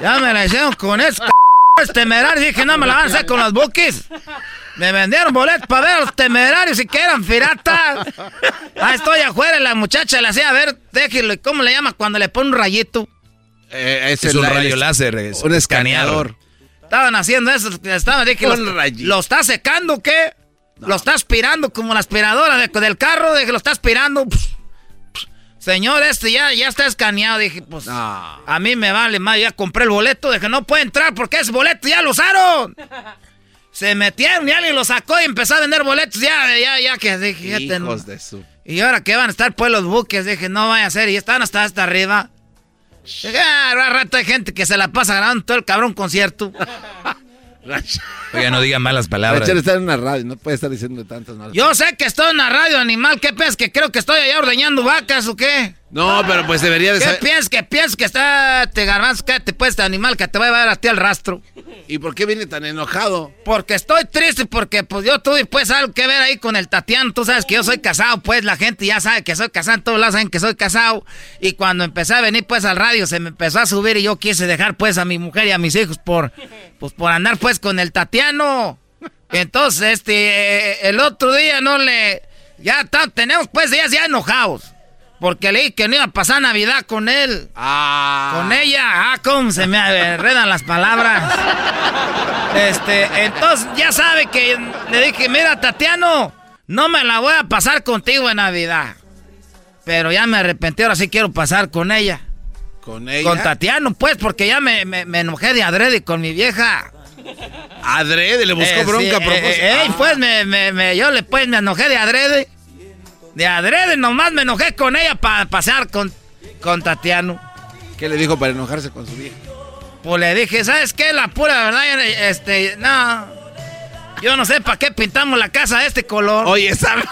Ya me la hicieron con esos cabrones temerarios. Dije, no me la van a hacer con los buques. Me vendieron boletos para ver a los temerarios y que eran piratas. Ah, estoy afuera y la muchacha le hacía, a ver, déjelo, ¿cómo le llama cuando le pone un rayito? Eh, Es un rayo láser, es un escaneador. Estaban haciendo eso, estaban, dije, ¿lo, rayito. ¿lo está secando o qué? ¿Lo está aspirando como la aspiradora de- del carro? Dije, ¿lo está aspirando? Pss, pss. Señor, este ya, ya está escaneado. Dije, pues, a mí me vale más, ya compré el boleto. Dije, no puede entrar porque ese boleto ya lo usaron. Se metieron y alguien lo sacó y empezó a vender boletos. Ya, ya, ya, que dije. Hijos de su... Y ahora que van a estar pues los buques, dije, no vaya a ser, y están hasta hasta arriba. Ah, al rato hay gente que se la pasa grabando todo el cabrón concierto. Oiga, no diga malas palabras. Ranchero está en una radio, no puede estar diciendo tantas malas Yo sé que estoy en la radio animal, ¿qué piensas? ¿Que creo que estoy allá ordeñando vacas o qué? No, pero pues debería de ¿Qué saber. piensas? ¿Que piensas que está, te garbanzo, cállate pues, este animal que te va a llevar a ti al rastro? ¿Y por qué viene tan enojado? Porque estoy triste, porque pues yo tuve pues algo que ver ahí con el Tatiano. Tú sabes que yo soy casado, pues la gente ya sabe que soy casado, en todos lados saben que soy casado. Y cuando empecé a venir pues al radio se me empezó a subir y yo quise dejar pues a mi mujer y a mis hijos por, pues, por andar pues con el Tatiano. Entonces, este, eh, el otro día no le, ya ta- tenemos pues días ya enojados. Porque le dije que no iba a pasar Navidad con él. Ah. Con ella. Ah, cómo se me enredan las palabras. Este, entonces ya sabe que le dije, mira, Tatiano, no me la voy a pasar contigo en Navidad. Pero ya me arrepentí, ahora sí quiero pasar con ella. ¿Con ella? Con Tatiano, pues, porque ya me, enojé de adrede con mi vieja. ¿Adrede? ¿Le buscó eh, bronca a propósito? Eh, eh, pues, me, yo le, pues, me enojé de adrede. De adrede nomás me enojé con ella para pasar con, con Tatiano. ¿Qué le dijo para enojarse con su vieja? Pues le dije, ¿sabes qué? La pura verdad, este, no. Yo no sé para qué pintamos la casa de este color. Oye, ¿sabes?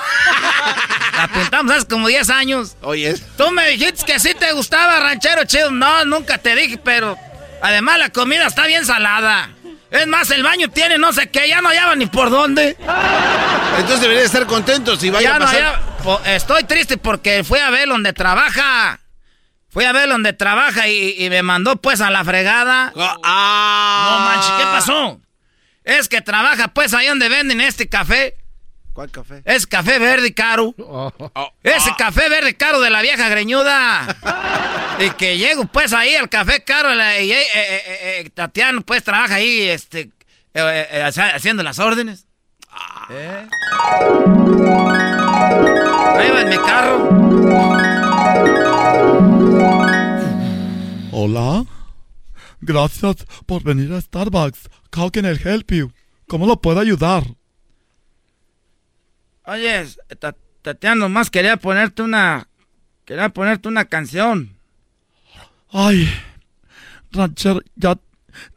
La pintamos hace como 10 años. Oye. Tú me dijiste que sí te gustaba ranchero chido. No, nunca te dije, pero además la comida está bien salada. Es más, el baño tiene no sé qué, ya no hallaba ni por dónde. Entonces debería estar contento si vaya a pasar. estoy triste porque fui a ver donde trabaja. Fui a ver donde trabaja y, me mandó pues a la fregada. Ah. No manches, ¿qué pasó? Es que trabaja pues ahí donde venden este café. ¿Cuál café? Es café verde caro. Oh. Ese café verde caro de la vieja greñuda. y que llego pues ahí al café caro y eh, eh, eh, Tatiano pues trabaja ahí este, haciendo las órdenes. Ahí va en mi carro. Hola. Gracias por venir a Starbucks. How can I help you? ¿Cómo lo puedo ayudar? Oye, Tatiana, nomás quería ponerte una. Quería ponerte una canción. Ay, Rancher, ya.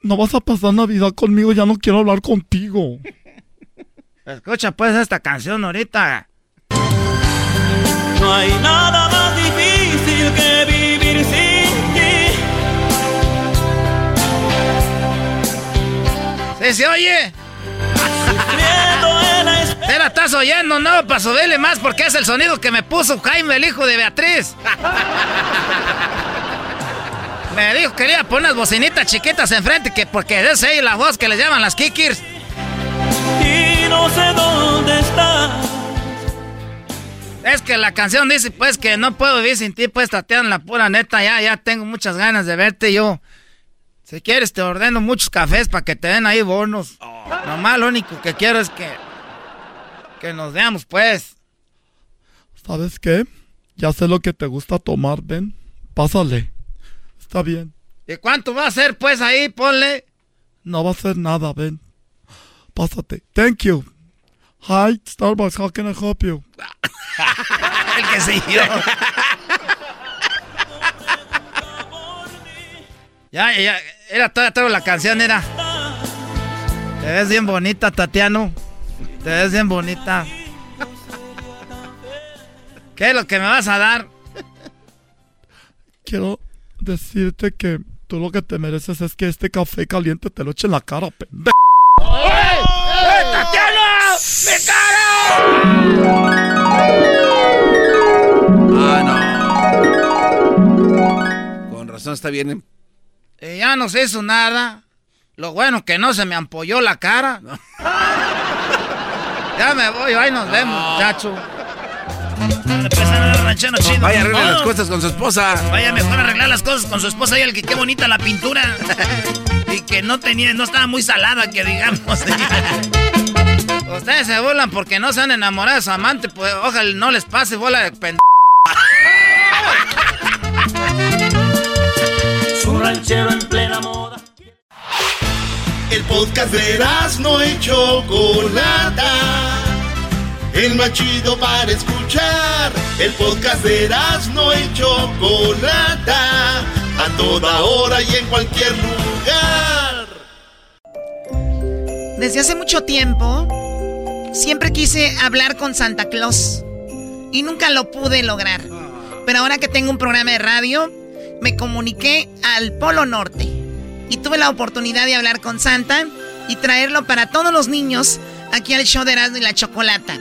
No vas a pasar Navidad conmigo, ya no quiero hablar contigo. Escucha pues esta canción ahorita. No hay nada más difícil que vivir sin ti. ¿Sí se oye? Te la estás oyendo, no, para subirle más porque es el sonido que me puso Jaime, el hijo de Beatriz. me dijo que quería poner unas bocinitas chiquitas enfrente, que porque es ahí la voz que le llaman las kikirs. Y no sé dónde estás. Es que la canción dice pues que no puedo vivir sin ti, pues Tatiana, la pura neta, ya, ya tengo muchas ganas de verte yo. Si quieres, te ordeno muchos cafés para que te den ahí bonos. Oh. Nomás lo único que quiero es que. Que nos veamos, pues. ¿Sabes qué? Ya sé lo que te gusta tomar, ven. Pásale. Está bien. ¿Y cuánto va a ser, pues, ahí? Ponle. No va a ser nada, ven. Pásate. Thank you. Hi, Starbucks, how can I help you? El que siguió. Ya, ya, era toda la canción, era. Te ves bien bonita, Tatiano. Te ves bien bonita. ¿Qué es lo que me vas a dar? Quiero decirte que tú lo que te mereces es que este café caliente te lo eche en la cara, pendejo. ¡Eh! ¡Eh, Tatiano! ¡Mi cara! Ah, no. Con razón está bien y ya no se hizo nada. Lo bueno que no se me ampolló la cara. ya me voy, ahí nos vemos, muchacho. Vaya a arreglar las cosas con su esposa. Vaya mejor a arreglar las cosas con su esposa y el que qué bonita la pintura. y que no tenía, no estaba muy salada, que digamos. Ustedes se burlan porque no se han enamorado de su amante, pues ojalá no les pase bola de pendejo. ranchero en plena moda. El podcast de no y Chocolata. El más chido para escuchar. El podcast de no y Chocolata. A toda hora y en cualquier lugar. Desde hace mucho tiempo, siempre quise hablar con Santa Claus. Y nunca lo pude lograr. Pero ahora que tengo un programa de radio, me comuniqué al Polo Norte y tuve la oportunidad de hablar con Santa y traerlo para todos los niños aquí al show de Erasmo y la Chocolata.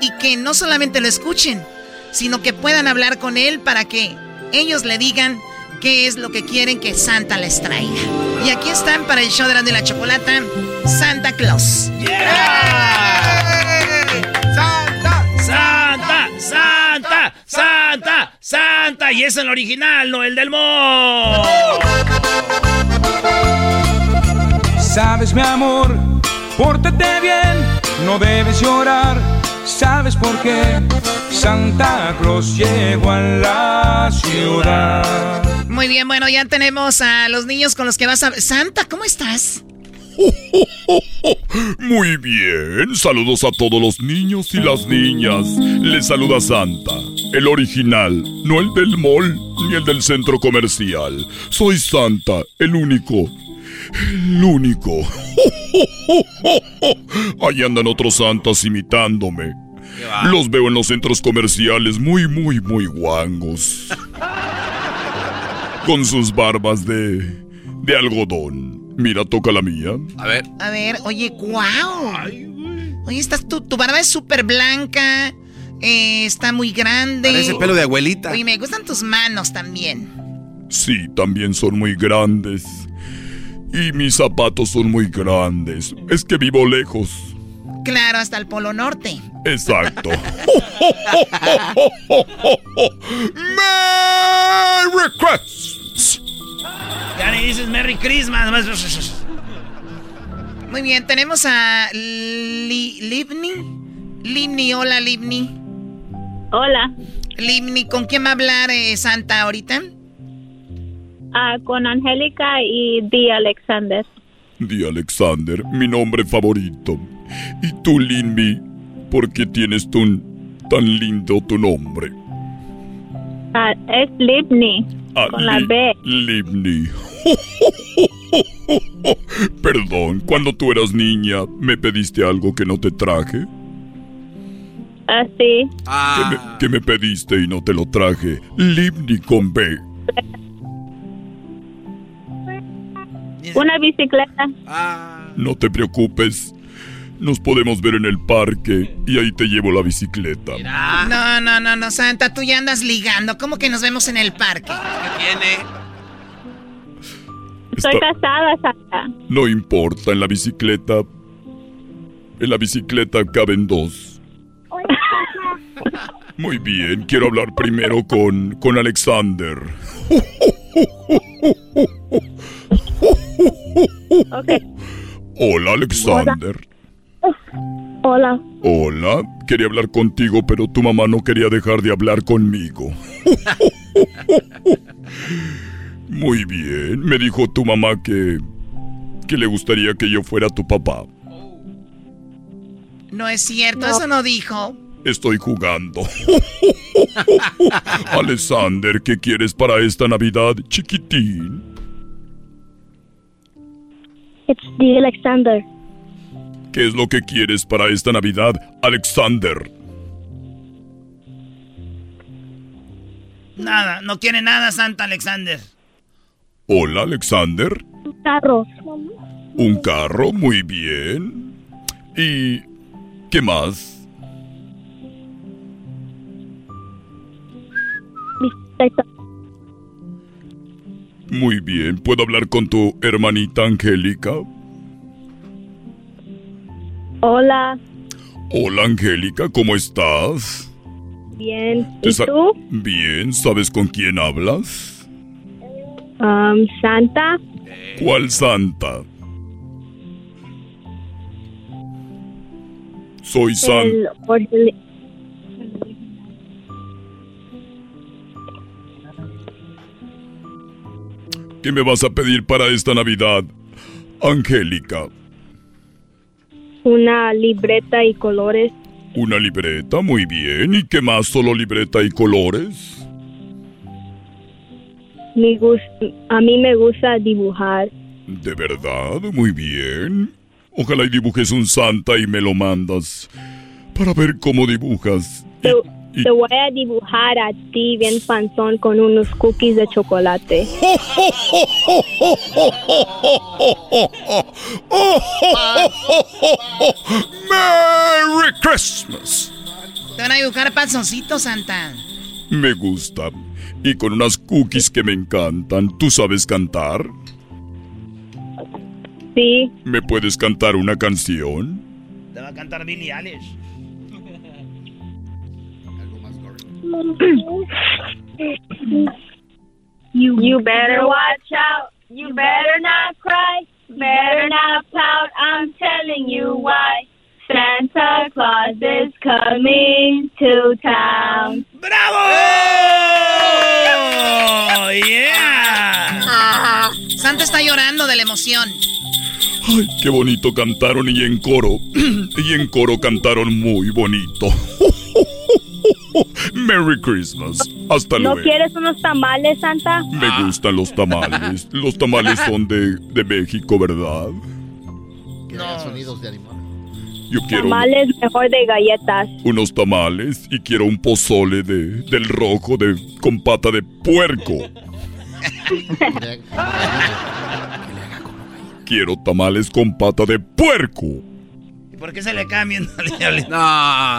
Y que no solamente lo escuchen, sino que puedan hablar con él para que ellos le digan qué es lo que quieren que Santa les traiga. Y aquí están para el show de la Chocolata, Santa Claus. ¡Santa! ¡Santa! ¡Santa! ¡Santa! ¡Santa! Hola, y es el original, no el del mo. Sabes, mi amor, pórtate bien, no debes llorar. ¿Sabes por qué? Santa Claus llegó a la ciudad. Muy bien, bueno, ya tenemos a los niños con los que vas a... Santa, ¿cómo estás? Muy bien, saludos a todos los niños y las niñas. Les saluda Santa, el original, no el del mall ni el del centro comercial. Soy Santa, el único. El único. Ahí andan otros santas imitándome. Los veo en los centros comerciales muy, muy, muy guangos. Con sus barbas de. de algodón. Mira, toca la mía. A ver. A ver, oye, wow. Oye, estás, tu, tu barba es súper blanca, eh, está muy grande. Parece pelo de abuelita. Oye, me gustan tus manos también. Sí, también son muy grandes. Y mis zapatos son muy grandes. Es que vivo lejos. Claro, hasta el Polo Norte. Exacto. ¡Merry Christmas! Ya ni dices Merry Christmas. Muy bien, tenemos a Li Livni. Livni, hola Livni. Hola. Livni, ¿con quién va a hablar eh, Santa ahorita? Ah, con Angélica y Di Alexander. Di Alexander, mi nombre favorito. Y tú, Linmi, ¿por qué tienes tan, tan lindo tu nombre? Ah, es Livni. Ah, con la B. Livni. Perdón, cuando tú eras niña, ¿me pediste algo que no te traje? Así. ¿Qué, me, qué me pediste y no te lo traje? Livni con B. Una bicicleta. No te preocupes. Nos podemos ver en el parque y ahí te llevo la bicicleta. No, no, no, no, Santa, tú ya andas ligando. ¿Cómo que nos vemos en el parque? ¿Qué tiene? Estoy Está- casada, Santa. No importa, en la bicicleta. En la bicicleta caben dos. Muy bien, quiero hablar primero con, con Alexander. Ok. Hola, Alexander. Hola. Hola, quería hablar contigo, pero tu mamá no quería dejar de hablar conmigo. Muy bien, me dijo tu mamá que que le gustaría que yo fuera tu papá. No es cierto, eso no dijo. Estoy jugando. Alexander, ¿qué quieres para esta Navidad, chiquitín? It's Di Alexander. ¿Qué es lo que quieres para esta Navidad, Alexander? Nada, no quiere nada Santa Alexander. Hola, Alexander. Carro. Un carro, muy bien. ¿Y qué más? Muy bien, ¿puedo hablar con tu hermanita Angélica? Hola. Hola, Angélica, ¿cómo estás? Bien. ¿Te ¿Y tú? Bien, ¿sabes con quién hablas? Um, Santa. ¿Cuál santa? Soy Santa. ¿Qué me vas a pedir para esta Navidad, Angélica? una libreta y colores. Una libreta, muy bien. ¿Y qué más? ¿Solo libreta y colores? A mí me gusta dibujar. ¿De verdad? Muy bien. Ojalá y dibujes un santa y me lo mandas para ver cómo dibujas. Te, te voy a dibujar a ti bien panzón con unos cookies de chocolate. ¡Merry Christmas! Te van a dibujar panzoncito, Santa. Me gusta. Y con unas cookies que me encantan. ¿Tú sabes cantar? Sí. ¿Me puedes cantar una canción? Te va a cantar Billy Eilish. You, you better watch out. You better not cry. Better not pout. I'm telling you why. Santa Claus is coming to town. ¡Oh, yeah! Santa está llorando de la emoción. Ay, qué bonito cantaron y en coro. y en coro cantaron muy bonito. Merry Christmas. Hasta ¿No luego. quieres unos tamales, Santa? Me gustan los tamales. Los tamales son de, de México, ¿verdad? sonidos de animales. Yo quiero Tamales mejor de galletas. unos tamales y quiero un pozole de, del rojo de, con pata de puerco. Quiero tamales con pata de puerco. ¿Y por qué se le cambian?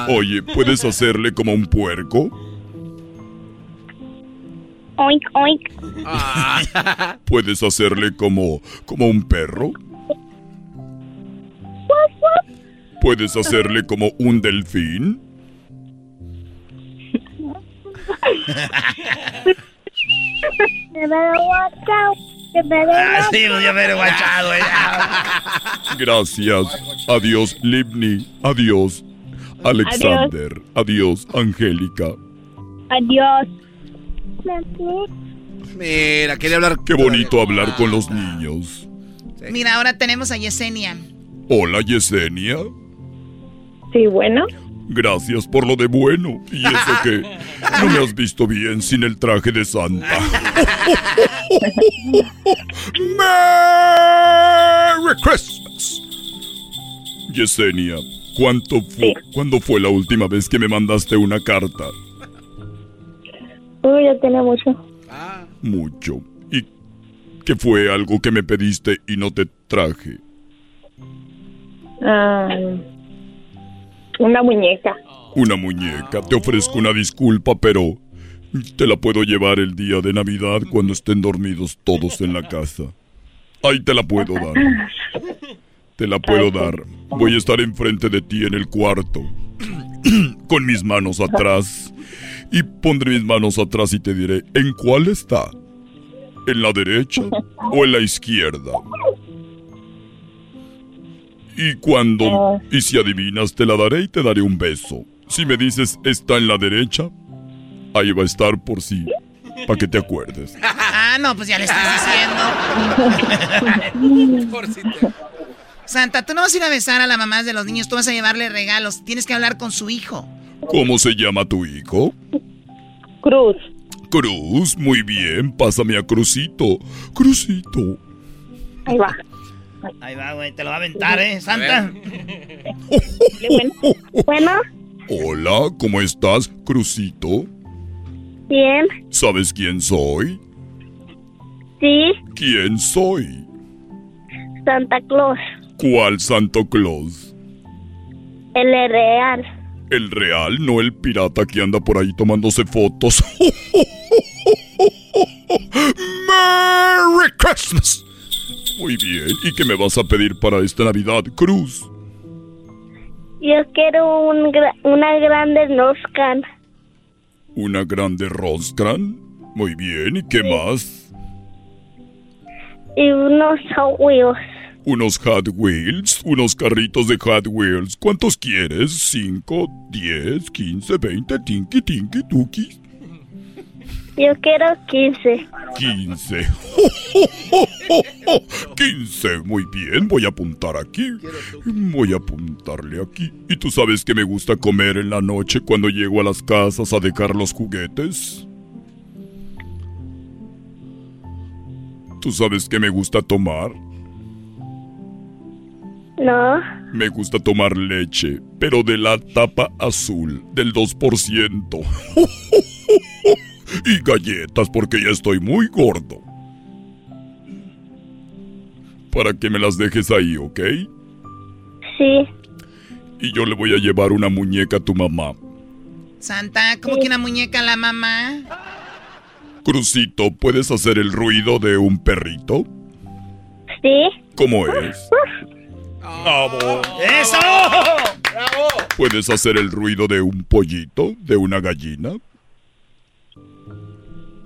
Oye, ¿puedes hacerle como un puerco? Oink, oink. ¿Puedes hacerle como, como un perro? ¿Puedes hacerle como un delfín? Out. You better Ah, sí, me he guachado, eh. Gracias. Adiós, Livni. Adiós, Alexander. Adiós, Angélica. Adiós. Mira, quería hablar. Qué bonito hablar con los niños. Mira, ahora tenemos a Yesenia. Hola, Yesenia. Sí, bueno. Gracias por lo de bueno. Y eso que no me has visto bien sin el traje de Santa. Merry Christmas. Yesenia, ¿cuánto fu- ¿cuándo fue la última vez que me mandaste una carta? Uy, ya tiene mucho. Mucho. ¿Y qué fue algo que me pediste y no te traje? Ah, una muñeca. Una muñeca. Te ofrezco una disculpa, pero te la puedo llevar el día de Navidad cuando estén dormidos todos en la casa. Ahí te la puedo dar. Te la puedo dar. Voy a estar enfrente de ti en el cuarto. Con mis manos atrás. Y pondré mis manos atrás y te diré, ¿en cuál está? ¿En la derecha o en la izquierda? Y cuando... Y si adivinas, te la daré y te daré un beso. Si me dices, está en la derecha, ahí va a estar por sí. Para que te acuerdes. Ah, no, pues ya le estás diciendo. Santa, tú no vas a ir a besar a la mamá de los niños, tú vas a llevarle regalos. Tienes que hablar con su hijo. ¿Cómo se llama tu hijo? Cruz. Cruz, muy bien. Pásame a Crucito. Crucito. Ahí va. Ahí va, güey, te lo va a aventar, ¿eh, Santa? Bueno, Hola, ¿cómo estás, Crucito? bien. ¿Sabes quién soy? Sí, ¿Quién soy? Santa Claus. ¿Cuál Santo Claus? El real. El real, no el pirata que anda por ahí tomándose fotos. ¡Merry Christmas! Muy bien, ¿y qué me vas a pedir para esta Navidad, Cruz? Yo quiero un una grande Noscan. ¿Una grande Roscran? Muy bien, ¿y qué más? y unos Hot Wheels. Unos Hot Wheels, unos carritos de Hot Wheels. ¿Cuántos quieres? ¿Cinco, diez, quince, veinte, tinky, tinky, tuki? Yo quiero 15. 15. 15. Muy bien, voy a apuntar aquí. Voy a apuntarle aquí. ¿Y tú sabes que me gusta comer en la noche cuando llego a las casas a dejar los juguetes? ¿Tú sabes que me gusta tomar? No, Me gusta tomar leche, pero de la tapa azul, del 2%. y galletas porque ya estoy muy gordo. Para que me las dejes ahí, ¿ok? sí. Y yo le voy a llevar una muñeca a tu mamá. Santa, ¿cómo que una muñeca a la mamá? Crucito, ¿puedes hacer el ruido de un perrito? Sí. ¿Cómo es? ¡Bravo! ¡Eso! ¿Puedes hacer el ruido de un pollito, de una gallina?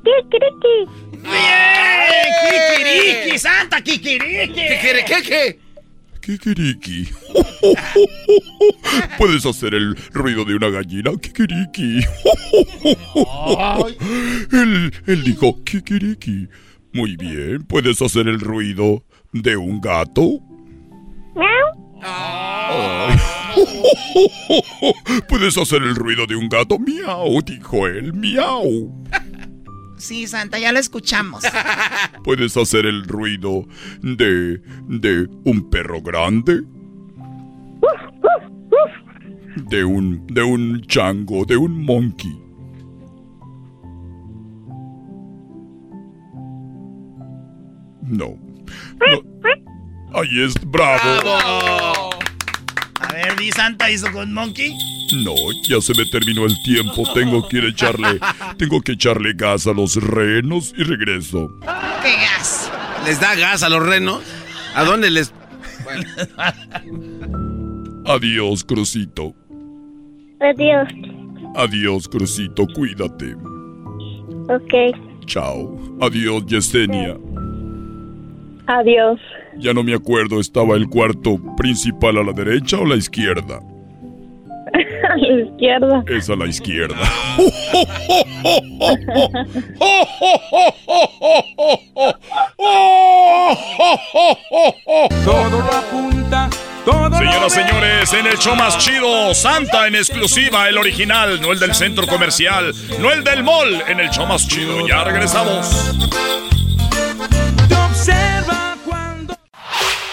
Kikiriki. ¡Bien! ¡Kikiriki! ¡Santa Kikiriki! ¿Qué qué qué? Kikiriki. ¿Puedes hacer el ruido de una gallina? Kikiriki. Él, él dijo Kikiriki. Muy bien. ¿Puedes hacer el ruido de un gato? ¿Puedes hacer el ruido de un gato? Miau, dijo él. Miau. Sí, Santa, ya lo escuchamos. ¿Puedes hacer el ruido de. de un perro grande? De un. de un chango, de un monkey. No. no. Ahí es bravo. A ver, di Santa hizo con Monkey. No, ya se me terminó el tiempo. Tengo que ir a echarle. Tengo que echarle gas a los renos y regreso. ¿Qué gas? ¿Les da gas a los renos? ¿A dónde les.? Adiós, Crucito. Adiós. Adiós, Crucito. Cuídate. Ok. Chao. Adiós, Yesenia. Adiós. Ya no me acuerdo, ¿estaba el cuarto principal a la derecha o a la izquierda? A la izquierda. Es a la izquierda. Todo lo apunta, todo Señoras, señores, en el show más chido, Santa en exclusiva, el original, no el del centro comercial, no el del mall, en el show más chido. Ya regresamos. te observa.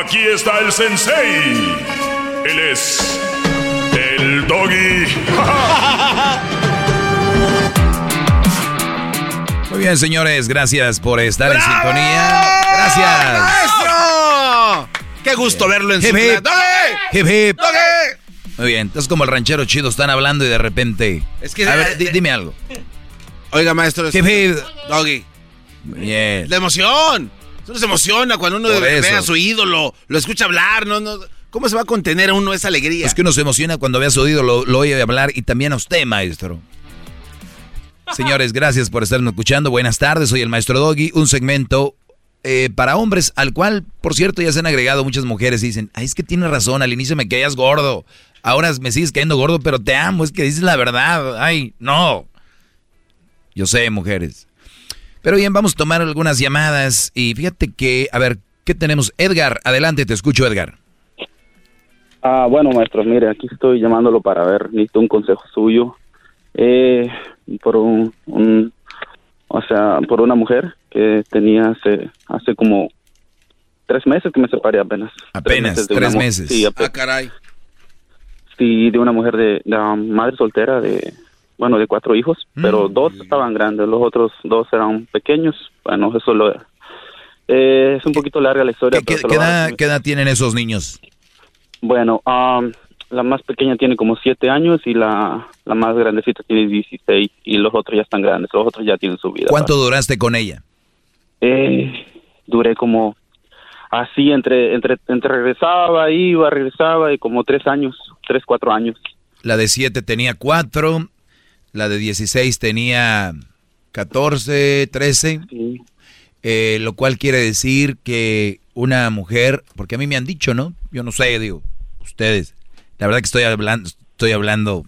Aquí está el sensei. Él es el doggy. Muy bien, señores, gracias por estar en sintonía. Gracias. ¡Maestro! ¡Qué gusto verlo en su Hip, hip. ¡Doggy! Hip, hip. ¡Doggy! Muy bien, entonces como el ranchero chido están hablando y de repente... Es que- A ver, di- dime algo. Oiga, maestro. Hip, hip. Doggy. Bien. La emoción. Uno se emociona cuando uno ve a su ídolo, lo escucha hablar, no, no. ¿Cómo se va a contener a uno esa alegría? Es que uno se emociona cuando ve a su oído, lo, lo oye hablar y también a usted, maestro. Señores, gracias por estarnos escuchando. Buenas tardes, soy el maestro Doggy, un segmento eh, para hombres, al cual, por cierto, ya se han agregado muchas mujeres y dicen, ay, es que tienes razón, al inicio me caías gordo, ahora me sigues cayendo gordo, pero te amo, es que dices la verdad, ay, no. Yo sé, mujeres. Pero bien, vamos a tomar algunas llamadas y fíjate que, a ver, ¿qué tenemos? Edgar, adelante, te escucho, Edgar. Ah, bueno, maestro, mire, aquí estoy llamándolo para ver, necesito un consejo suyo. Eh, por un, un- o sea, por una mujer que tenía hace, hace como tres meses que me separé apenas. Apenas, tres meses. Sí, Ah, caray. sí, de una mujer de, de, madre soltera de, bueno, de cuatro hijos, Mm. pero dos estaban grandes, los otros dos eran pequeños. Bueno, eso lo... Eh, es un poquito larga la historia. pero ¿Qué edad, resumir. qué edad tienen esos niños? Bueno, am, la más pequeña tiene como siete años y la, la más grandecita tiene 16 y los otros ya están grandes, los otros ya tienen su vida. ¿Cuánto duraste con ella? Eh, duré como así entre, entre, entre regresaba, iba, regresaba y como tres años, tres, cuatro años. La de 7 tenía 4, la de 16 tenía 14, 13, eh, lo cual quiere decir que una mujer, porque a mí me han dicho, ¿no? Yo no sé, digo, ustedes, la verdad que estoy hablando, estoy hablando,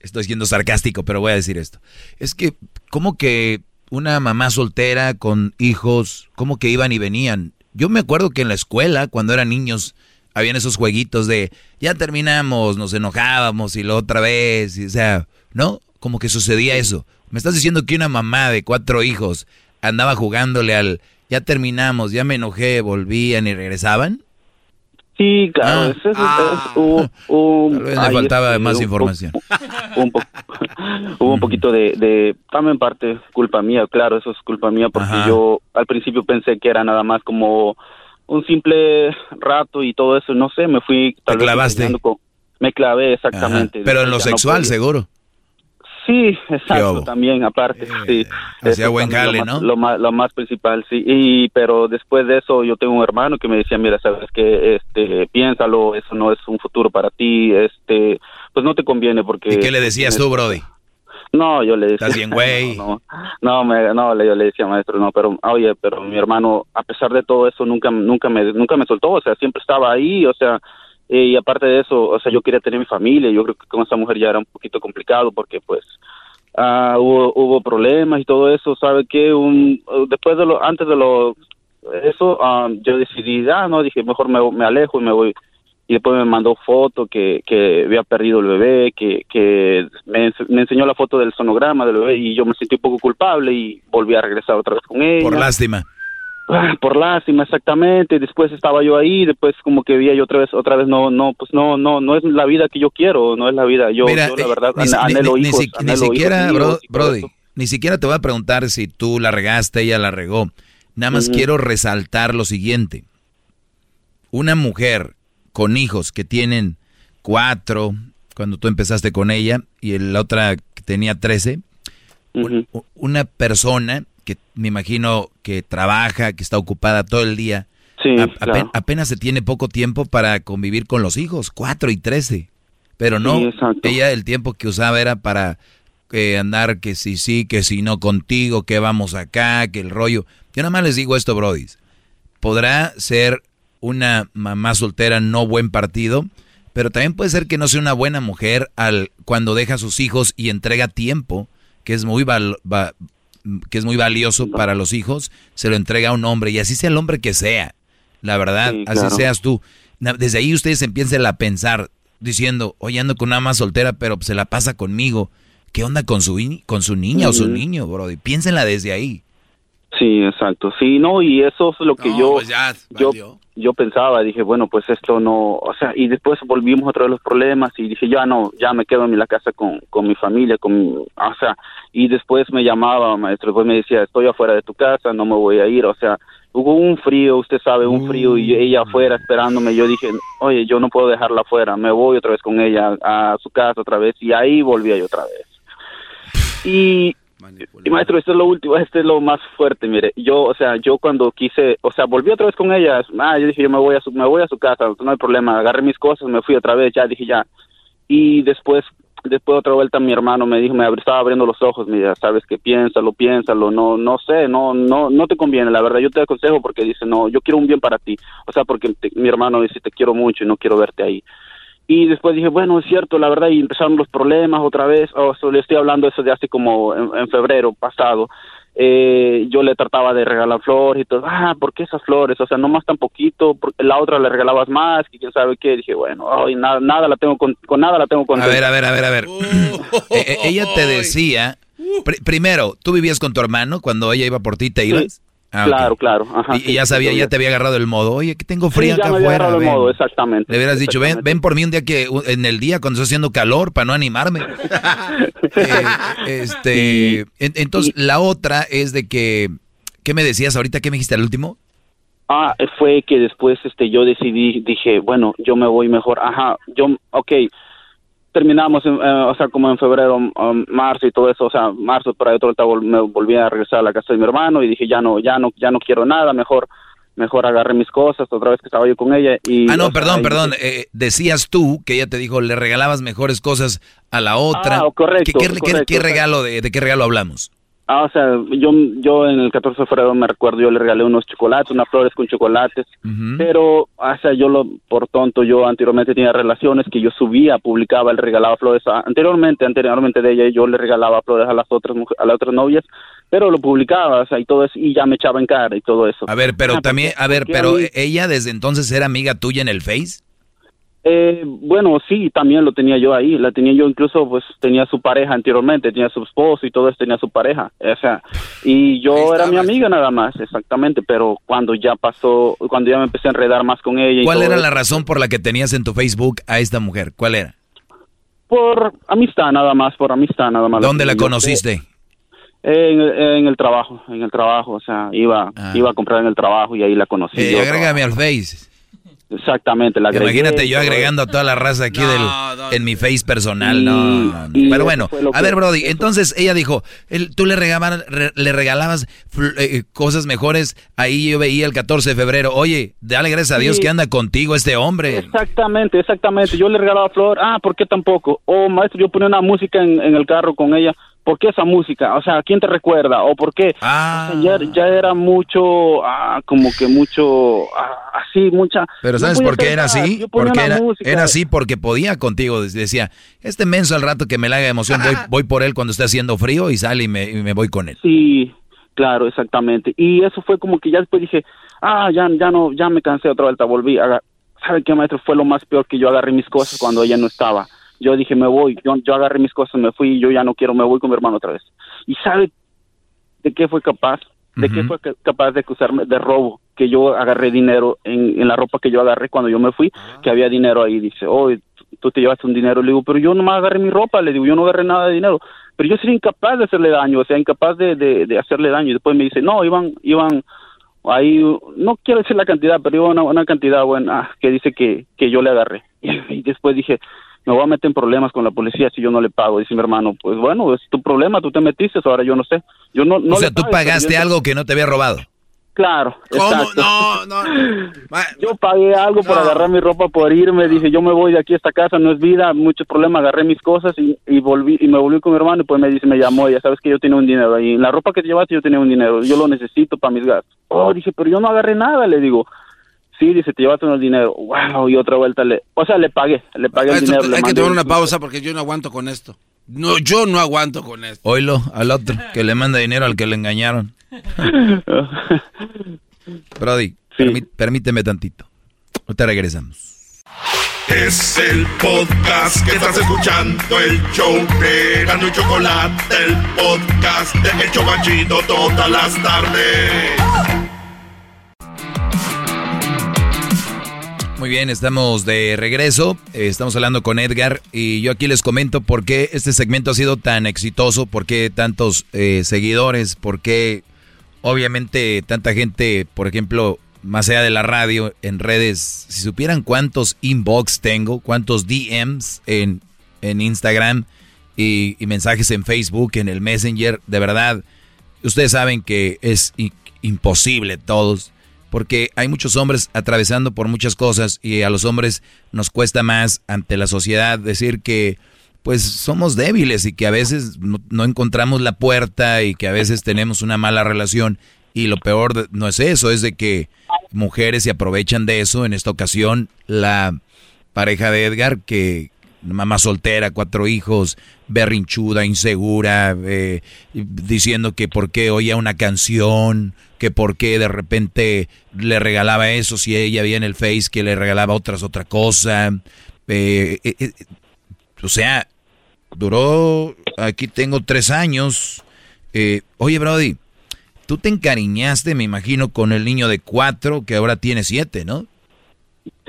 estoy siendo sarcástico, pero voy a decir esto. Es que, ¿cómo que una mamá soltera con hijos, cómo que iban y venían? Yo me acuerdo que en la escuela, cuando eran niños, habían esos jueguitos de ya terminamos, nos enojábamos y lo otra vez, y, o sea, ¿no? Como que sucedía eso. Me estás diciendo que una mamá de cuatro hijos andaba jugándole al ya terminamos, ya me enojé, volvían y regresaban. Sí, claro, Ah. ese es, es un, un- Tal vez le faltaba más un- información. Un, po- hubo un poquito de, de, también parte culpa mía, claro, eso es culpa mía porque yo al principio pensé que era nada más como un simple rato y todo eso, no sé, me fui tal ¿Te clavaste? Con, me clavé exactamente. Pero en lo sexual, seguro. Sí, exacto, también aparte, sí. Hacía buen jale, lo ¿no? Lo más, lo más principal, sí. Y pero después de eso yo tengo un hermano que me decía, mira, sabes que este piénsalo, eso no es un futuro para ti, este, pues no te conviene porque ¿Y qué le decías tú, brody? No, yo le decía. ¿Estás bien, güey? No, no, me, no, yo le decía, maestro, no, pero, oye, pero mi hermano, a pesar de todo eso, nunca, nunca me, nunca me soltó, o sea, siempre estaba ahí, o sea, y aparte de eso, o sea, yo quería tener mi familia, yo creo que con esa mujer ya era un poquito complicado porque pues ah, hubo, hubo problemas y todo eso, ¿sabe qué? Un, después de lo, antes de lo, eso, ah, yo decidí, ah, no, dije, mejor me, me alejo y me voy. Y después me mandó foto que, que había perdido el bebé, que, que me, me enseñó la foto del sonograma del bebé y yo me sentí un poco culpable y volví a regresar otra vez con ella. Por lástima. Ah, por lástima exactamente. Después estaba yo ahí después como que vi yo otra vez otra vez no no pues no no no es la vida que yo quiero no es la vida. Yo, Mira, yo la eh, verdad ni, anhelo ni, hijos, ni, ni anhelo siquiera hijos bro, Brody ni siquiera te voy a preguntar si tú la regaste ella la regó. Nada más Ujú. quiero resaltar lo siguiente. Una mujer con hijos que tienen cuatro cuando tú empezaste con ella y la otra que tenía trece un- una persona que me imagino que trabaja, que está ocupada todo el día, Sí, a- apenas se tiene poco tiempo para convivir con los hijos, cuatro y trece. Pero no, Sí, ella el tiempo que usaba era para eh, andar que si sí, que si no contigo, que vamos acá, que el rollo. Yo nada más les digo esto, brodis. Podrá ser una mamá soltera no buen partido, pero también puede ser que no sea una buena mujer al cuando deja a sus hijos y entrega tiempo, que es muy val- va- que es muy valioso para los hijos, se lo entrega a un hombre y así sea el hombre que sea. La verdad, Sí, así claro. seas tú. Desde ahí ustedes empiecen a pensar diciendo, oye, ando con una mamá soltera, pero se la pasa conmigo. ¿Qué onda con su, con su niña o su niño, bro? Piénsenla desde ahí. Sí, exacto. Sí, no, y eso es lo que No, yo, pues ya, yo, yo pensaba, dije, bueno, pues esto no, o sea, y después volvimos otra vez los problemas y dije, ya no, ya me quedo en la casa con, con mi familia, con, mi- o sea, y después me llamaba, maestro, después me decía, estoy afuera de tu casa, no me voy a ir, o sea, hubo un frío, usted sabe, un frío, y ella afuera esperándome, yo dije, oye, yo no puedo dejarla afuera, me voy otra vez con ella a su casa otra vez, y ahí volvía yo otra vez. Y, y maestro, esto es lo último, este es lo más fuerte, mire, yo, o sea, yo cuando quise, o sea, volví otra vez con ella, ah, yo dije, yo me voy a su, me voy a su casa, no hay problema, agarré mis cosas, me fui otra vez, ya dije, ya, y después, después otra vuelta mi hermano me dijo, me estaba abriendo los ojos, mira, sabes que piénsalo, piénsalo, no, no sé, no, no, no te conviene, la verdad, yo te aconsejo porque dice, no, yo quiero un bien para ti, o sea, porque mi hermano dice, te quiero mucho y no quiero verte ahí. Y después dije, bueno, es cierto, la verdad, y empezaron los problemas otra vez. O sea, le estoy hablando eso de hace como en, en febrero pasado. Eh, yo le trataba de regalar flores y todo. Ah, ¿por qué esas flores? O sea, no más tan poquito. La otra le regalabas más, que quién sabe qué. Dije, bueno, ay, nada, nada la tengo con, con nada la tengo con. A ver, a ver, a ver, a ver. Eh, eh, ella te decía, pri- primero, ¿tú vivías con tu hermano cuando ella iba por ti, te ibas? Ah. Claro, claro. Ajá, y, sí, ya sabía, sí, ya te había agarrado el modo. Oye, que tengo Sí, frío ya acá me había afuera. agarrado el ven". modo, exactamente. Le hubieras dicho, ven, ven por mí un día que en el día cuando está haciendo calor para no animarme. Eh, este, en- entonces la otra es de que, ¿qué me decías ahorita? ¿Qué me dijiste al último? Ah, fue que después este yo decidí, dije, bueno, yo me voy mejor. Ajá, yo, ok, terminamos, eh, o sea, como en febrero, um, marzo y todo eso, o sea, marzo por ahí otra vuelta vol- me volví a regresar a la casa de mi hermano y dije, ya no, ya no, ya no quiero nada, mejor, mejor agarré mis cosas, otra vez que estaba yo con ella y... Ah, no, sea, perdón, perdón. eh, decías tú que ella te dijo, le regalabas mejores cosas a la otra. Ah, correcto, ¿Qué, correcto, regalo, de, de qué regalo hablamos? Ah, o sea, yo, yo en el 14 de febrero me recuerdo, yo le regalé unos chocolates, unas flores con chocolates, pero, o sea, yo lo, por tonto, yo anteriormente tenía relaciones que yo subía, publicaba, le regalaba flores, a- anteriormente, anteriormente de ella, yo le regalaba flores a las otras, a las otras novias, pero lo publicaba, o sea, y todo eso, y ya me echaba en cara y todo eso. A ver, pero Ah, también, a ver, pero ella desde entonces era amiga tuya en el Face. Eh, bueno, sí, también lo tenía yo ahí, la tenía yo incluso, pues tenía su pareja anteriormente, tenía su esposo y todo eso, tenía su pareja, o sea, y yo era mi amiga nada más, exactamente, pero cuando ya pasó, cuando ya me empecé a enredar más con ella y ¿Cuál todo era eso, la razón por la que tenías en tu Facebook a esta mujer? ¿Cuál era? por amistad nada más, por amistad nada más. ¿Dónde la conociste? En, en el trabajo, en el trabajo, o sea, iba, iba a comprar en el trabajo y ahí la conocí. Ah. Eh, yo. agrégame al Face. Exactamente, la. Imagínate yo agregando a toda la raza aquí del, en mi Face personal. No, no, no. Pero bueno, a que- ver, Brody. Entonces ella dijo, él- tú le regalabas, re- le regalabas fl- eh, cosas mejores. Ahí yo veía el 14 de febrero. Oye, dale gracias a Dios Sí. que anda contigo este hombre. Exactamente, exactamente. Yo le regalaba flor. Ah, ¿por qué tampoco? O maestro, yo ponía una música en, en el carro con ella. ¿Por qué esa música? O sea, ¿quién te recuerda? ¿O por qué? Ah. O sea, ya, ya era mucho, ah, como que mucho, ah, así, mucha... Pero ¿sabes por qué era así? Porque era, así porque podía contigo. Decía, este menso al rato que me la haga emoción, voy, voy por él cuando esté haciendo frío y sale y me, y me voy con él. Sí, claro, exactamente. Y eso fue como que ya después dije, ah, ya, ya no, ya me cansé otra vuelta, volví. ¿Sabe qué, maestro? Fue lo más peor que yo agarré mis cosas cuando ella no estaba. Yo dije, me voy. Yo, yo agarré mis cosas, me fui, yo ya no quiero, me voy con mi hermano otra vez. ¿Y sabe de qué fue capaz? ¿De qué fue ca- capaz de acusarme de robo? Que yo agarré dinero en, en la ropa que yo agarré cuando yo me fui, que había dinero ahí. Dice, oh, tú te llevaste un dinero. Le digo, pero yo nomás agarré mi ropa. Le digo, yo no agarré nada de dinero. Pero yo sería incapaz de hacerle daño, o sea, incapaz de, de, de hacerle daño. Y después me dice, no, iban, iban ahí, no quiero decir la cantidad, pero iba una, una cantidad buena que dice que, que yo le agarré. Y después dije, me voy a meter en problemas con la policía si yo no le pago. Dice mi hermano, pues bueno, es tu problema, tú te metiste, ahora yo no sé. Yo no, no o sea, le tú pago, pagaste yo- algo que no te había robado. Claro, exacto. No, no. Yo pagué algo por agarrar mi ropa, por irme. Dije, yo me voy de aquí a esta casa, no es vida, mucho problema. Agarré mis cosas y, y volví y me volví con mi hermano. Y pues me dice, me llamó, ya sabes que yo tenía un dinero ahí. En la ropa que te llevaste, yo tenía un dinero. Yo lo necesito para mis gastos. Oh, dije, pero yo no agarré nada, le digo. Sí, dice, te llevaste un dinero. Wow, y otra vuelta le. O sea, le pagué, le pagué el dinero. le hay que mandé tomar un- una pausa porque yo no aguanto con esto. No, yo no aguanto con esto. Oílo al otro que le manda dinero al que le engañaron. Brody, permí- permíteme tantito. Ahorita regresamos. Es el podcast que estás escuchando, el show de Gano y Chocolate, el podcast de El Chobachito todas las tardes. Muy bien, estamos de regreso. Eh, Estamos hablando con Edgar y yo aquí les comento por qué este segmento ha sido tan exitoso, por qué tantos eh, seguidores, por qué obviamente tanta gente, por ejemplo, más allá de la radio, en redes, si supieran cuántos inbox tengo, cuántos DMs en, en Instagram y, mensajes en Facebook, en el Messenger, de verdad, ustedes saben que es imposible todos, porque hay muchos hombres atravesando por muchas cosas y a los hombres nos cuesta más ante la sociedad decir que pues somos débiles y que a veces no, encontramos la puerta y que a veces tenemos una mala relación y lo peor no es eso, es de que mujeres se aprovechan de eso. En esta ocasión la pareja de Edgar que mamá soltera, cuatro hijos, berrinchuda, insegura, eh, diciendo que por qué oía una canción, que por qué de repente le regalaba eso si ella veía en el Face que le regalaba otras otra cosa. Eh, eh, eh, o sea, duró, aquí tengo tres años. Eh, oye, Brody, tú te encariñaste, me imagino, con el niño de cuatro que ahora tiene siete, ¿no?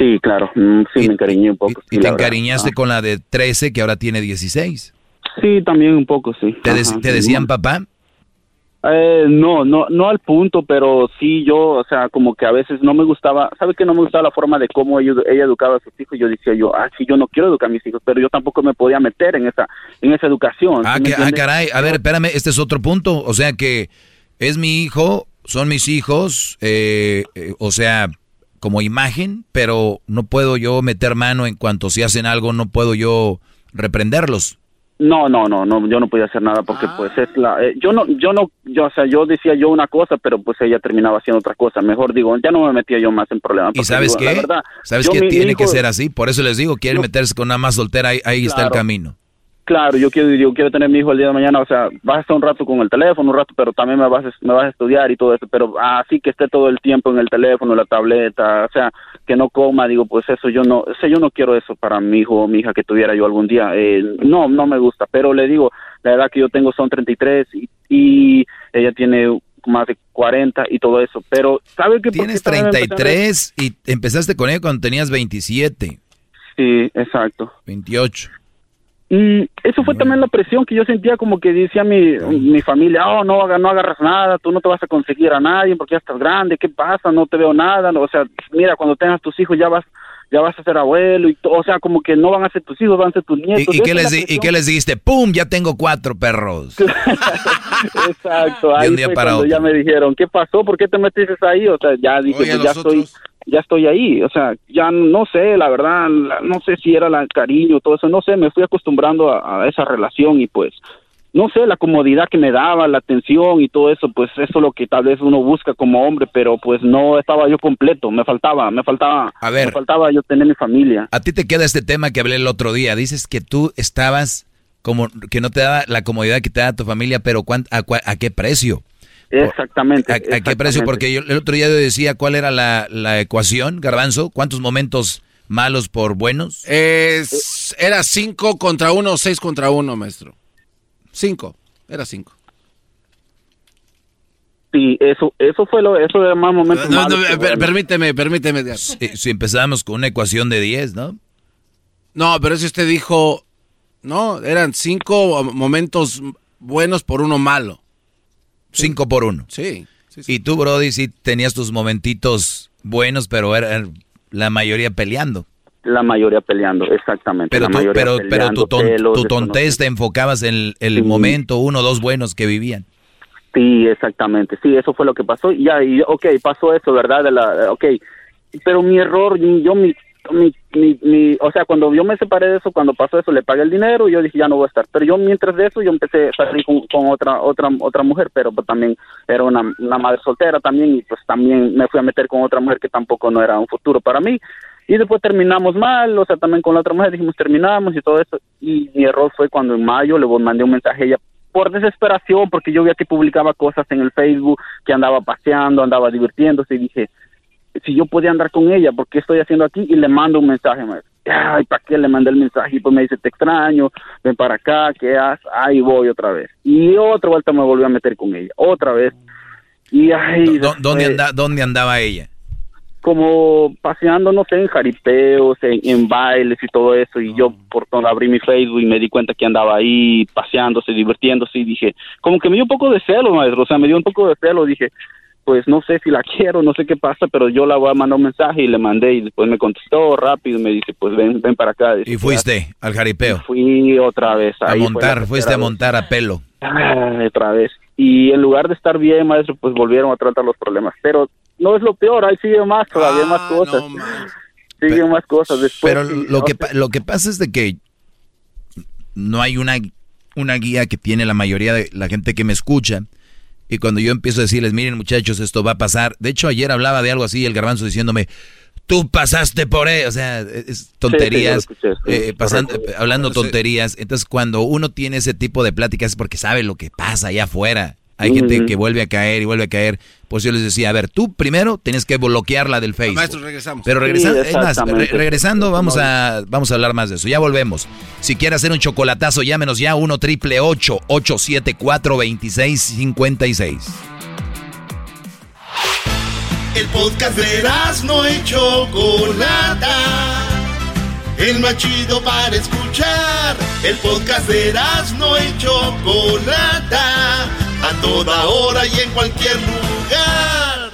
Sí, claro, mm, sí, me encariñé un poco. Y sí, te verdad. encariñaste con la de 13 que ahora tiene 16. Sí, también un poco, sí. ¿Te, de- Ajá, te sí. decían papá? Eh, no, no, no al punto, pero sí yo, o sea, como que a veces no me gustaba, ¿sabe que no me gustaba la forma de cómo ella, ella educaba a sus hijos? Yo decía yo, ah, sí, yo no quiero educar a mis hijos, pero yo tampoco me podía meter en esa, en esa educación. Ah, ¿sí que- ah, caray, a ver, espérame, este es otro punto. O sea que es mi hijo, son mis hijos, eh, eh, o sea, como imagen, pero no puedo yo meter mano en cuanto si hacen algo, no puedo yo reprenderlos. No, no, no, no, yo no podía hacer nada porque Ah. pues es la, eh, yo no, yo no, yo, o sea, yo decía yo una cosa, pero pues ella terminaba haciendo otra cosa. Mejor digo, ya no me metía yo más en problemas. ¿Y sabes digo, la qué? verdad, ¿Sabes mi Tiene que ser así. Por eso les digo, quieren meterse con una más soltera, ahí, ahí está el camino. Claro, yo quiero, yo quiero tener mi hijo el día de mañana, o sea, vas a estar un rato con el teléfono, un rato, pero también me vas, a- me vas a estudiar y todo eso, pero así que esté todo el tiempo en el teléfono, la tableta, o sea, que no coma, digo, pues eso yo no, o sea, yo no quiero eso para mi hijo o mi hija que tuviera yo algún día, eh, no, no me gusta, pero le digo, la edad que yo tengo son 33 y, y ella tiene más de 40 y todo eso, pero ¿sabe que Tienes 33 y empezaste con él cuando tenías 27, Sí, exacto. 28. Y eso fue también la presión que yo sentía como que decía mi, mi familia, oh, no, haga- no agarras nada, tú no te vas a conseguir a nadie porque ya estás grande, ¿qué pasa? No te veo nada, no, o sea, mira, cuando tengas tus hijos ya vas ya vas a ser abuelo y o sea, como que no van a ser tus hijos, van a ser tus ¿Y, nietos. y Esa qué es les ¿Y qué les dijiste? ¡Pum! Ya tengo cuatro perros. Exacto, ahí un día fue para cuando otro. ya me dijeron, ¿qué pasó? ¿Por qué te metiste ahí? O sea, ya dije, Oye, pues ya nosotros- estoy ya estoy ahí, o sea, ya no sé, la verdad, no sé si era el cariño, todo eso, no sé, me fui acostumbrando a, a esa relación y pues, no sé, la comodidad que me daba, la atención y todo eso, pues eso es lo que tal vez uno busca como hombre, pero pues no estaba yo completo, me faltaba, me faltaba, A ver. me faltaba yo tener mi familia. A ti te queda este tema que hablé el otro día. Dices que tú estabas como que no te daba la comodidad que te da tu familia, pero ¿cuán- a, a qué precio? Exactamente. ¿A, a qué precio? exactamente. Porque yo el otro día yo decía cuál era la, la ecuación, Garbanzo. ¿Cuántos momentos malos por buenos? Es, era cinco contra uno o seis contra uno, maestro. Cinco. Era cinco. Sí, eso, eso fue lo, eso era más momentos No, malos no, per- permíteme, permíteme. Si, si empezamos con una ecuación de 10, ¿no? No, pero si usted dijo, no, eran cinco momentos buenos por uno malo. Cinco por uno. Sí. Y tú, Brody, sí tenías tus momentitos buenos, pero era la mayoría peleando. La mayoría peleando, exactamente. Pero la tú, mayoría pero, pero tu, ton- celos, tu tontez te enfocabas en el, el Sí. momento, uno o dos buenos que vivían. Sí, exactamente. Sí, eso fue lo que pasó. Y Ya, y ok, pasó eso, ¿verdad? De la, ok, pero mi error, yo mi, mi, mi, mi- o sea, cuando yo me separé de eso, cuando pasó eso, le pagué el dinero y yo dije, ya no voy a estar. Pero yo mientras de eso, yo empecé a salir con, otra, otra, otra mujer, pero pues, también era una, una madre soltera también y pues también me fui a meter con otra mujer que tampoco no era un futuro para mí. Y después terminamos mal, o sea, también con la otra mujer dijimos terminamos y todo eso. Y mi error fue cuando en mayo le mandé un mensaje a ella por desesperación, porque yo veía que publicaba cosas en el Facebook, que andaba paseando, andaba divirtiéndose y dije, si yo podía andar con ella, ¿por qué estoy haciendo aquí? Y le mando un mensaje, maestro. Ay, ¿para qué le mandé el mensaje? Y pues me dice, te extraño, ven para acá, ¿qué haces? Ahí voy otra vez. Y otra vuelta me volví a meter con ella, otra vez. Y ay, ¿Dó- ¿Dónde, anda- ¿Dónde andaba ella? como paseando, no sé, en jaripeos, en, en bailes y todo eso, y yo por todo abrí mi Facebook y me di cuenta que andaba ahí paseándose, divirtiéndose, y dije, como que me dio un poco de celo, maestro, o sea, me dio un poco de celo, dije, pues no sé si la quiero, no sé qué pasa, pero yo la voy a mandar un mensaje y le mandé, y después me contestó rápido, y me dice, pues ven, ven para acá. Y fuiste al jaripeo. Fui otra vez. A fue montar, fuiste a montar a pelo. Ay, otra vez. Y en lugar de estar bien, maestro, pues volvieron a tratar los problemas. Pero no es lo peor, ahí sigue más, todavía más cosas. Siguen más cosas después. Pero lo no que, sé. lo que pasa es de que no hay una, una guía que tiene la mayoría de la gente que me escucha. Y cuando yo empiezo a decirles, miren muchachos, esto va a pasar. De hecho, ayer hablaba de algo así, el garbanzo diciéndome, tú pasaste por él. O sea, es tonterías, Sí, sí, lo escuché, sí, eh, pasando- eh, hablando tonterías. Entonces, cuando uno tiene ese tipo de pláticas es porque sabe lo que pasa allá afuera. Hay gente que vuelve a caer y vuelve a caer. Pues yo les decía, a ver, tú primero tienes que bloquearla del Facebook. Maestro, regresamos. Pero regresando, Sí, es más, re- regresando vamos a, vamos a hablar más de eso. Ya volvemos. Si quiere hacer un chocolatazo, llámenos ya 1 triple 874 2656. El podcast de no y Chocolata. El más chido para escuchar. El podcast de no y Chocolata. A toda hora y en cualquier lugar.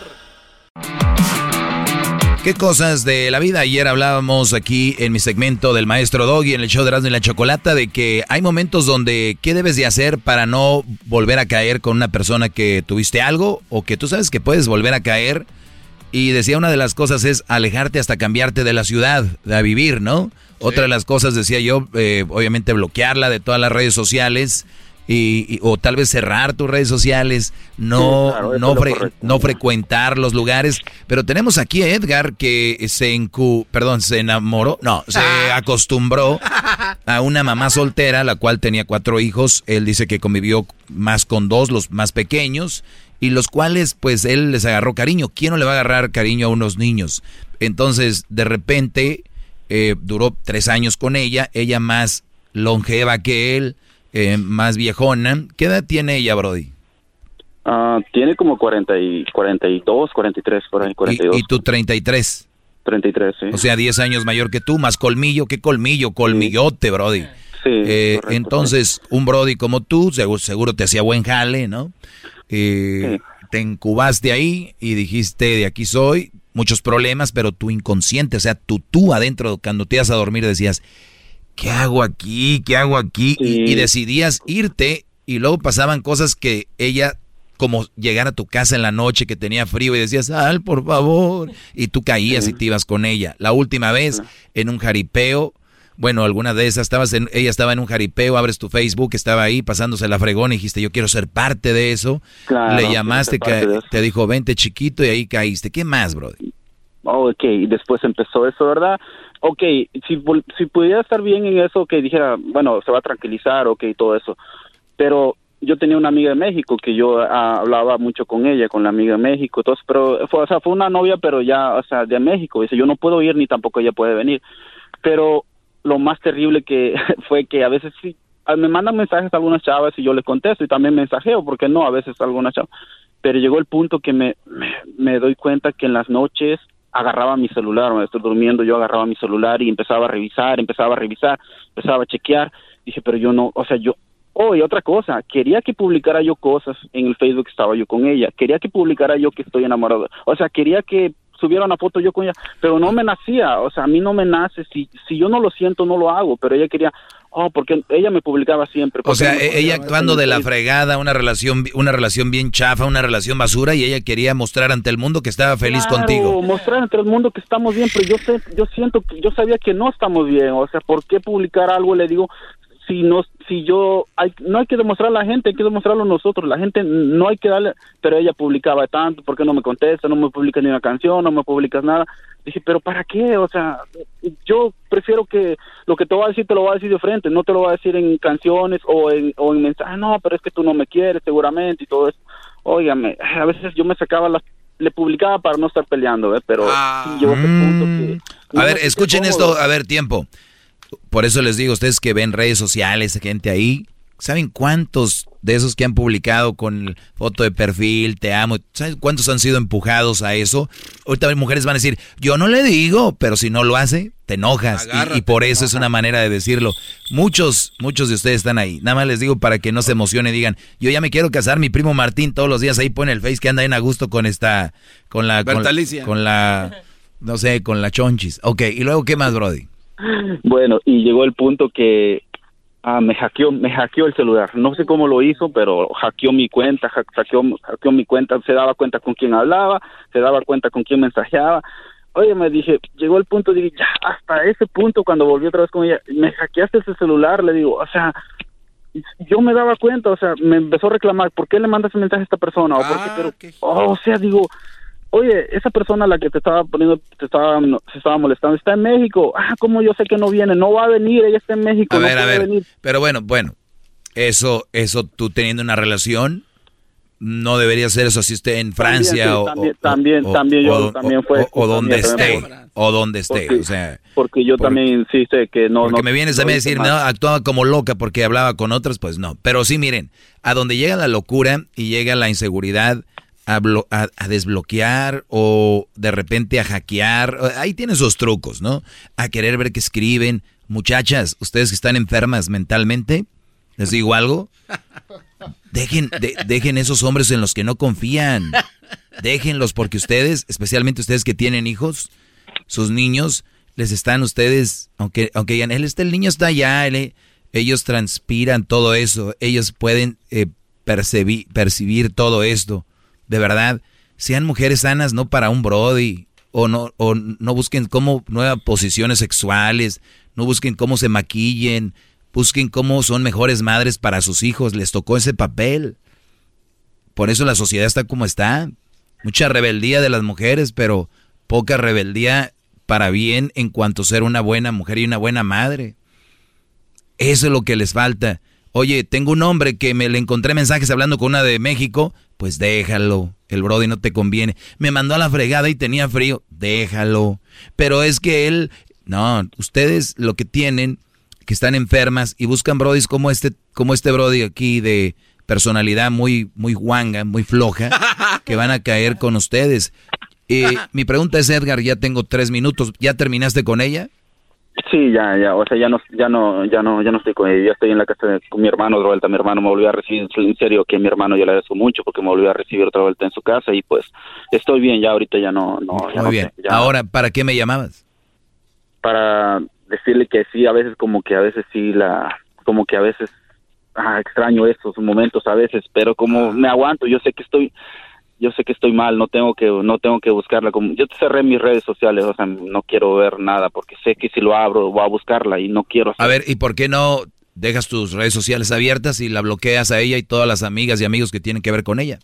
¿Qué cosas de la vida? Ayer hablábamos aquí en mi segmento del maestro Doggy en el show de Erasmo y la Chocolata de que hay momentos donde ¿qué debes de hacer para no volver a caer con una persona que tuviste algo o que tú sabes que puedes volver a caer? Y decía una de las cosas es alejarte hasta cambiarte de la ciudad, de a vivir, ¿no? Otra de las cosas decía yo, eh, obviamente bloquearla de todas las redes sociales y, y- o tal vez cerrar tus redes sociales, no, Sí, claro, eso no, fre- correcto. no frecuentar los lugares. Pero tenemos aquí a Edgar que se encu perdón, se enamoró, no, se acostumbró a una mamá soltera, la cual tenía cuatro hijos. Él dice que convivió más con dos, los más pequeños, y los cuales, pues, él les agarró cariño. ¿Quién no le va a agarrar cariño a unos niños? Entonces, de repente, eh, duró tres años con ella, ella más longeva que él, eh, más viejona. ¿Qué edad tiene ella, Brody? Ah, tiene como 40 y 42, 43, por ahí, 42. Y tú 33. 33, sí. O sea, 10 años mayor que tú, más colmillo. ¿Qué colmillo? Colmillote, Brody. Sí, Eh, entonces, un Brody como tú, seguro, seguro te hacía buen jale, ¿no? Eh, Te incubaste ahí y dijiste, de aquí soy, muchos problemas, pero tu inconsciente, o sea, tú, tú adentro, cuando te ibas a dormir decías, ¿qué hago aquí? ¿Qué hago aquí? Y, y decidías irte y luego pasaban cosas que ella como llegar a tu casa en la noche que tenía frío y decías, Sal, por favor. Y tú caías y te ibas con ella. La última vez, en un jaripeo, bueno, alguna de esas, estabas en, ella estaba en un jaripeo, abres tu Facebook, estaba ahí pasándose la fregón y dijiste, yo quiero ser parte de eso. Le llamaste, que te dijo, vente chiquito y ahí caíste. ¿Qué más, brody? Oh, ok, y después empezó eso, ¿verdad? Ok, si, si pudiera estar bien en eso, que dijera, bueno, se va a tranquilizar, ok, todo eso. Pero yo tenía una amiga de México que yo ah, hablaba mucho con ella, con la amiga de México, entonces, pero fue, o sea, fue una novia, pero ya, o sea, de México. Dice, yo no puedo ir ni tampoco ella puede venir. Pero lo más terrible que fue que a veces sí, ah, me mandan mensajes a algunas chavas y yo les contesto y también mensajeo, porque no, a veces algunas chavas. Pero llegó el punto que me, me, me doy cuenta que en las noches agarraba mi celular, me estoy durmiendo, yo agarraba mi celular y empezaba a revisar, empezaba a revisar, empezaba a chequear. Dije, pero yo no, o sea, yo, Oh, y otra cosa, quería que publicara yo cosas en el Facebook estaba yo con ella, quería que publicara yo que estoy enamorado, o sea, quería que subiera una foto yo con ella, pero no me nacía, o sea, a mí no me nace, si, si yo no lo siento, no lo hago, pero ella quería, oh, porque ella me publicaba siempre. O sea, e-, ella actuando de la fregada, una relación, una relación bien chafa, una relación basura, y ella quería mostrar ante el mundo que estaba feliz claro, contigo. mostrar ante el mundo que estamos bien, pero yo sé, yo siento que, yo sabía que no estamos bien, o sea, ¿por qué publicar algo? Le digo, si no si yo hay, no hay que demostrar a la gente hay que demostrarlo nosotros. La gente no hay que darle pero ella publicaba tanto ¿por qué no me contesta no me publica ni una canción no me publicas nada. Dije pero para qué o sea yo prefiero que lo que te voy a decir te lo voy a decir de frente no te lo voy a decir en canciones o en o en mensajes. Ah, no pero es que tú no me quieres seguramente y todo eso. Óigame a veces yo me sacaba las le publicaba para no estar peleando ¿eh? pero sí, yo punto que a ver escuchen esto a ver tiempo por eso les digo ustedes que ven redes sociales, gente ahí, ¿saben cuántos de esos que han publicado con foto de perfil, te amo, ¿saben cuántos han sido empujados a eso? Ahorita mujeres van a decir, yo no le digo, pero si no lo hace, te enojas. y, y, por eso es una manera de decirlo. Muchos, muchos de ustedes están ahí. Nada más les digo para que no se emocionen y digan, yo ya me quiero casar, mi primo Martín todos los días ahí pone el face que anda bien a gusto con esta, con la, con, con la, no sé, con la chonchis. Ok, y luego, ¿qué más, Brody? Bueno, y llegó el punto que ah, me hackeó, me hackeó el celular. No sé cómo lo hizo, pero hackeó mi cuenta, hackeó, hackeó mi cuenta, se daba cuenta con quién hablaba, se daba cuenta con quién mensajeaba. Oye, me dije, llegó el punto, dije, ya, hasta ese punto, cuando volví otra vez con ella, me hackeaste ese celular, le digo, o sea, yo me daba cuenta, o sea, me empezó a reclamar, ¿por qué le mandas ese mensaje a esta persona? O, ¿por qué? Pero, oh, o sea, digo, oye, esa persona a la que te estaba poniendo, te estaba, se estaba molestando, está en México. Ah, ¿cómo yo sé que no viene? No va a venir, ella está en México. A no ver, a ver. venir. Pero bueno, bueno, eso, eso tú teniendo una relación, no debería ser eso si esté en Francia sí, o, también, o- también, o- yo o- también fue. o, donde esté, o donde esté, Porque- o sea, Porque yo también sé que no. porque no- me vienes a no mí a hice decir, no, actuaba como loca porque hablaba con otras, pues no. Pero sí, miren, a donde llega la locura y llega la inseguridad a, a- desbloquear o de repente a hackear, ahí tienen sus trucos, ¿no? A querer ver qué escriben. Muchachas, ustedes que están enfermas mentalmente, les digo algo, dejen, de- dejen esos hombres en los que no confían. Déjenlos porque ustedes, especialmente ustedes que tienen hijos, sus niños, les están ustedes, aunque, aunque digan, el niño está allá, él- ellos transpiran todo eso, ellos pueden eh, percibir todo esto. De verdad, sean mujeres sanas, no para un Brody, o no, o no busquen cómo nuevas posiciones sexuales, no busquen cómo se maquillen, busquen cómo son mejores madres para sus hijos, les tocó ese papel. Por eso la sociedad está como está. Mucha rebeldía de las mujeres, pero poca rebeldía para bien en cuanto a ser una buena mujer y una buena madre. Eso es lo que les falta. Oye, tengo un hombre que me le encontré mensajes hablando con una de México, pues déjalo. El Brody no te conviene. Me mandó a la fregada y tenía frío, déjalo. Pero es que él, no, ustedes lo que tienen, que están enfermas y buscan Brodis como este, como este Brody aquí de personalidad muy, muy guanga, muy floja, que van a caer con ustedes. Eh, mi pregunta es, Edgar, ya tengo tres minutos. ¿Ya terminaste con ella? Sí, ya, ya, o sea, ya no, ya no, ya no, ya no estoy con ella, ya estoy en la casa de- con mi hermano otra vuelta, mi hermano me volvió a recibir, en serio que mi hermano yo le agradezco mucho porque me volvió a recibir otra vuelta en su casa y pues estoy bien, ya ahorita ya no, no, ya Muy no bien. ya Ahora, ¿para qué me llamabas? para decirle que sí, a veces como que a veces sí la, como que a veces ah, extraño esos momentos a veces, pero como me aguanto, yo sé que estoy, yo sé que estoy mal, no tengo que, no tengo que buscarla, como yo cerré mis redes sociales, o sea, no quiero ver nada porque sé que si lo abro voy a buscarla y no quiero A ver, ¿y por qué no dejas tus redes sociales abiertas y la bloqueas a ella y todas las amigas y amigos que tienen que ver con ella?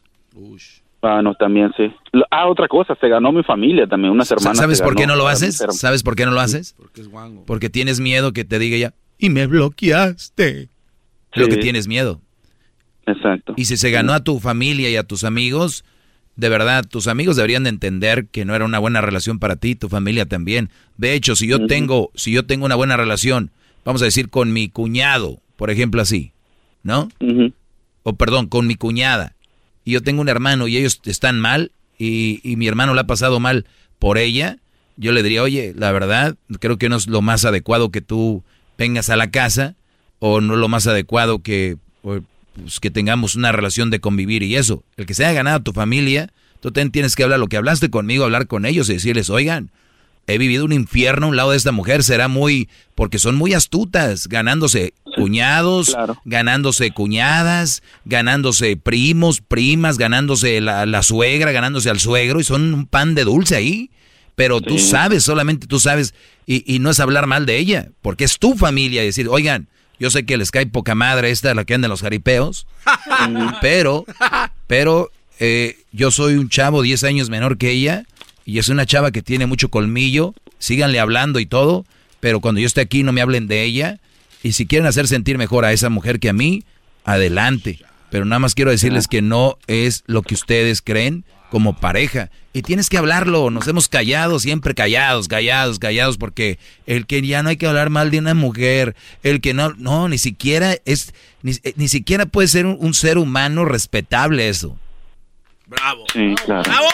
Ah, no, también sí. Ah, otra cosa, se ganó mi familia también, unas hermanas. ¿Sabes por qué no lo haces? ¿Sabes por qué no lo haces? Porque tienes miedo que te diga ella, y me bloqueaste. Lo que tienes miedo. Exacto. Y si se ganó a tu familia y a tus amigos, de verdad, tus amigos deberían de entender que no era una buena relación para ti, tu familia también. De hecho, si yo tengo, si yo tengo una buena relación, vamos a decir con mi cuñado, por ejemplo así, ¿no? O perdón, con mi cuñada. Y yo tengo un hermano y ellos están mal y, y mi hermano la ha pasado mal por ella, yo le diría, oye, la verdad, creo que no es lo más adecuado que tú vengas a la casa o no es lo más adecuado que, pues, que tengamos una relación de convivir y eso. El que se haya ganado tu familia, tú también tienes que hablar lo que hablaste conmigo, hablar con ellos y decirles, oigan, he vivido un infierno a un lado de esta mujer, será muy, porque son muy astutas, ganándose cuñados, ganándose cuñadas, ganándose primos, primas, ganándose la, la suegra, ganándose al suegro, y son un pan de dulce ahí. Pero tú sabes, solamente tú sabes, y, y no es hablar mal de ella, porque es tu familia y decir, oigan, yo sé que les cae poca madre esta, la que anda en los jaripeos, pero, pero eh, yo soy un chavo 10 años menor que ella y es una chava que tiene mucho colmillo, síganle hablando y todo, pero cuando yo esté aquí no me hablen de ella y si quieren hacer sentir mejor a esa mujer que a mí, adelante. Pero nada más quiero decirles que no es lo que ustedes creen como pareja. Y tienes que hablarlo, nos hemos callado, siempre callados, callados, callados, porque el que ya no hay que hablar mal de una mujer, el que no, no, ni siquiera es, ni, eh, ni siquiera puede ser un, un ser humano respetable eso. Bravo. Sí, claro. ¡Bravo!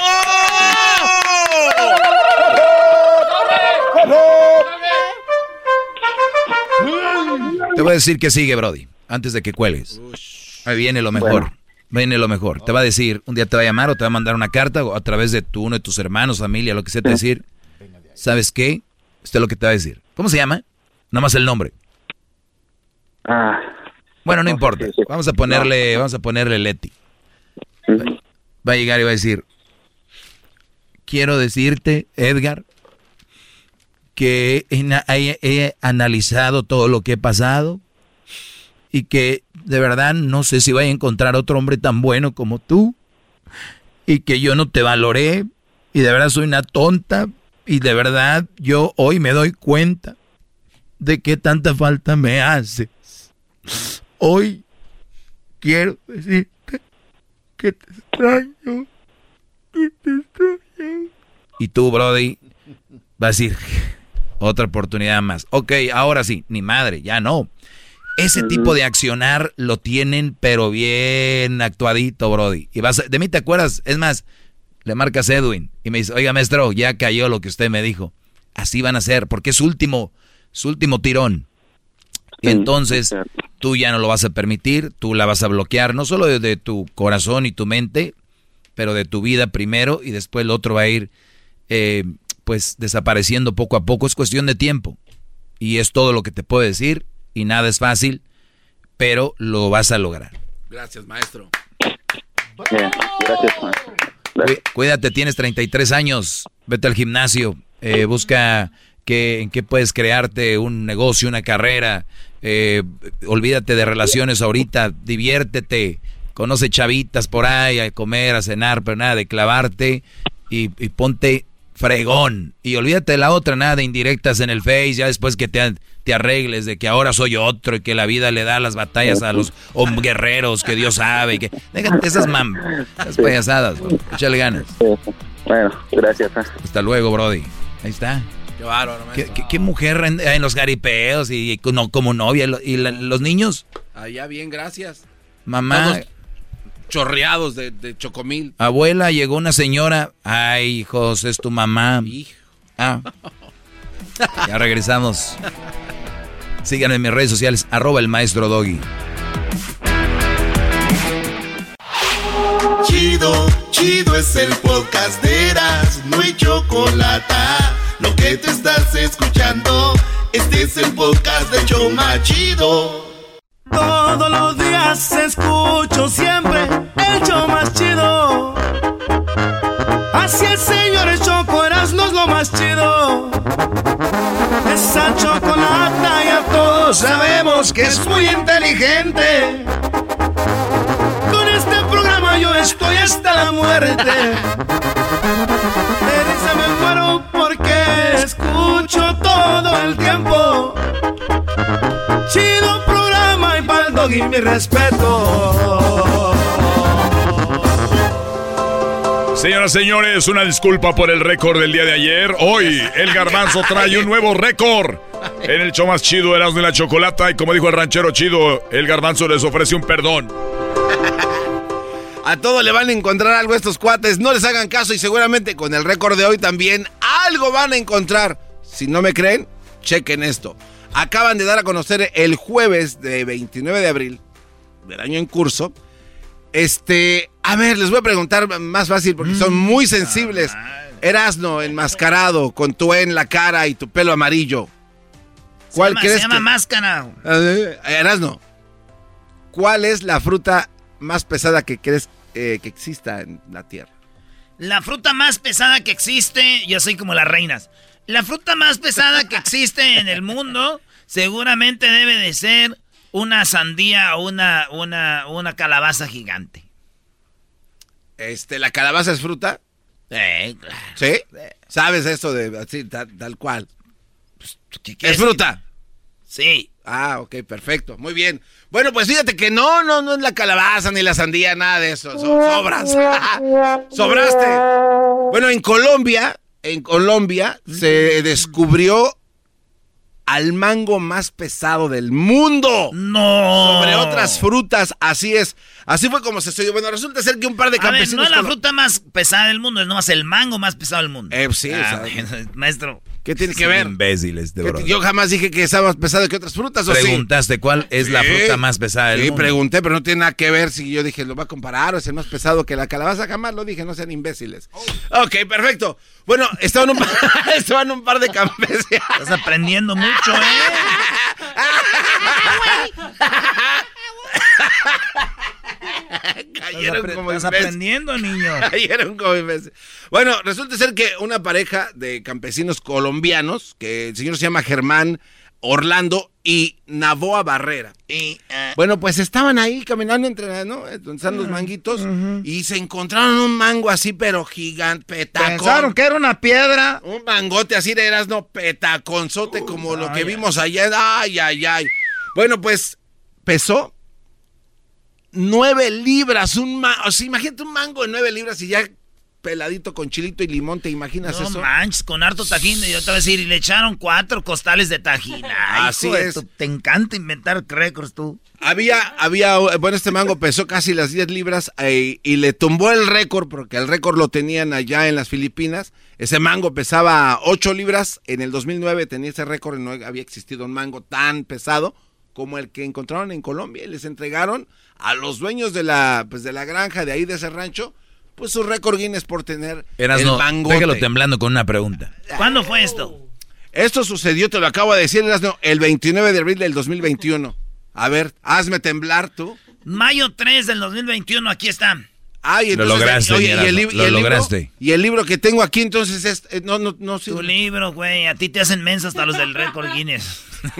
Te voy a decir que sigue, Brody, antes de que cuelgues. Ahí viene lo mejor. Bueno. Viene lo mejor. Te va a decir, un día te va a llamar o te va a mandar una carta o a través de tu, uno de tus hermanos, familia, lo que sea, te va a decir, ¿sabes qué? Esto es lo que te va a decir. ¿Cómo se llama? Nada más el nombre. Ah, Bueno, no importa. Vamos a ponerle, vamos a ponerle Leti. Va a llegar y va a decir, quiero decirte, Edgar, que he- he analizado todo lo que he pasado y que de verdad no sé si voy a encontrar otro hombre tan bueno como tú y que yo no te valoré y de verdad soy una tonta y de verdad yo hoy me doy cuenta de qué tanta falta me haces. Hoy quiero decirte que te extraño, que te extraño. Y tú, Brody, vas a decir, otra oportunidad más. Ok, ahora sí, ni madre, ya no. Ese tipo de accionar lo tienen, pero bien actuadito, Brody. Y vas a- de mí te acuerdas, es más, le marcas Edwin y me dice, oiga, maestro, ya cayó lo que usted me dijo. Así van a ser, porque es su último, su último tirón. Y entonces tú ya no lo vas a permitir, tú la vas a bloquear, no solo de, de tu corazón y tu mente, pero de tu vida primero y después el otro va a ir eh, pues desapareciendo poco a poco. Es cuestión de tiempo. Y es todo lo que te puedo decir y nada es fácil, pero lo vas a lograr. Gracias, maestro. Bien, gracias. maestro. Cuí- Cuídate, tienes 33 años, vete al gimnasio, eh, busca que, en qué puedes crearte un negocio, una carrera, eh, olvídate de relaciones ahorita, diviértete, conoce chavitas por ahí a comer, a cenar, pero nada de clavarte y, y ponte fregón. Y olvídate de la otra, nada de indirectas en el Face, ya después que te, te arregles de que ahora soy otro y que la vida le da las batallas a los guerreros que Dios sabe. y que, déjate esas, mam, esas payasadas, bro. échale ganas. Bueno, gracias. ah. Hasta luego, Brody. Ahí está. Qué bárbaro, ¿Qué, maestro. qué- qué mujer en, en los garipeos y, y no, como novia? ¿Y, lo- y la- los niños? Allá bien, gracias. Mamá, Todos chorreados de, de chocomil. abuela, llegó una señora. Ay, hijos, es tu mamá. Ah. Ya regresamos. Síganme en mis redes sociales, arroba el maestro Doggy. Chido, chido es el podcast de Eras, no hay chocolate. Lo que te estás escuchando, este es el podcast de Choma Chido. Todos los días escucho siempre el show más chido. Así el señor Choco Erasmo es lo más chido. Esa chocolata ya todos sabemos que es muy inteligente. Con este programa yo estoy hasta la muerte. De risa me muero porque escucho todo el tiempo. Y mi respeto. Señoras y señores, una disculpa por el récord del día de ayer. Hoy el garbanzo trae un nuevo récord. En el show más chido Erasmo de la Chocolata. Y como dijo el ranchero chido, el garbanzo les ofrece un perdón. A todos le van a encontrar algo a estos cuates. No les hagan caso y seguramente con el récord de hoy también algo van a encontrar. Si no me creen, chequen esto. Acaban de dar a conocer el jueves de 29 de abril del año en curso. Este, a ver, les voy a preguntar más fácil porque son muy sensibles. Erasno enmascarado con tu E en la cara y tu pelo amarillo. ¿Cuál se llama, crees se llama que- máscara. Eh, Erasno, ¿cuál es la fruta más pesada que crees eh, que exista en la tierra? La fruta más pesada que existe, yo soy como las reinas. La fruta más pesada que existe en el mundo seguramente debe de ser una sandía o una, una, una calabaza gigante. Este, ¿la calabaza es fruta? Eh, claro. ¿Sí? ¿Sabes eso de así, tal, tal cual? ¿Es quieres fruta? Sí. Ah, ok, perfecto. Muy bien. Bueno, pues fíjate que no, no, no es la calabaza ni la sandía, nada de eso. So- sobras. Sobraste. Bueno, en Colombia, en Colombia se descubrió al mango más pesado del mundo. No. Sobre otras frutas, así es. Así fue como se estudió. Bueno, resulta ser que un par de A ver, campesinos... no es la fruta más pesada del mundo, es nomás el mango más pesado del mundo. Eh, sí, Ah, maestro. ¿Qué tiene que ver? Imbéciles, de verdad. Yo jamás dije que estaba más pesado que otras frutas, ¿o sí? Preguntaste cuál es la fruta más pesada del Sí, mundo. pregunté, pero no tiene nada que ver si yo dije, lo va a comparar o es el más pesado que la calabaza. Jamás lo dije, no sean imbéciles. Ok, perfecto. Bueno, estaban un, par- estaban un par de campesinos. Estás aprendiendo mucho, ¿eh? Cayeron como estás imbéciles. aprendiendo, niño. Cayeron como imbéciles. Bueno, resulta ser que una pareja de campesinos colombianos, que el señor se llama Germán Orlando y Navoa Barrera. Y, eh, Bueno, pues estaban ahí caminando entre, ¿no? Donde están los manguitos y se encontraron un mango así, pero gigante, petacón. Pensaron que era una piedra. Un mangote así de eras, no, petaconzote como lo que ay, vimos allá. Ay, ay, ay. Bueno, pues pesó nueve libras. Un ma o sea, imagínate un mango de nueve libras y ya peladito con chilito y limón, ¿te imaginas No eso? manches, con harto tajín. Y yo te voy a decir, y le echaron cuatro costales de tajín. Ay, Así hijo es. te encanta inventar récords tú. Había, había, bueno, este mango pesó casi las 10 libras eh, y le tumbó el récord, porque el récord lo tenían allá en las Filipinas. Ese mango pesaba 8 libras, en el 2009 tenía ese récord y no había existido un mango tan pesado como el que encontraron en Colombia y les entregaron a los dueños de la, pues, de la granja de ahí de ese rancho, pues su récord Guinness por tener Eras el no, mangote. déjalo temblando con una pregunta. ¿Cuándo fue esto? Esto sucedió, te lo acabo de decir, Erasno, el 29 de abril del 2021. A ver, hazme temblar tú. Mayo 3 del 2021, aquí está. Ay, Lo entonces, lograste, oye, y el, y lo el libro- lograste. y el libro que tengo aquí, entonces, es, eh, no, no, no, sí. Tu libro, güey. A ti te hacen mensa hasta los del récord Guinness.